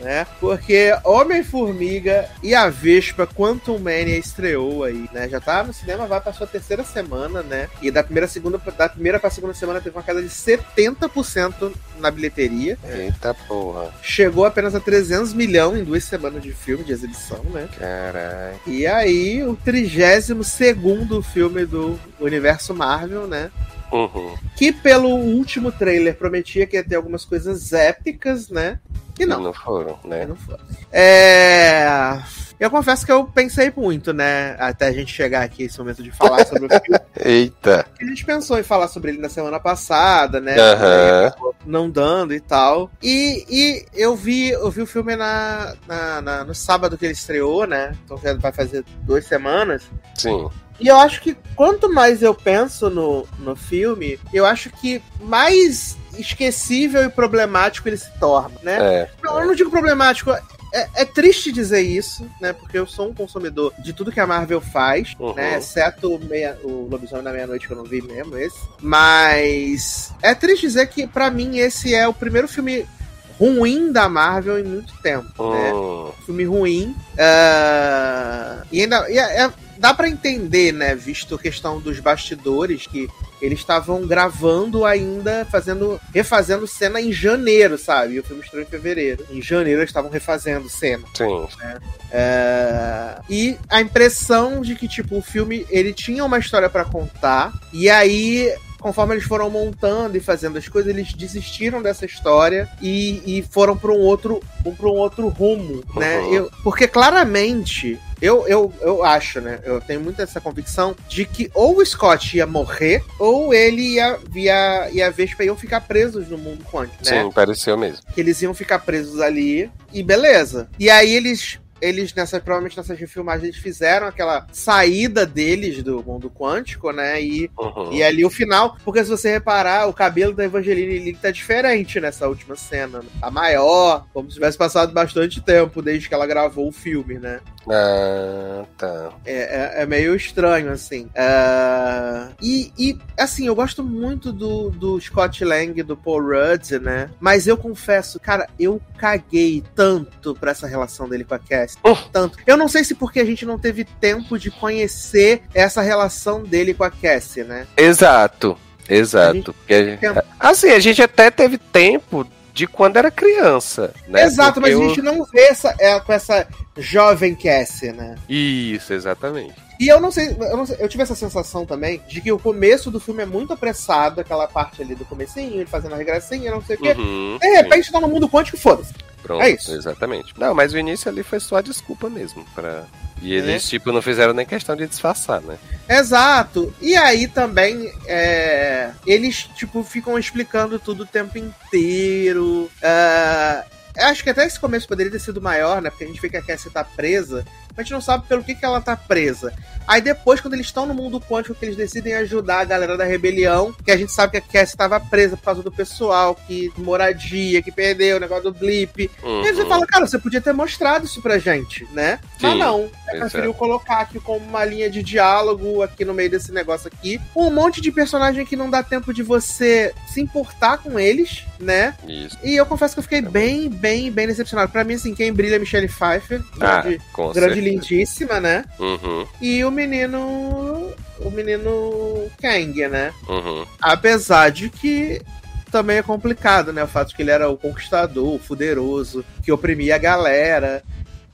Né? Porque Homem-Formiga e a Vespa Quantum Mania estreou aí, né? Já tá no cinema, vai pra sua terceira semana, né? E da primeira, segunda, da primeira pra segunda semana teve uma queda de 70% na bilheteria. Eita porra. Chegou apenas a 300 milhões em duas semanas de filme, de exibição, né? Caralho. E aí, o 32 segundo filme do universo Marvel, né? Uhum. Que pelo último trailer prometia que ia ter algumas coisas épicas, né? E não. Não foram, né? Não foi. É. Eu confesso que eu pensei muito, né? Até a gente chegar aqui esse momento de falar (laughs) sobre o filme. Eita. A gente pensou em falar sobre ele na semana passada, né? Acabou Não dando e tal. E, e eu vi eu vi o filme na, na- na- no sábado que ele estreou, né? Então vai fazer duas semanas. Sim. E eu acho que quanto mais eu penso no, no filme, eu acho que mais esquecível e problemático ele se torna, né? É. Não, eu não digo problemático. É, é triste dizer isso, né? Porque eu sou um consumidor de tudo que a Marvel faz, Uhum. né? Exceto o, meia, o Lobisomem da Meia-Noite, que eu não vi mesmo, esse. Mas é triste dizer que, pra mim, esse é o primeiro filme ruim da Marvel em muito tempo, né? Hum. filme ruim. ah, e ainda. e é- é- dá pra entender, né? Visto a questão dos bastidores, que eles estavam gravando ainda, fazendo. refazendo cena em janeiro, sabe? E o filme estreou em fevereiro. Em janeiro eles estavam refazendo cena. Sim. É, E a impressão de que, tipo, o filme ele tinha uma história pra contar, e aí. Conforme eles foram montando e fazendo as coisas, eles desistiram dessa história e, e foram para um outro para um outro rumo, né? Uhum. Eu- porque claramente eu, eu, eu acho, né? Eu tenho muito essa convicção de que ou o Scott ia morrer, ou ele ia, ia, e a Vespa iam ficar presos no mundo quântico, né? Sim, pareceu mesmo. que eles iam ficar presos ali e beleza. E aí eles eles nessa provavelmente nessas refilmagens eles fizeram aquela saída deles do mundo quântico, né? E, Uhum. e ali o final, porque se você reparar, o cabelo da Evangeline Lilly tá diferente nessa última cena, né? tá maior, como se tivesse passado bastante tempo desde que ela gravou o filme, né? Ah, tá. É, é- é meio estranho, assim. Ah, e, e, assim, eu gosto muito do, do Scott Lang e do Paul Rudd, né? Mas eu confesso, cara, eu caguei tanto pra essa relação dele com a Cassie. Uh. Tanto. Eu não sei se porque a gente não teve tempo de conhecer essa relação dele com a Cassie, né? Exato. Exato. Porque a gente- Tempo. Assim, a gente até teve tempo de quando era criança, né? Exato, mas Porque a eu- gente não vê essa, é, com essa jovem Cassie, né? Isso, exatamente. E eu não, sei, eu não sei, eu tive essa sensação também de que o começo do filme é muito apressado, aquela parte ali do comecinho, ele fazendo a regressinha, não sei o quê. Uhum, De repente tá no mundo quântico, foda-se. Pronto, é isso. exatamente. Não, mas o início ali foi só a desculpa mesmo. Pra... E É. eles, tipo, não fizeram nem questão de disfarçar, né? Exato. E aí também é, eles, tipo, ficam explicando tudo o tempo inteiro. Eu acho que até esse começo poderia ter sido maior, né? Porque a gente vê que a Cassie tá presa a gente não sabe pelo que, que ela tá presa. Aí depois, quando eles estão no mundo quântico, que eles decidem ajudar a galera da rebelião, que a gente sabe que a Cassie estava presa por causa do pessoal, que moradia, que perdeu o negócio do blip. Uhum. E aí você fala, cara, você podia ter mostrado isso pra gente, né? Mas Sim, não. Você pois preferiu colocar aqui como uma linha de diálogo aqui no meio desse negócio aqui. Um monte de personagem que não dá tempo de você se importar com eles, né? Isso. E eu confesso que eu fiquei bem, bem, bem decepcionado. Pra mim, assim, quem brilha é Michelle Pfeiffer. Ah, Grande, com grande. Lindíssima, né? Uhum, E o menino. O menino Kang, né? uhum. Apesar de que também é complicado, né? O fato de que ele era o conquistador, o fuderoso, que oprimia a galera.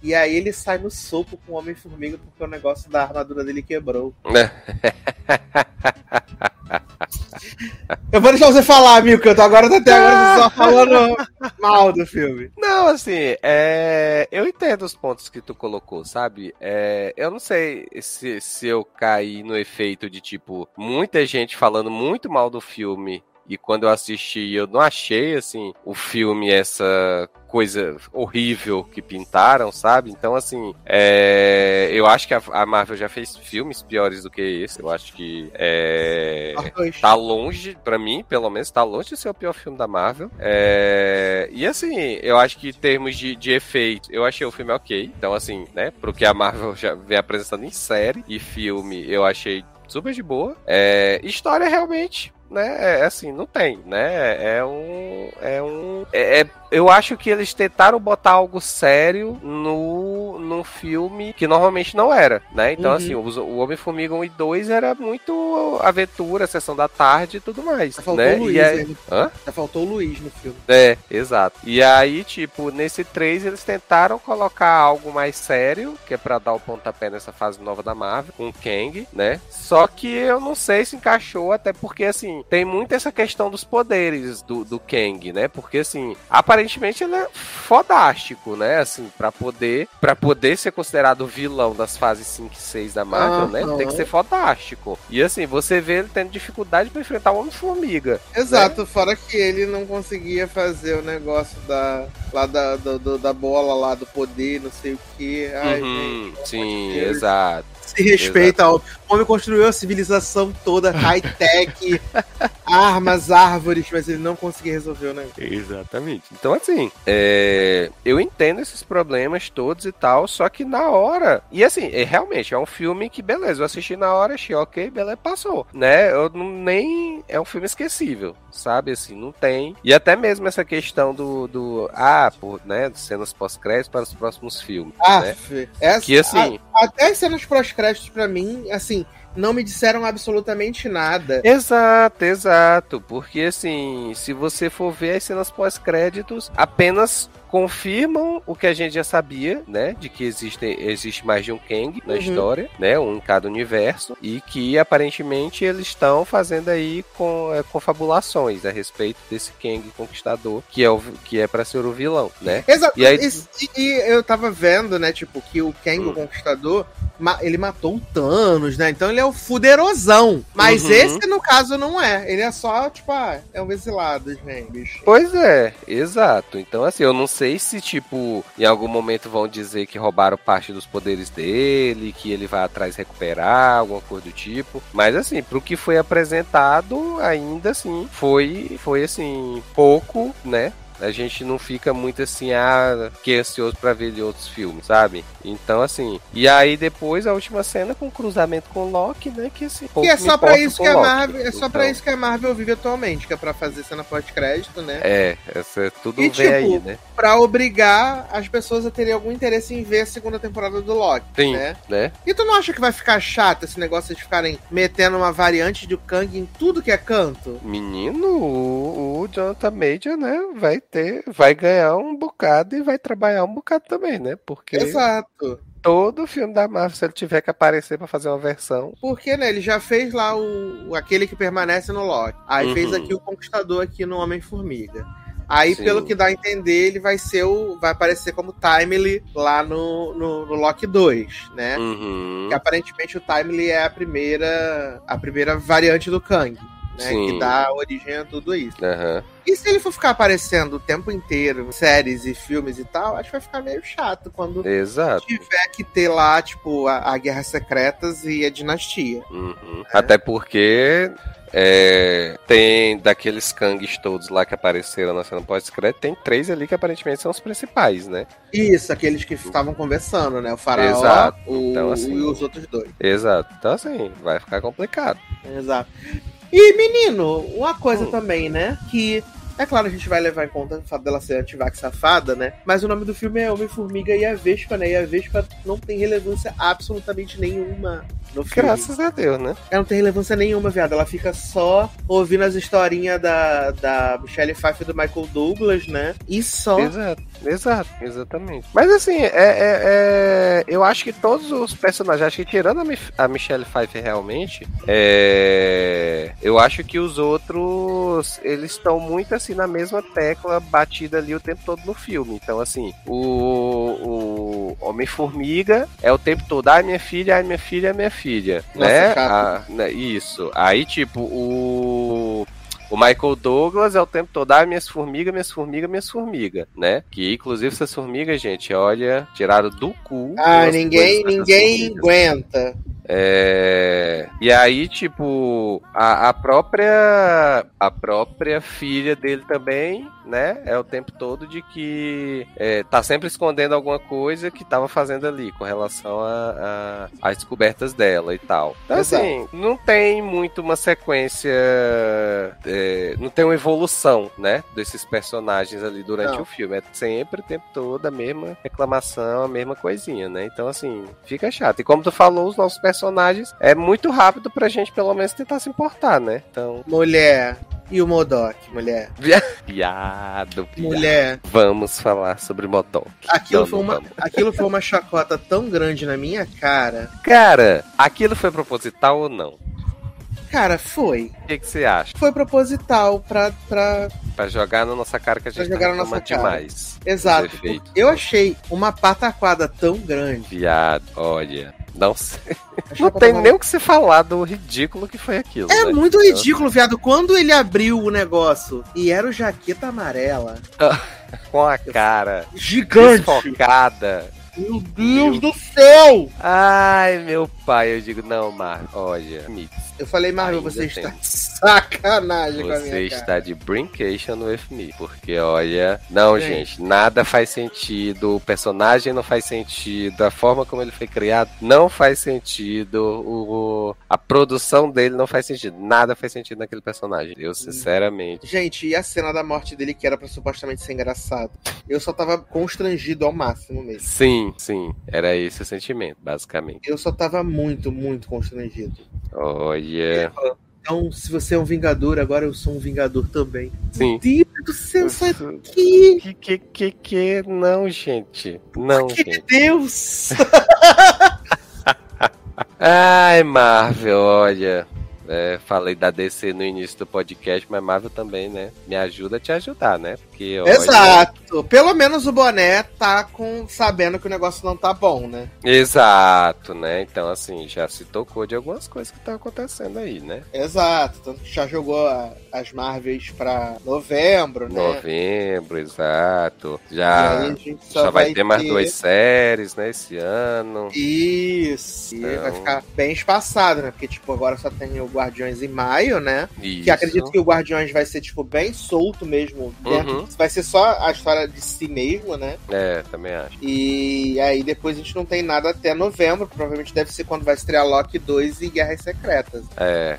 E aí ele sai no soco com o Homem-Formiga porque o negócio da armadura dele quebrou. Né? (laughs) Eu vou deixar você falar, Milka. Eu tô agora até agora só falando mal do filme. Não, assim, é... eu entendo os pontos que tu colocou, sabe? É... Eu não sei se, se eu caí no efeito de, tipo, muita gente falando muito mal do filme. E quando eu assisti, eu não achei, assim, o filme essa coisa horrível que pintaram, sabe? Então, assim, é... eu acho que a a Marvel já fez filmes piores do que esse. Eu acho que é... Tá longe, pra mim, pelo menos, tá longe de ser o pior filme da Marvel. É, E assim, eu acho que em termos de, de efeito, eu achei o filme ok. Então, assim, né, pro que a Marvel já vem apresentando em série e filme, eu achei super de boa. É, História realmente. Né, é assim, não tem, né? É um. É um. É, é- eu acho que eles tentaram botar algo sério no, no filme que normalmente não era, né? Então, Uhum. assim, os- o Homem-Formiga 1 e 2 era muito aventura, sessão da tarde e tudo mais. Só faltou né? o Luiz E aí- aí. Hã? Já faltou o Luiz no filme. É, exato. E aí, tipo, nesse 3 eles tentaram colocar algo mais sério, que é pra dar o pontapé nessa fase nova da Marvel, com o Kang, né? Só que eu não sei se encaixou, até porque, assim, tem muito essa questão dos poderes do, do Kang, né? Porque, assim, aparentemente ele é fodástico, né? Assim, pra poder, pra poder ser considerado vilão das fases 5 e 6 da Marvel, né? Aham. Tem que ser fodástico. E, assim, você vê ele tendo dificuldade pra enfrentar o Homem-Formiga. Exato, fora que ele não conseguia fazer o negócio da. lá da, do- do- da bola lá, do poder, não sei o que. Ai, Uhum, gente, sim, exato. Se respeita, o homem construiu a civilização toda, high-tech, (laughs) armas, árvores, mas ele não conseguia resolver o negócio. Exatamente. Então, assim, é, eu entendo esses problemas todos e tal, só que na hora. E assim, é, realmente, é um filme que, beleza, eu assisti na hora, achei ok, beleza, passou. Né? Eu não, nem. É um filme esquecível, sabe? Assim, não tem. E até mesmo essa questão do. do ah, por, né? Cenas pós-créditos para os próximos filmes. Ah, né? Essa, Que assim. Até as cenas pós-créditos, pra mim, assim, não me disseram absolutamente nada. Exato, exato. Porque assim, se você for ver as cenas pós-créditos, apenas confirmam o que a gente já sabia, né? De que existe, existe mais de um Kang na Uhum. história, né? Um em cada universo. E que aparentemente eles estão fazendo aí com é, confabulações a respeito desse Kang conquistador, que é, o, que é pra ser o vilão, né? Exato. E aí- E, e eu tava vendo, né, tipo, que o Kang, Hum. o Conquistador, ele matou o Thanos, né? Então ele é o fuderosão. Mas Uhum. esse, no caso, não é. Ele é só, tipo, ah, é um exilado, gente, bicho. Pois é, exato. Então, assim, eu não sei se, tipo, em algum momento vão dizer que roubaram parte dos poderes dele, que ele vai atrás recuperar, alguma coisa do tipo. Mas, assim, pro que foi apresentado, ainda assim, foi, foi assim, pouco, né? A gente não fica muito assim, ah, que ansioso pra ver de outros filmes, sabe? Então, assim. E aí depois a última cena com o cruzamento com o Loki, né? Que assim. Que é me só pra importa isso que a Loki. Marvel, é só pra Então, isso que a Marvel vive atualmente, que é pra fazer cena pós-crédito, né? É, essa é tudo E, vem tipo, aí, né? Pra obrigar as pessoas a terem algum interesse em ver a segunda temporada do Loki, Sim, né? né? E tu não acha que vai ficar chato esse negócio de ficarem metendo uma variante do Kang em tudo que é canto? Menino, o, o Jonathan Major, né, vai ter, vai ganhar um bocado e vai trabalhar um bocado também, né? Porque Exato. todo filme da Marvel, se ele tiver que aparecer pra fazer uma versão, Porque, né, ele já fez lá o, o- aquele que permanece no Loki. Aí Uhum. fez aqui o Conquistador aqui no Homem-Formiga. Aí, Sim. pelo que dá a entender, ele vai ser o. Vai aparecer como Timely lá no, no, no Loki 2, né? uhum, Que aparentemente o Timely é a primeira. a primeira variante do Kang. Né? Sim. Que dá origem a tudo isso. Aham. E se ele for ficar aparecendo o tempo inteiro, em séries e filmes e tal, acho que vai ficar meio chato quando Exato. tiver que ter lá, tipo, a, a Guerras Secretas e a Dinastia. Uhum. Até porque é, tem daqueles Kangs todos lá que apareceram na cena pós-crédito, tem três ali que aparentemente são os principais, né? Isso, aqueles que estavam conversando, né? O Faraó Exato. o, Então, assim- e os outros dois. Exato. Então, assim, vai ficar complicado. Exato. E, menino, uma coisa Hum. também, né? Que. É claro, a gente vai levar em conta o fato dela ser antivax safada, né? Mas o nome do filme é Homem-Formiga e a Vespa, né? E a Vespa não tem relevância absolutamente nenhuma no filme. Graças a Deus, né? Ela não tem relevância nenhuma, viado. Ela fica só ouvindo as historinhas da, da Michelle Pfeiffer e do Michael Douglas, né? E só. Exato, exato, exatamente. Mas assim, é, é- é- eu acho que todos os personagens, acho que tirando a, Mi- a Michelle Pfeiffer realmente, é, eu acho que os outros, eles estão muito assim na mesma tecla batida ali o tempo todo no filme. Então assim, o, o Homem-Formiga é o tempo todo, ai minha filha, ai minha filha, ai minha filha, Nossa, né? chato. Ah, né, Isso. Aí tipo, o o Michael Douglas é o tempo todo, ah, minhas formigas, minhas formigas, minhas formigas, né? Que inclusive essas formigas, gente, olha, tiraram do cu. Ah, ninguém, ninguém aguenta. É... E aí, tipo, a, a própria a própria filha dele também, né? É o tempo todo de que é, tá sempre escondendo alguma coisa que tava fazendo ali com relação a- a- às descobertas dela e tal. Então, Exato. assim, não tem muito uma sequência, é, não tem uma evolução, né? Desses personagens ali durante Não. o filme. É sempre o tempo todo a mesma reclamação, a mesma coisinha, né? Então, assim, fica chato. E como tu falou, os nossos personagens é muito rápido pra gente, pelo menos, tentar se importar, né? Então, Mulher. E o Modok, mulher. piado, piado. Mulher. Vamos falar sobre Modok. Aquilo foi, uma, vamos. aquilo foi uma chacota tão grande na minha cara. Cara, aquilo foi proposital ou não? Cara, foi. O que, você acha? Foi proposital pra. pra... Pra jogar na nossa cara que a gente Pra jogar tá na nossa cara. demais. Exato. Eu achei uma pataquada tão grande. Viado, olha. Não sei. Não tem nem o que se falar do ridículo que foi aquilo. É né? muito ridículo, viado. Quando ele abriu o negócio e era o jaqueta amarela, (laughs) Com a cara gigante. desfocada. Meu Deus do céu! Ai, meu pai, eu digo, não, Marco, olha, Mix, Eu falei, Marvel, Ainda você tem. está de sacanagem com a você minha cara. está de brincation with me, porque olha, não, Gente. gente, nada faz sentido, o personagem não faz sentido, a forma como ele foi criado não faz sentido, o, a produção dele não faz sentido, nada faz sentido naquele personagem. Eu, sinceramente, Gente, e a cena da morte dele, que era pra supostamente ser engraçado? Eu só tava constrangido ao máximo mesmo. sim, sim, era esse o sentimento, basicamente. Eu só tava muito, muito constrangido. Olha, Então, se você é um vingador, agora eu sou um vingador também. sim. Deus do céu, sai daqui! Que, que, que, que, não, gente, não, Que gente. Deus! (laughs) Ai, Marvel, olha. É, falei da DC no início do podcast, mas Marvel também, né? Me ajuda a te ajudar, né? Porque, Exato. Pelo menos o boné tá com sabendo que o negócio não tá bom, né? Exato, né? Então, assim, já se tocou de algumas coisas que estão acontecendo aí, né? Exato. Tanto que já jogou a- as Marvels pra novembro, né? Novembro, exato. E Já, só, já vai ter mais duas séries, né? Esse ano. Isso. E Então- vai ficar bem espaçado, né? Porque, tipo, agora só tem o Guardiões em maio, né? Isso. Que acredito que o Guardiões vai ser, tipo, bem solto mesmo. dentro- Uhum. Vai ser só a história de si mesmo, né? É, também acho. E aí depois a gente não tem nada até novembro. Provavelmente deve ser quando vai estrear Loki 2 e Guerras Secretas. É,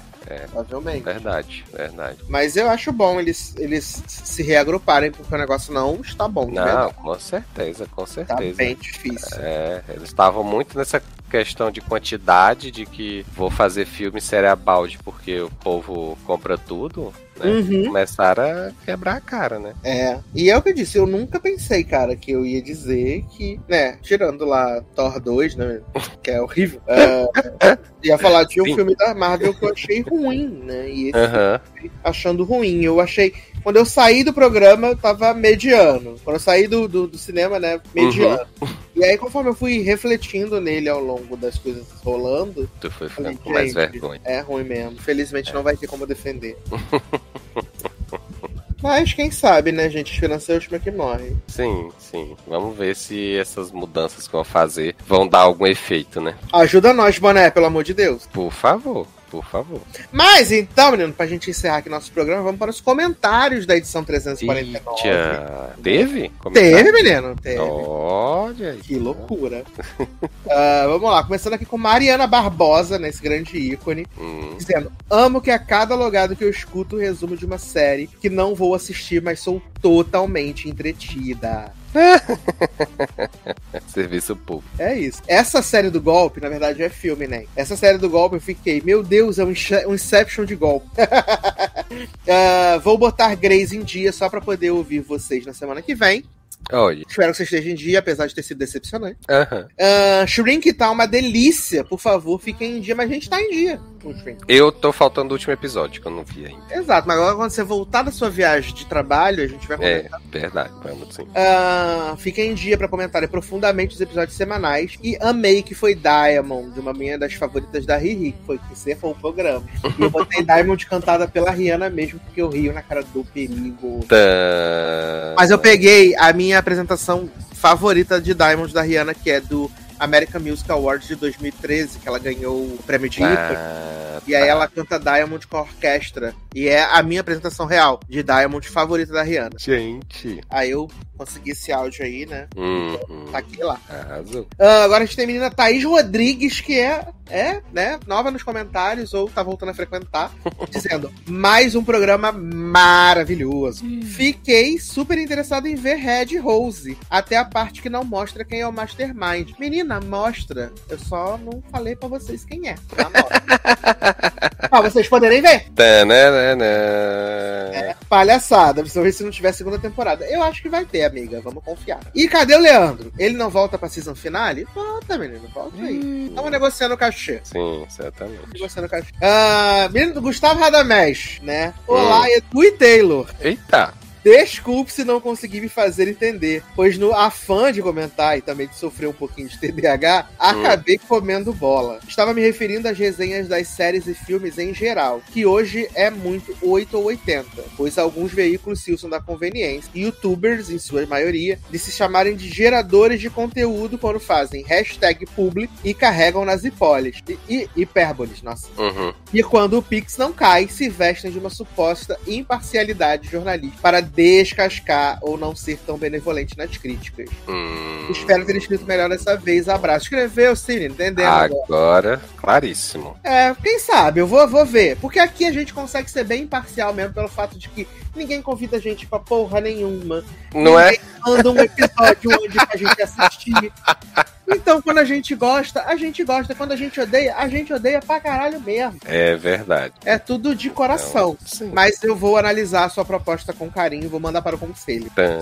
Provavelmente. verdade, verdade. Mas eu acho bom eles, eles se reagruparem, porque o negócio não está bom. de Não, verdade. com certeza, com Tá certeza. bem difícil. É, eles estavam muito nessa questão de quantidade, de que vou fazer filme cerebalde porque o povo compra tudo, né? Uhum. Começaram a quebrar a cara, né? É. E é o que eu disse, eu nunca pensei, cara, que eu ia dizer que, né, tirando lá Thor 2, né, (laughs) que é horrível, é, ia falar de um Sim. filme da Marvel que eu achei ruim, né, e esse Aham. achando ruim. Eu achei. Quando eu saí do programa, eu tava mediano. Quando eu saí do, do, do cinema, né? Mediano. Uhum. E aí, conforme eu fui refletindo nele ao longo das coisas rolando, Tu foi ficando com mais vergonha. é ruim mesmo. Felizmente não vai ter como defender. (laughs) Mas quem sabe, né, gente? Esperança é a última que morre. Sim, sim. Vamos ver se essas mudanças que vão fazer vão dar algum efeito, né? Ajuda nós, Boné, pelo amor de Deus. Por favor, por favor. Mas então, menino, pra gente encerrar aqui nosso programa, vamos para os comentários da edição 349. Eita, teve? Teve, Comentário? menino? Teve. Olha. Que loucura. (laughs) Ah, vamos lá, começando aqui com Mariana Barbosa, nesse grande ícone, Hum, dizendo: Amo que a cada logado que eu escuto o resumo de uma série que não vou assistir, mas sou totalmente entretida. (laughs) serviço público. É isso. Essa série do golpe, na verdade, é filme, né? Essa série do golpe eu fiquei, meu Deus, é um um Inception de golpe. (laughs) Ah, vou botar Grace em dia só pra poder ouvir vocês na semana que vem. Olha. Espero que você esteja em dia, apesar de ter sido decepcionante. Uh, Shrink tá uma delícia. Por favor, fiquem em dia. Mas a gente tá em dia Shrink. Eu tô faltando o último episódio, que eu não vi ainda. Exato. Mas agora, quando você voltar da sua viagem de trabalho, a gente vai É, comentar. verdade, vamos sim. Uh, fiquem em dia pra comentarem profundamente os episódios semanais. E amei que foi Diamond, uma minha das favoritas da Riri, que foi que encerrou o programa. E eu botei Diamond cantada pela Rihanna mesmo, porque eu rio na cara do perigo. Tã... Mas eu peguei a minha apresentação favorita de Diamond da Rihanna, que é do American Music Awards de 2013, que ela ganhou o prêmio de ícone. Ah, E aí tá. ela canta Diamond com a orquestra. E é a minha apresentação real de Diamond favorita da Rihanna. Gente. Aí eu consegui esse áudio aí, né? Hum, Tá aqui lá. arrasou. Ah, agora a gente tem a menina Thaís Rodrigues, que é, é, né, nova nos comentários, ou tá voltando a frequentar, (laughs) dizendo, mais um programa maravilhoso. Fiquei super interessado em ver Red Rose, até a parte que não mostra quem é o Mastermind. Menina, mostra. Eu só não falei pra vocês quem é. Mostra. (laughs) pra vocês poderem ver. É, palhaçada, principalmente se não tiver segunda temporada. Eu acho que vai ter, amiga. Vamos confiar. E cadê o Leandro? Ele não volta pra season finale? Volta, menino. Volta aí. Estamos negociando o cachê. Sim, certamente. Negociando o cachê. Ah, menino do Gustavo Radamés, né? Olá, Edu e Taylor. Eita. Desculpe se não consegui me fazer entender, pois no afã de comentar e também de sofrer um pouquinho de TDAH, acabei comendo bola. Estava me referindo às resenhas das séries e filmes em geral, que hoje é muito 8 ou 80, pois alguns veículos se usam da conveniência, e youtubers, em sua maioria, de se chamarem de geradores de conteúdo quando fazem hashtag public e carregam nas hipólis. E, e hipérboles, nossa. Uhum. E quando o Pix não cai, se vestem de uma suposta imparcialidade jornalística para descascar ou não ser tão benevolente nas críticas. Hum. Espero ter escrito melhor dessa vez. Abraço. Escreveu, sim, entendeu? agora? Agora, claríssimo. É, quem sabe? Eu vou, vou ver. Porque aqui a gente consegue ser bem imparcial mesmo, pelo fato de que ninguém convida a gente pra porra nenhuma. Não é? Ninguém Manda um episódio onde a gente assistir. Então, quando a gente gosta, a gente gosta. Quando a gente odeia, a gente odeia pra caralho mesmo. É verdade. É tudo de coração. Sim. Mas eu vou analisar a sua proposta com carinho vou mandar para o conselho. Tã...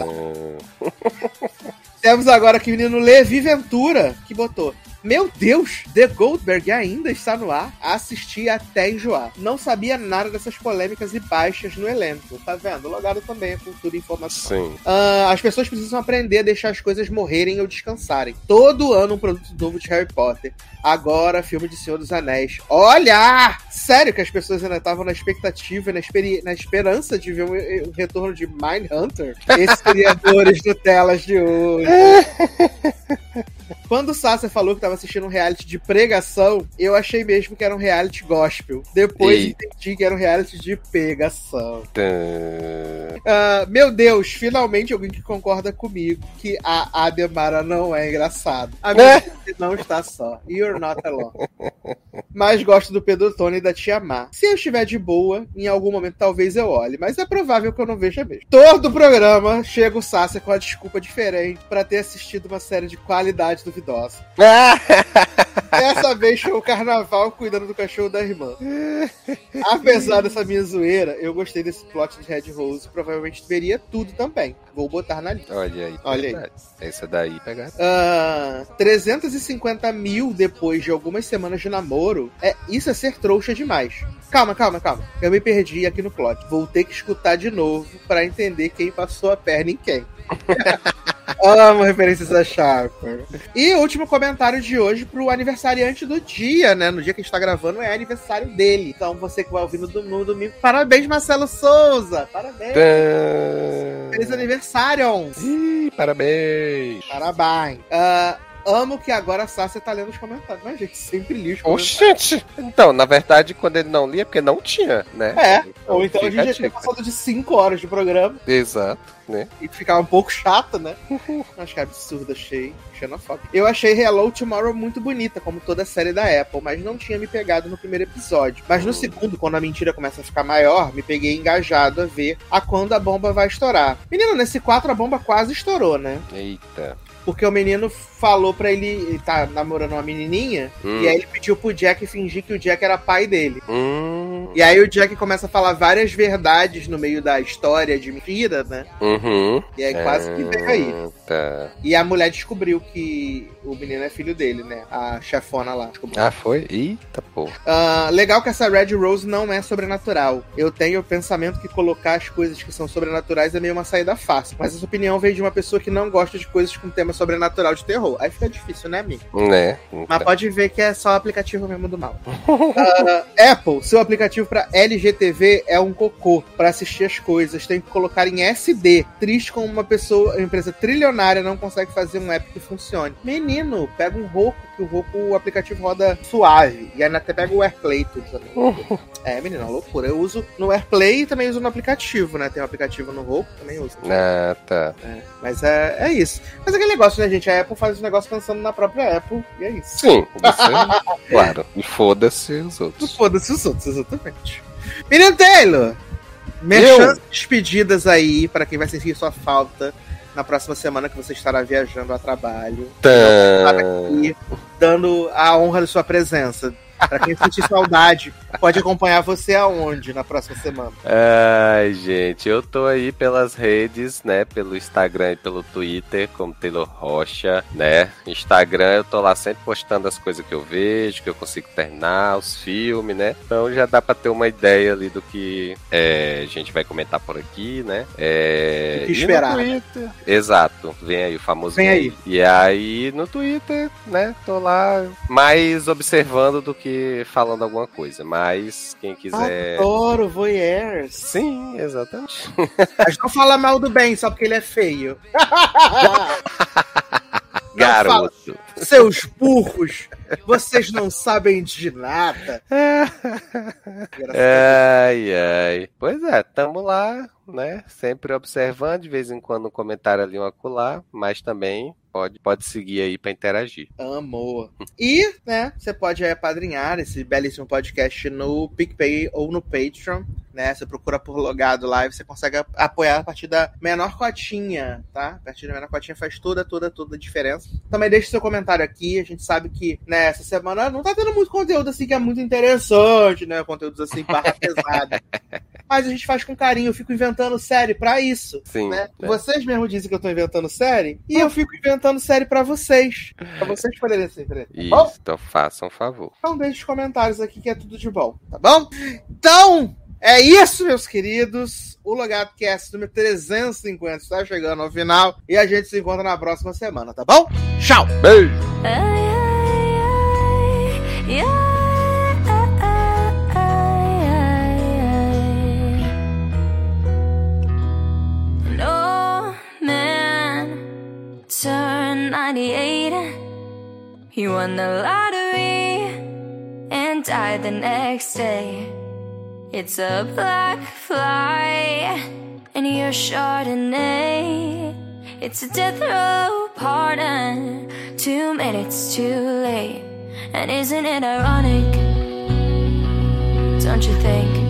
Temos agora aqui o menino Levi Ventura, que botou. Meu Deus, The Goldberg ainda está no ar. Assisti até enjoar. Não sabia nada dessas polêmicas e baixas no elenco. Tá vendo? Logado também é cultura e informação. Sim. Ah, as pessoas precisam aprender a deixar as coisas morrerem ou descansarem. Todo ano um produto novo de Harry Potter. Agora, filme de Senhor dos Anéis. Olha! Sério que as pessoas ainda estavam na expectativa, na, na esperança de ver um, um retorno de Mindhunter? Esses criadores Nutelas de hoje. (laughs) Quando o Sasha falou que estava assistindo um reality de pregação, eu achei mesmo que era um reality gospel. Depois Ei. entendi que era um reality de pegação. Ah, meu Deus, finalmente alguém que concorda comigo que a Ademara não é engraçada. A minha você não está só. You're not alone. Mas gosto do Pedro Tony e da Tia Má. Se eu estiver de boa, em algum momento talvez eu olhe, mas é provável que eu não veja mesmo. Todo programa chega o Sasha com a desculpa diferente pra ter assistido uma série de qualidade duvidosa. (laughs) Dessa vez foi o carnaval cuidando do cachorro da irmã. Apesar dessa minha zoeira, eu gostei desse plot de Red Rose. Provavelmente veria tudo também. Vou botar na lista. Olha aí. Olha aí. verdade. Essa daí pegar. Ah, 350 mil depois de algumas semanas de namoro. É, isso é ser trouxa demais. Calma, calma, calma. Eu me perdi aqui no plot. Vou ter que escutar de novo pra entender quem passou a perna em quem. (laughs) Amo referências a Chapa. E último comentário de hoje pro aniversariante do dia, né? No dia que a gente tá gravando é aniversário dele. Então você que vai ouvir no domingo, parabéns, Marcelo Souza! Parabéns! Tã. Feliz aniversário! Ih, parabéns. Parabéns! Ah, amo que agora a Sácia tá lendo os comentários. Mas, gente, sempre li os comentários. Oxente. Então, na verdade, quando ele não lia, é porque não tinha, né? É, ou então a gente já tinha passado de 5 horas de programa Exato, né? e ficava um pouco chato, né? (laughs) Acho que é absurdo, achei xenofóbico. Eu achei Hello Tomorrow muito bonita, como toda a série da Apple, mas não tinha me pegado no primeiro episódio. Mas no segundo, quando a mentira começa a ficar maior, me peguei engajado a ver a quando a bomba vai estourar. Menino, nesse 4 a bomba quase estourou, né? Eita. Porque o menino falou pra ele, ele tá namorando uma menininha, Hum. e aí ele pediu pro Jack fingir que o Jack era pai dele. Hum. E aí o Jack começa a falar várias verdades no meio da história de mentira, né? Uhum. E aí quase que veio aí. Tá. E a mulher descobriu que o menino é filho dele, né? A chefona lá. descobriu. Ah, foi? Eita, pô. Ah, legal que essa Red Rose não é sobrenatural. Eu tenho o pensamento que colocar as coisas que são sobrenaturais é meio uma saída fácil. Mas essa opinião veio de uma pessoa que não gosta de coisas com tema sobrenatural de terror. Aí fica difícil, né, amigo? Né? Mas pode ver que é só o aplicativo mesmo do mal. Ah, Apple, seu aplicativo para LGTV é um cocô para assistir as coisas. Tem que colocar em SD. Triste como uma pessoa, uma empresa trilionária não consegue fazer um app que funcione. Menino, pega um Roku, que o Roku, o aplicativo roda suave. E ainda até pega o AirPlay tudo também. é, menino, é uma loucura. Eu uso no AirPlay e também uso no aplicativo, né? Tem um aplicativo no Roku, também uso. Ah, tá. É, mas é, é isso. Mas aquele negócio, né, gente? A Apple faz os negócios pensando na própria Apple. E é isso. Sim, você, (laughs) claro. E foda-se os outros. Foda-se os outros, exatamente. Menino Taylor, merchan despedidas aí para quem vai sentir sua falta na próxima semana que você estará viajando a trabalho. Tá. aqui dando a honra de sua presença. Para quem sentir saudade, pode acompanhar você aonde na próxima semana? Ai, gente, eu tô aí pelas redes, né? Pelo Instagram e pelo Twitter, como Taylor Rocha, né? Instagram eu tô lá sempre postando as coisas que eu vejo, que eu consigo terminar, os filmes, né? Então já dá pra ter uma ideia ali do que é, a gente vai comentar por aqui, né? É, O que esperar, Twitter- Exato, vem aí o famoso. Vem aí. E aí no Twitter, né? Tô lá mais observando do que falando alguma coisa. Mas quem quiser. Adoro voyeurs. Sim, exatamente. (laughs) Mas não fala mal do bem só porque ele é feio. (laughs) Não fala, Garoto. Seus burros, vocês não sabem de nada. Ai, ai. Pois é, tamo lá, né? Sempre observando, de vez em quando um comentário ali, um acolá, mas também pode, pode seguir aí pra interagir. Amor. E, né, você pode aí apadrinhar esse belíssimo podcast no PicPay ou no Patreon, né? Você procura por logado lá e você consegue apoiar a partir da menor cotinha, tá? A partir da menor cotinha faz toda, toda, toda a diferença. Também deixe seu comentário aqui. A gente sabe que, né, essa semana não tá tendo muito conteúdo assim que é muito interessante, né? Conteúdos assim, barra (laughs) pesada. Mas a gente faz com carinho. Eu fico inventando série pra isso. Sim. né? né? Vocês mesmo dizem que eu tô inventando série, e eu fico inventando série pra vocês. Pra vocês poderem ser, tá bom? Isso, então façam um favor. Então deixe os comentários aqui que é tudo de bom, tá bom? Então, é isso, meus queridos. O Logado Cast número 350 está chegando ao final e a gente se encontra na próxima semana, tá bom? Tchau! Beijo! No man turned 98. He won the lottery and died the next day. It's a black fly and your Chardonnay. It's a death row pardon, two minutes too late. And isn't it ironic? Don't you think?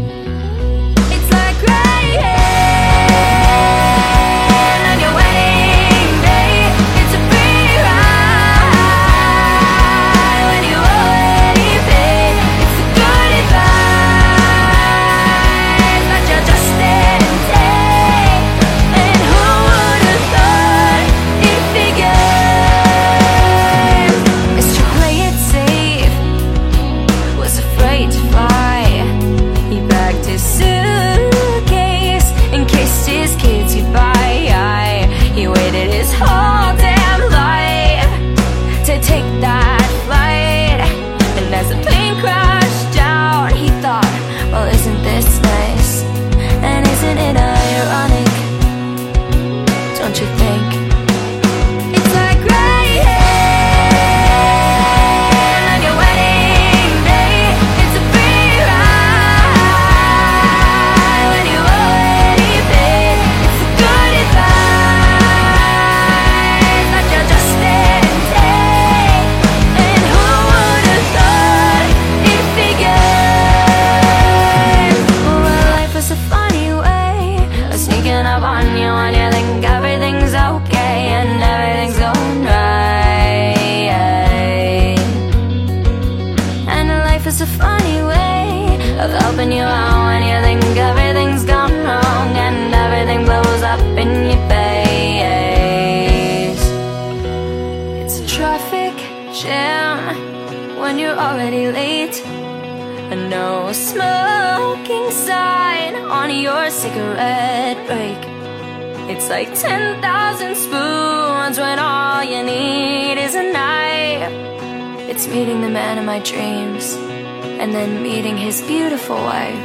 Like 10,000 spoons when all you need is a knife. It's meeting the man of my dreams and then meeting his beautiful wife.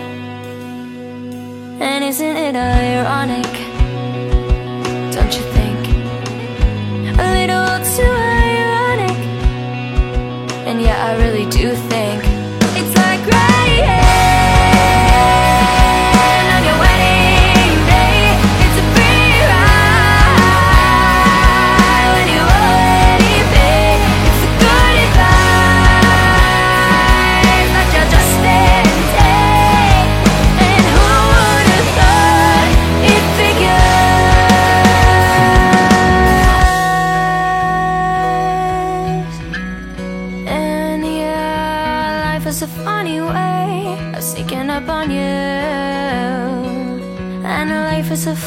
And isn't it ironic? Don't you think? A little too ironic. And yeah, I really do think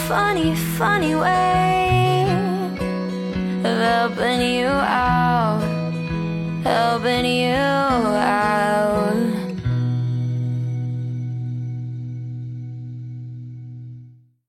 funny, funny way